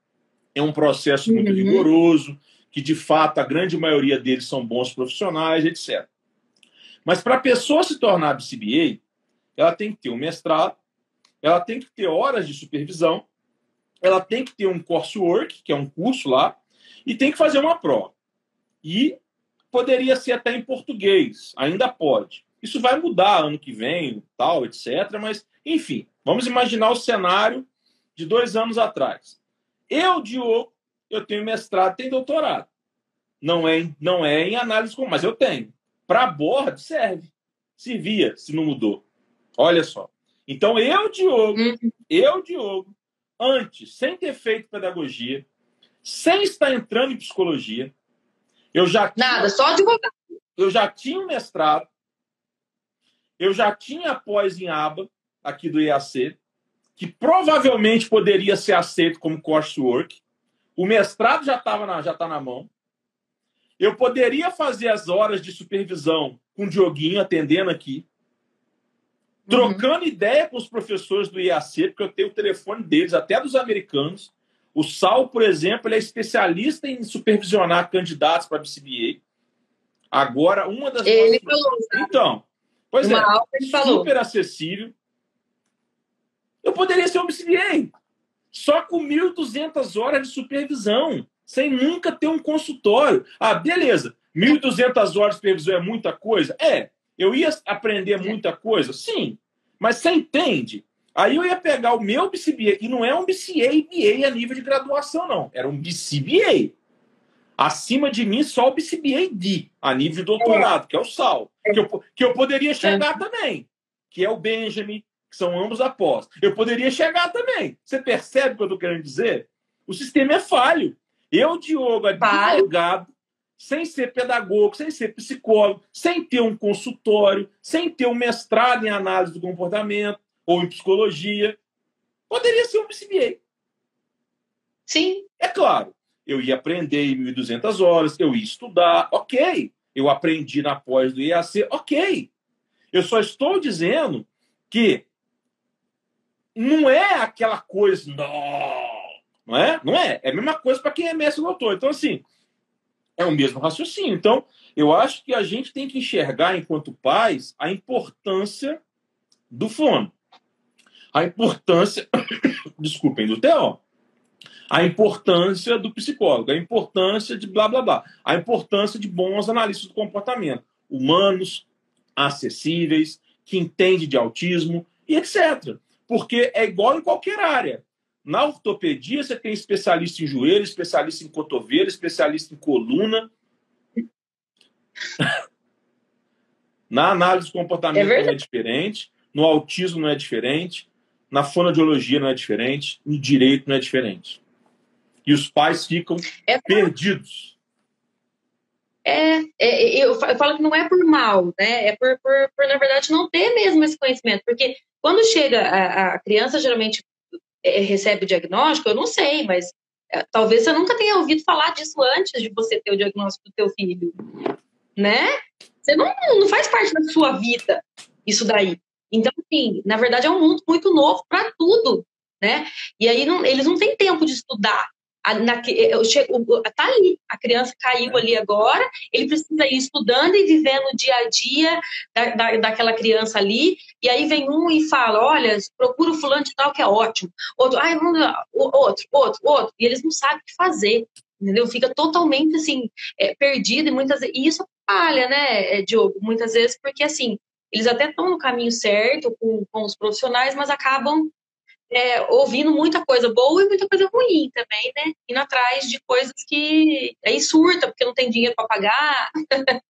é um processo muito uhum. rigoroso, que de fato a grande maioria deles são bons profissionais, etc. Mas para a pessoa se tornar BCBA, ela tem que ter um mestrado, ela tem que ter horas de supervisão, ela tem que ter um coursework, que é um curso lá, e tem que fazer uma prova. E poderia ser até em português, ainda pode. Isso vai mudar ano que vem, tal, etc. Mas, enfim, vamos imaginar o cenário de dois anos atrás. Eu, Diogo, eu tenho mestrado, tenho doutorado. Não é, não é em análise comum, mas eu tenho. Para board serve. Se via, se não mudou. Olha só. Então, eu, Diogo, uhum. eu, Diogo, antes, sem ter feito pedagogia, sem estar entrando em psicologia. Eu já tinha, Nada, só advogado. Eu já tinha um mestrado. Eu já tinha pós em aba aqui do IAC, que provavelmente poderia ser aceito como coursework. O mestrado já estava na, já tá na mão. Eu poderia fazer as horas de supervisão com o Dioguinho atendendo aqui, trocando uhum. ideia com os professores do IAC, porque eu tenho o telefone deles, até dos americanos. O Sal, por exemplo, ele é especialista em supervisionar candidatos para BCBA. Agora, uma das. Ele nossas... falou. Então, pois uma é, super falou. acessível. Eu poderia ser um BCBA, só com 1.200 horas de supervisão, sem nunca ter um consultório. Ah, beleza, 1.200 horas de supervisão é muita coisa? É. Eu ia aprender muita coisa? Sim. Mas você entende? Aí eu ia pegar o meu BCBA, e não é um BCA a nível de graduação, não. Era um BCBA. Acima de mim, só o BCBA-D, a nível de doutorado, que é o SAL. Que eu, que eu poderia chegar também, que é o Benjamin, que são ambos após. Eu poderia chegar também. Você percebe o que eu estou querendo dizer? O sistema é falho. Eu, Diogo, advogado, sem ser pedagogo, sem ser psicólogo, sem ter um consultório, sem ter um mestrado em análise do comportamento ou em psicologia, poderia ser um BCBA. Sim. É claro, eu ia aprender em 1.200 horas, eu ia estudar, ok. Eu aprendi na pós do IAC, ok. Eu só estou dizendo que não é aquela coisa, não, não é? Não é. É a mesma coisa para quem é mestre doutor. Então, assim, é o mesmo raciocínio. Então, eu acho que a gente tem que enxergar, enquanto pais, a importância do fono. A importância, desculpem, do TO a importância do psicólogo, a importância de blá blá blá, a importância de bons analistas do comportamento, humanos, acessíveis, que entende de autismo e etc. Porque é igual em qualquer área. Na ortopedia, você tem especialista em joelho, especialista em cotovelo, especialista em coluna. Na análise do comportamento é não é diferente, no autismo não é diferente, na fonoaudiologia não é diferente, no direito não é diferente e os pais ficam é, perdidos. É, é eu, eu, falo que não é por mal, né? É por, por, por, na verdade, não ter mesmo esse conhecimento. Porque quando chega a, a criança, geralmente é, recebe o diagnóstico, eu não sei, mas é, talvez você nunca tenha ouvido falar disso antes de você ter o diagnóstico do teu filho, né? Você não, não faz parte da sua vida isso daí. Então, assim, na verdade é um mundo muito novo para tudo, né? E aí não, eles não têm tempo de estudar. Tá ali, a criança caiu ali agora, ele precisa ir estudando e vivendo o dia a dia da, da, daquela criança ali, e aí vem um e fala, olha, procura o fulano de tal que é ótimo, outro, ai, outro, outro, outro, e eles não sabem o que fazer, entendeu? Fica totalmente, assim, é, perdido, e muitas e isso falha, né, é, Diogo, muitas vezes, porque, assim, eles até estão no caminho certo com, com os profissionais, mas acabam é, ouvindo muita coisa boa e muita coisa ruim também, né? Indo atrás de coisas que aí surta, porque não tem dinheiro para pagar.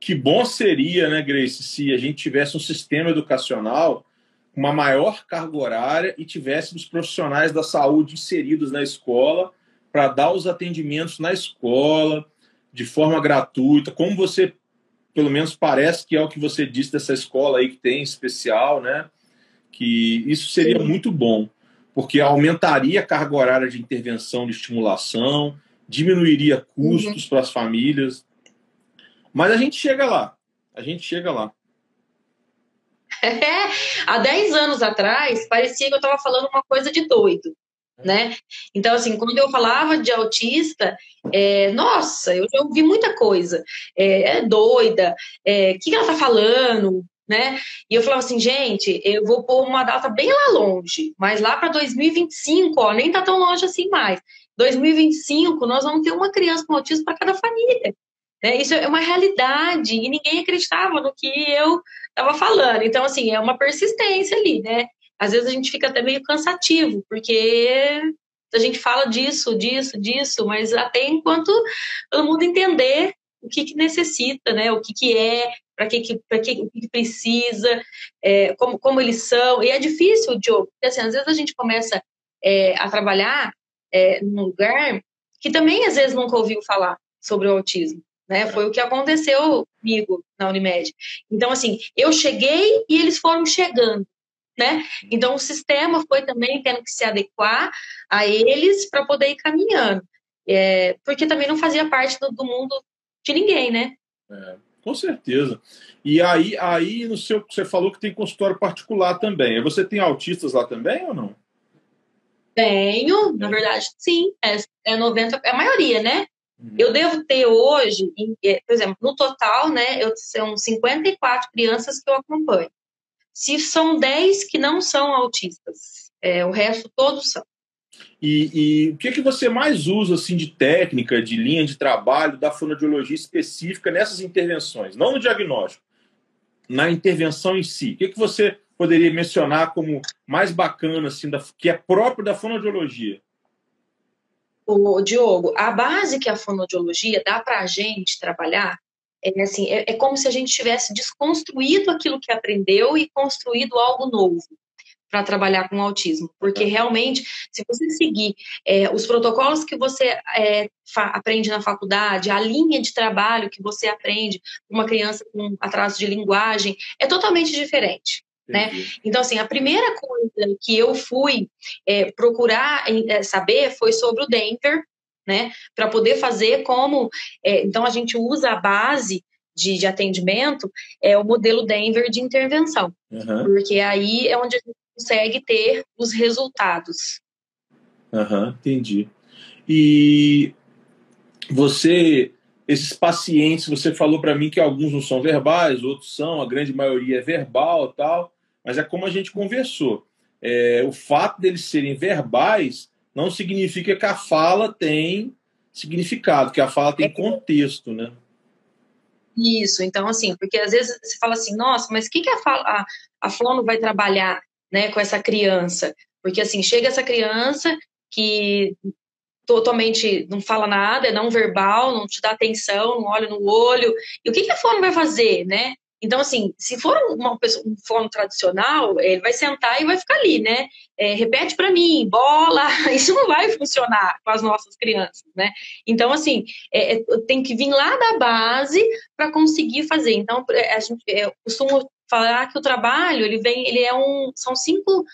que bom seria, né, Grace, se a gente tivesse um sistema educacional com uma maior carga horária e tivéssemos profissionais da saúde inseridos na escola para dar os atendimentos na escola de forma gratuita, como você pelo menos parece que é o que você disse dessa escola aí que tem especial, né? Que isso seria muito bom, porque aumentaria a carga horária de intervenção de estimulação, diminuiria custos uhum. para as famílias. Mas a gente chega lá, a gente chega lá. É, há 10 anos atrás, parecia que eu estava falando uma coisa de doido, né? Então, assim, quando eu falava de autista, é, nossa, eu já ouvi muita coisa. É, é doida, o é, que, que ela está falando? Né? E eu falava assim, gente, eu vou pôr uma data bem lá longe, mas lá para 2025, ó, nem tá tão longe assim mais. 2025, nós vamos ter uma criança com autismo para cada família. Né? Isso é uma realidade e ninguém acreditava no que eu estava falando. Então, assim, é uma persistência ali, né? Às vezes a gente fica até meio cansativo, porque a gente fala disso, disso, disso, mas até enquanto todo mundo entender o que, que necessita, né? O que, que é, para que, que, que, que precisa, é, como, como eles são. E é difícil, Diogo, porque assim, às vezes a gente começa é, a trabalhar é, num lugar que também às vezes nunca ouviu falar sobre o autismo. Né? Foi o que aconteceu comigo na Unimed. Então, assim, eu cheguei e eles foram chegando. né? Então o sistema foi também tendo que se adequar a eles para poder ir caminhando, é, porque também não fazia parte do, do mundo de ninguém, né? É, com certeza. E aí, aí no seu, você falou que tem consultório particular também. Você tem autistas lá também ou não? Tenho, na verdade, sim. É, é 90, é a maioria, né? Uhum. Eu devo ter hoje, é, por exemplo, no total, né, eu, são 54 crianças que eu acompanho. Se são 10 que não são autistas, é, o resto todos são. E, e, o que, é que você mais usa assim de técnica, de linha de trabalho da fonoaudiologia específica nessas intervenções? Não no diagnóstico, na intervenção em si. O que, é que você poderia mencionar como mais bacana, assim, da, que é próprio da fonoaudiologia? O Diogo, a base que a fonoaudiologia dá para a gente trabalhar é assim, é, é como se a gente tivesse desconstruído aquilo que aprendeu e construído algo novo para trabalhar com autismo, porque realmente, se você seguir é, os protocolos que você é, aprende na faculdade, a linha de trabalho que você aprende uma criança com atraso de linguagem, é totalmente diferente. Né? Então, assim, a primeira coisa que eu fui é, procurar é, saber foi sobre o Denver, né? Para poder fazer como. É, então, a gente usa a base de, de, atendimento, é o modelo Denver de intervenção, uhum. porque aí é onde a gente consegue ter os resultados. Aham, uhum, entendi. E você, esses pacientes, você falou para mim que alguns não são verbais, outros são, a grande maioria é verbal tal, mas é como a gente conversou. É, o fato deles serem verbais não significa que a fala tem significado, que a fala tem é. contexto, né? Isso, então assim, porque às vezes você fala assim, nossa, mas o que, que a, fala, a, a fono vai trabalhar? Né, com essa criança. Porque, assim, chega essa criança que totalmente não fala nada, é não verbal, não te dá atenção, não olha no olho. E o que, que a fono vai fazer, né? Então, assim, se for uma pessoa, um fono tradicional, ele vai sentar e vai ficar ali, né? É, repete para mim, bola, isso não vai funcionar com as nossas crianças, né? Então, assim, é, é, tem que vir lá da base para conseguir fazer. Então, a gente, é, eu costumo falar que o trabalho ele vem, ele é um, são cinco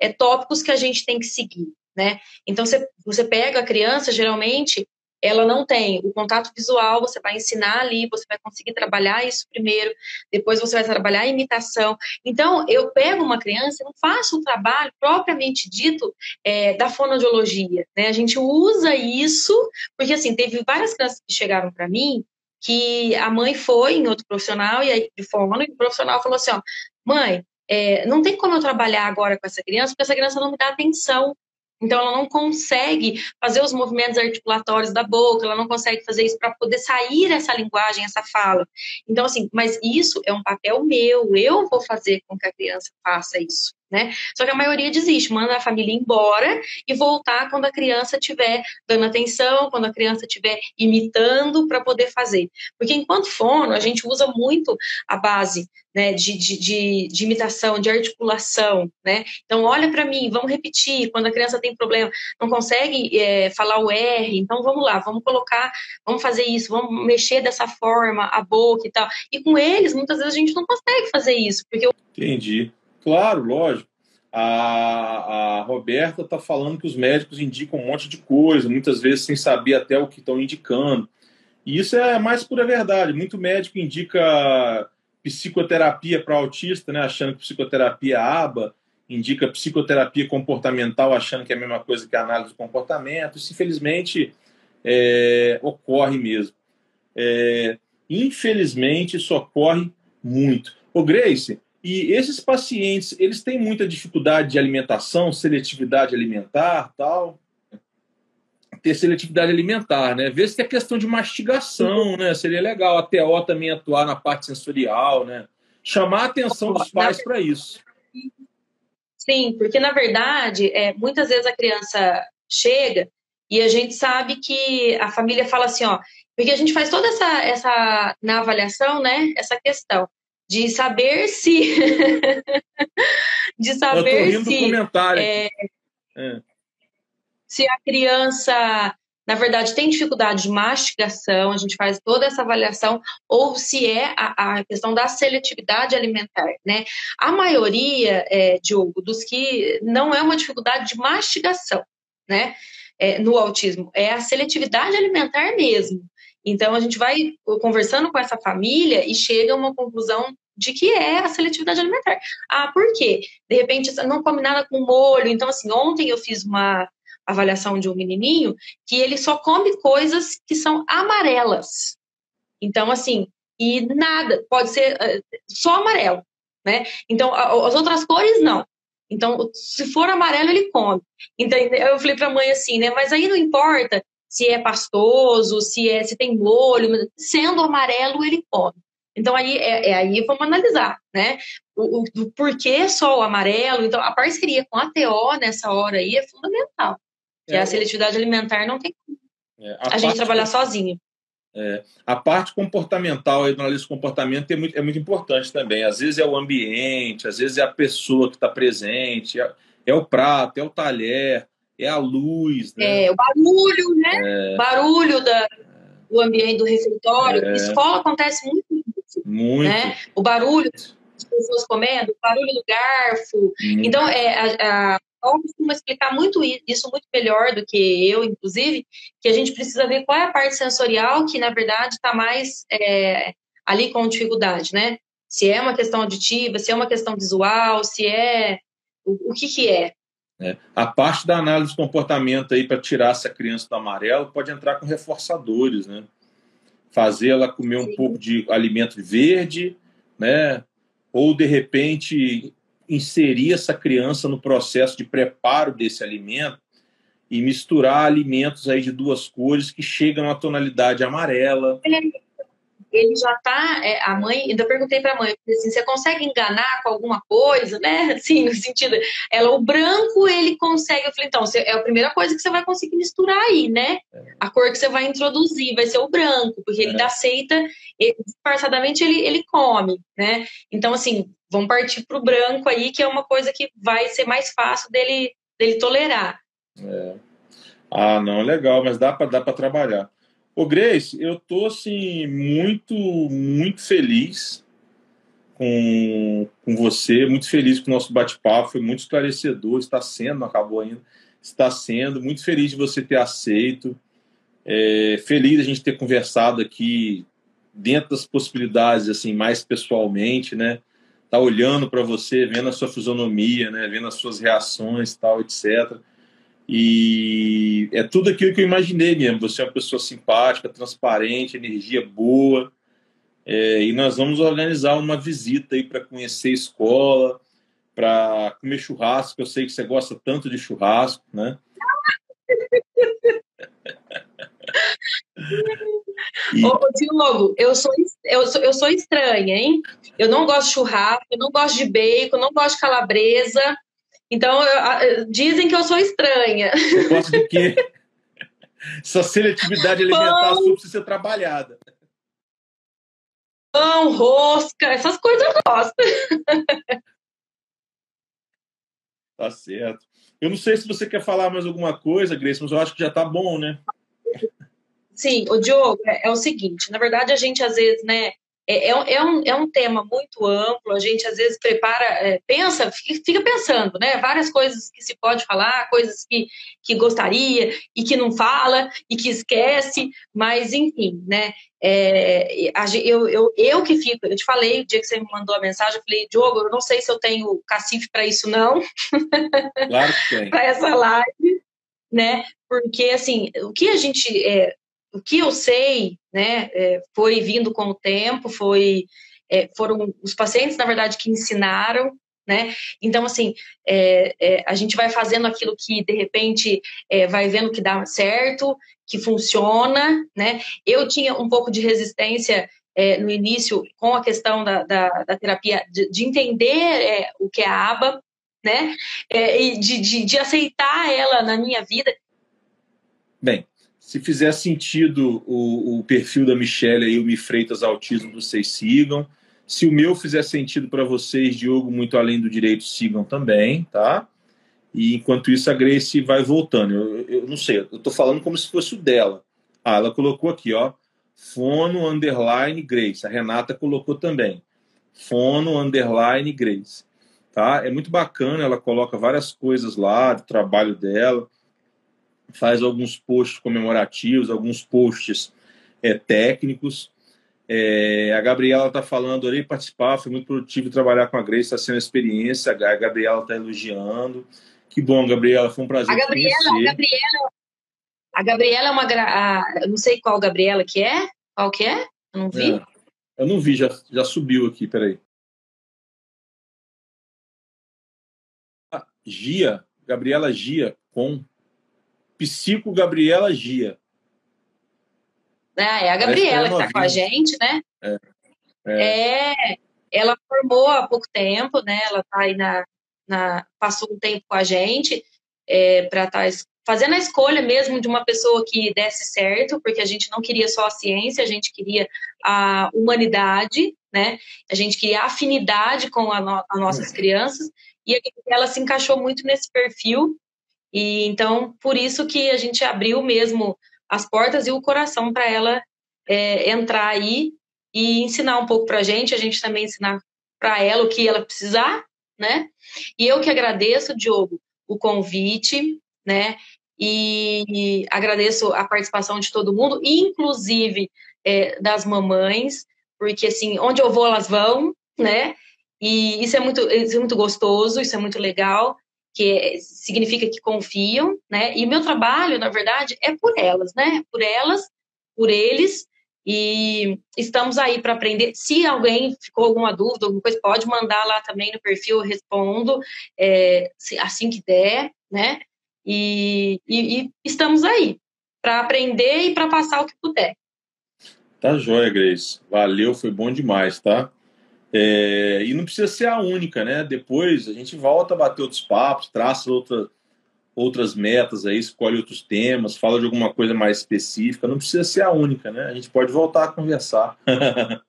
é, tópicos que a gente tem que seguir, né? Então você, você pega a criança, geralmente ela não tem o contato visual, você vai ensinar ali, você vai conseguir trabalhar isso primeiro, depois você vai trabalhar a imitação. Então, eu pego uma criança não faço um trabalho propriamente dito é, da fonoaudiologia, né? A gente usa isso, porque assim, teve várias crianças que chegaram para mim que a mãe foi em outro profissional e aí de fono, e o profissional falou assim, ó, mãe, é, não tem como eu trabalhar agora com essa criança, porque essa criança não me dá atenção. Então, ela não consegue fazer os movimentos articulatórios da boca, ela não consegue fazer isso para poder sair essa linguagem, essa fala. Então, assim, mas isso é um papel meu, eu vou fazer com que a criança faça isso né? Só que a maioria desiste, manda a família embora e voltar quando a criança estiver dando atenção, quando a criança estiver imitando para poder fazer. Porque enquanto fono, a gente usa muito a base né, de, de, de, de imitação, de articulação, né? Então, olha para mim, vamos repetir. Quando a criança tem problema, não consegue é, falar o R, então vamos lá, vamos colocar, vamos fazer isso, vamos mexer dessa forma a boca e tal. E com eles, muitas vezes a gente não consegue fazer isso, porque... Entendi. Claro, lógico. A, a Roberta está falando que os médicos indicam um monte de coisa, muitas vezes sem saber até o que estão indicando. E isso é mais pura verdade. Muito médico indica psicoterapia para autista, né, achando que psicoterapia é aba, indica psicoterapia comportamental, achando que é a mesma coisa que análise do comportamento. Isso, infelizmente, é, ocorre mesmo. É, infelizmente, isso ocorre muito. Ô, Grace, e esses pacientes, eles têm muita dificuldade de alimentação, seletividade alimentar, tal. Ter seletividade alimentar, né? Ver se tem a questão de mastigação, né? Seria legal a TO também atuar na parte sensorial, né? Chamar a atenção dos pais para isso. Sim, porque na verdade, é, muitas vezes a criança chega e a gente sabe que a família fala assim, ó, porque a gente faz toda essa, essa na avaliação, né? Essa questão de saber se. de saber se. comentário. É, é. Se a criança na verdade, tem dificuldade de mastigação, a gente faz toda essa avaliação, ou se é a, a questão da seletividade alimentar, né? A maioria, é, Diogo, dos que não é uma dificuldade de mastigação, né? É, no autismo, é a seletividade alimentar mesmo. Então, a gente vai conversando com essa família e chega a uma conclusão de que é a seletividade alimentar. Ah, por quê? De repente, não come nada com molho. Então, assim, ontem eu fiz uma avaliação de um menininho que ele só come coisas que são amarelas. Então, assim, e nada, pode ser uh, só amarelo, né? Então, as outras cores, não. Então, se for amarelo, ele come. Então, eu falei para a mãe assim, né? Mas aí não importa se é pastoso, se é se tem molho, sendo amarelo, ele come. Então, aí, é, é aí vamos analisar, né? O, o, o, porquê só o amarelo. Então, a parceria com a TO nessa hora aí é fundamental. Que é, a seletividade alimentar não tem como. É, a, a gente trabalhar sozinho. É, a parte comportamental aí do análise de comportamento é muito, é muito importante também. Às vezes é o ambiente, às vezes é a pessoa que está presente, é, é, o prato, é o talher, é a luz. Né? É, o barulho, né? É. Barulho da, do ambiente do refeitório. É. Escola acontece muito muito. Né? O barulho das pessoas comendo, o barulho do garfo. Muito. Então, é, a, a Paulo costuma explicar muito isso muito melhor do que eu, inclusive, que a gente precisa ver qual é a parte sensorial que, na verdade, está mais é, ali com dificuldade, né? Se é uma questão auditiva, se é uma questão visual, se é... O, o que que é? É? A parte da análise de comportamento aí para tirar essa criança do amarelo pode entrar com reforçadores, né? fazer ela comer Sim. um pouco de alimento verde, né? Ou de repente inserir essa criança no processo de preparo desse alimento e misturar alimentos aí de duas cores que chegam à tonalidade amarela ele já tá, é, a mãe, ainda perguntei para a mãe, assim, você consegue enganar com alguma coisa, né? Assim, no sentido, ela, o branco ele consegue, eu falei, então, você, é a primeira coisa que você vai conseguir misturar aí, né? É. A cor que você vai introduzir vai ser o branco, porque ele é. aceita, ele, disfarçadamente ele, ele come, né? Então, assim, vamos partir para o branco aí, que é uma coisa que vai ser mais fácil dele, dele tolerar. É. Ah, não, legal, mas dá para dá trabalhar. Ô Grace, eu tô assim muito, muito feliz com, com você, muito feliz com o nosso bate-papo, foi muito esclarecedor, está sendo, não acabou ainda, está sendo, muito feliz de você ter aceito, é, feliz a gente ter conversado aqui dentro das possibilidades, assim, mais pessoalmente, né? Tá olhando para você, vendo a sua fisionomia, né? Vendo as suas reações, tal, etc. E é tudo aquilo que eu imaginei mesmo. Você é uma pessoa simpática, transparente, energia boa. É, e nós vamos organizar uma visita aí para conhecer a escola, para comer churrasco. Eu sei que você gosta tanto de churrasco, né? E... Ô, Diogo, eu sou, eu, sou, eu sou estranha, hein? Eu não gosto de churrasco, eu não gosto de bacon, não gosto de calabresa. Então, eu, dizem que eu sou estranha. Eu gosto de quê? Sua seletividade alimentar Pão. precisa ser trabalhada. Pão, rosca, essas coisas eu gosto. Tá certo. Eu não sei se você quer falar mais alguma coisa, Grace, mas eu acho que já tá bom, né? Sim, o Diogo, é, é o seguinte, na verdade a gente às vezes, né, é, é, é, um, é um tema muito amplo, a gente às vezes prepara, é, pensa, fica pensando, né? Várias coisas que se pode falar, coisas que, que gostaria e que não fala e que esquece, mas enfim, né? É, eu, eu, eu que fico, eu te falei o dia que você me mandou a mensagem, eu falei, Diogo, eu não sei se eu tenho cacife para isso, não. Claro que tem. para essa live, né? Porque assim, o que a gente. É, o que eu sei, né, é, foi vindo com o tempo, foi, é, foram os pacientes, na verdade, que ensinaram, né? Então, assim, é, é, a gente vai fazendo aquilo que, de repente, é, vai vendo que dá certo, que funciona, né? Eu tinha um pouco de resistência é, no início com a questão da, da, da terapia, de, de entender o que é a aba, né? e de, de, de aceitar ela na minha vida. Bem, se fizer sentido o, o perfil da Michelle aí, o Mi Freitas Autismo, vocês sigam. Se o meu fizer sentido para vocês, Diogo, muito além do direito, sigam também, tá? E enquanto isso, a Grace vai voltando. Eu, eu não sei, eu estou falando como se fosse o dela. Ah, ela colocou aqui, ó. Fono underline Grace. A Renata colocou também. Fono underline Grace. Tá? É muito bacana, ela coloca várias coisas lá do trabalho dela, faz alguns posts comemorativos, alguns posts é, técnicos. É, a Gabriela está falando, ali participar, foi muito produtivo trabalhar com a Grace, está sendo uma experiência. A Gabriela está elogiando. Que bom, Gabriela, foi um prazer. A Gabriela, a Gabriela, a Gabriela é uma. A, eu não sei qual Gabriela que é. Qual que é? Eu não vi. É, eu não vi, já, já subiu aqui, peraí. Ah, Gia, Gabriela Gia, com Psico Gabriela Gia. Ah, é a Gabriela que está com a gente, né? É. é. é. Ela formou há pouco tempo, né? Ela está aí na, na. passou um tempo com a gente é, para estar tá fazendo a escolha mesmo de uma pessoa que desse certo, porque a gente não queria só a ciência, a gente queria a humanidade, né? A gente queria afinidade com as no, nossas crianças e ela se encaixou muito nesse perfil e então por isso que a gente abriu mesmo as portas e o coração para ela é, entrar aí e ensinar um pouco para a gente, a gente também ensinar para ela o que ela precisar, né? E eu que agradeço, Diogo, o convite, né? E agradeço a participação de todo mundo, inclusive é, das mamães, porque assim, onde eu vou, elas vão, né? E isso é muito, isso é muito gostoso, isso é muito legal que significa que confiam, né? E meu trabalho, na verdade, é por elas, né? Por elas, por eles, e estamos aí para aprender. Se alguém ficou alguma dúvida, alguma coisa, pode mandar lá também no perfil, eu respondo é, assim que der, né? E, e, e estamos aí para aprender e para passar o que puder. Tá joia, Grace. Valeu, foi bom demais, tá? É, e não precisa ser a única, né? Depois a gente volta a bater outros papos, traça outra, outras metas aí, escolhe outros temas, fala de alguma coisa mais específica. Não precisa ser a única, né? A gente pode voltar a conversar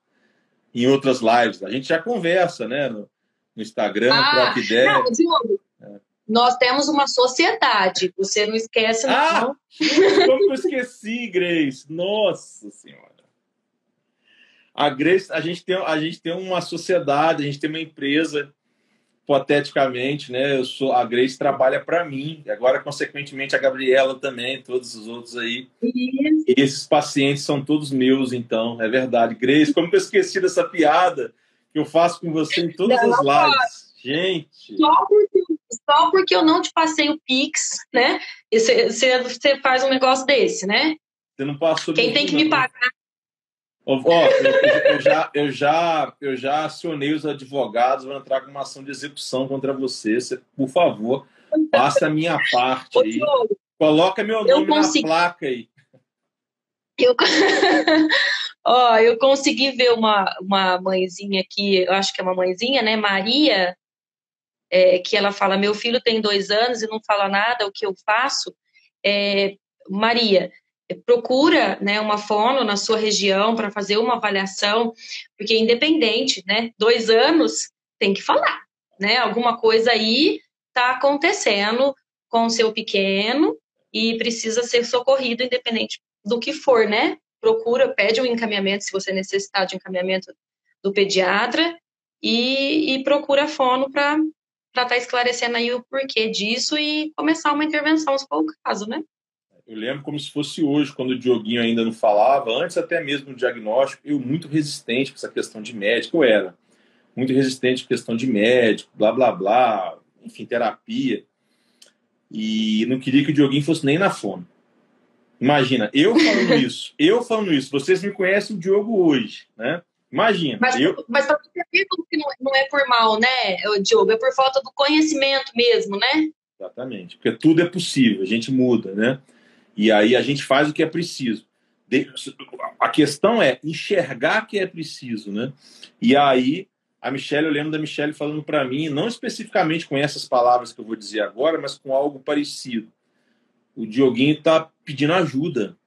em outras lives. A gente já conversa, né? No, no Instagram, ah, troca ideia. Não, Diogo, é. nós temos uma sociedade. Você não esquece, não. Ah, como eu esqueci, Grace? Nossa Senhora a Grace, a gente tem, a gente tem uma sociedade, a gente tem uma empresa, hipoteticamente, né? Eu sou a Grace trabalha para mim, agora consequentemente a Gabriela também, todos os outros aí. Isso. E esses pacientes são todos meus, então, é verdade. Grace, como que eu esqueci dessa piada que eu faço com você em todas não, as lives? Gente. Só porque, só porque eu não te passei o Pix, né? Você, você faz um negócio desse, né? Você não passou. Quem tem que me pagar Ó, eu, eu, já, eu, já, eu já acionei os advogados, vou entrar com uma ação de execução contra você. você por favor, faça a minha parte aí. Coloca meu nome consegui... na placa aí. Eu... Ó, eu consegui ver uma, uma mãezinha aqui, eu acho que é uma mãezinha, né? Maria, é, que ela fala: Meu filho tem dois anos e não fala nada, o que eu faço? É, Maria, procura né, uma fono na sua região para fazer uma avaliação, porque independente, né, dois anos tem que falar, né? Alguma coisa aí está acontecendo com o seu pequeno e precisa ser socorrido independente do que for, né? Procura, pede um encaminhamento se você necessitar de encaminhamento do pediatra e, e procura a fono para estar tá esclarecendo aí o porquê disso e começar uma intervenção, se for o caso, né? Eu lembro como se fosse hoje, quando o Dioguinho ainda não falava, antes até mesmo do diagnóstico, eu muito resistente com essa questão de médico, eu era muito resistente com questão de médico, blá blá blá, enfim, terapia. E não queria que o Dioguinho fosse nem na fome. Imagina, eu falando isso, eu falando isso, vocês me conhecem o Diogo hoje, né? Imagina. Mas, eu... mas para você ver que não é por mal, né, Diogo? É por falta do conhecimento mesmo, né? Exatamente, porque tudo é possível, a gente muda, né? E aí a gente faz o que é preciso. A questão é enxergar que é preciso, né? E aí a Michelle, eu lembro da Michelle falando para mim, não especificamente com essas palavras que eu vou dizer agora, mas com algo parecido. O Dioguinho está pedindo ajuda.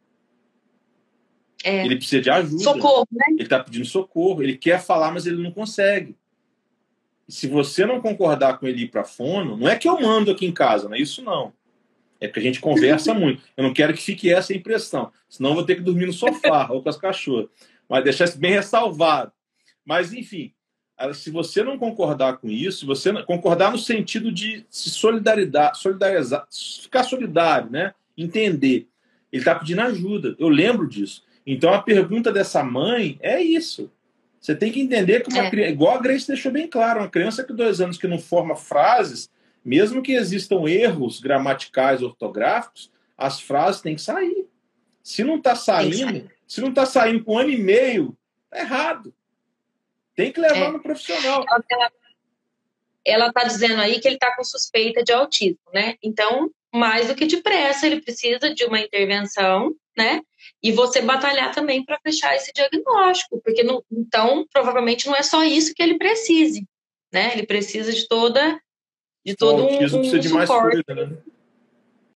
É. Ele precisa de ajuda. Socorro, né? Ele está pedindo socorro. Ele quer falar, mas ele não consegue. se você não concordar com ele ir para fono, não é que eu mando aqui em casa, não é isso não. É que a gente conversa muito. Eu não quero que fique essa impressão, senão eu vou ter que dormir no sofá ou com as cachorras. Mas deixar isso bem ressalvado. Mas, enfim, se você não concordar com isso, se você concordar no sentido de se solidarizar, solidarizar ficar solidário, né? entender. Ele está pedindo ajuda. Eu lembro disso. Então a pergunta dessa mãe é isso. Você tem que entender que uma é. criança, igual a Grace deixou bem claro, uma criança que dois anos que não forma frases, mesmo que existam erros gramaticais, ortográficos, as frases têm que sair. Se não está saindo, se não está saindo com um ano e meio, tá errado. Tem que levar é. no profissional. Ela está dizendo aí que ele está com suspeita de autismo, né? Então, mais do que depressa, ele precisa de uma intervenção, né? E você batalhar também para fechar esse diagnóstico, porque não, então provavelmente não é só isso que ele precise, né? Ele precisa de toda de todo o um, um precisa de mais coisa, né?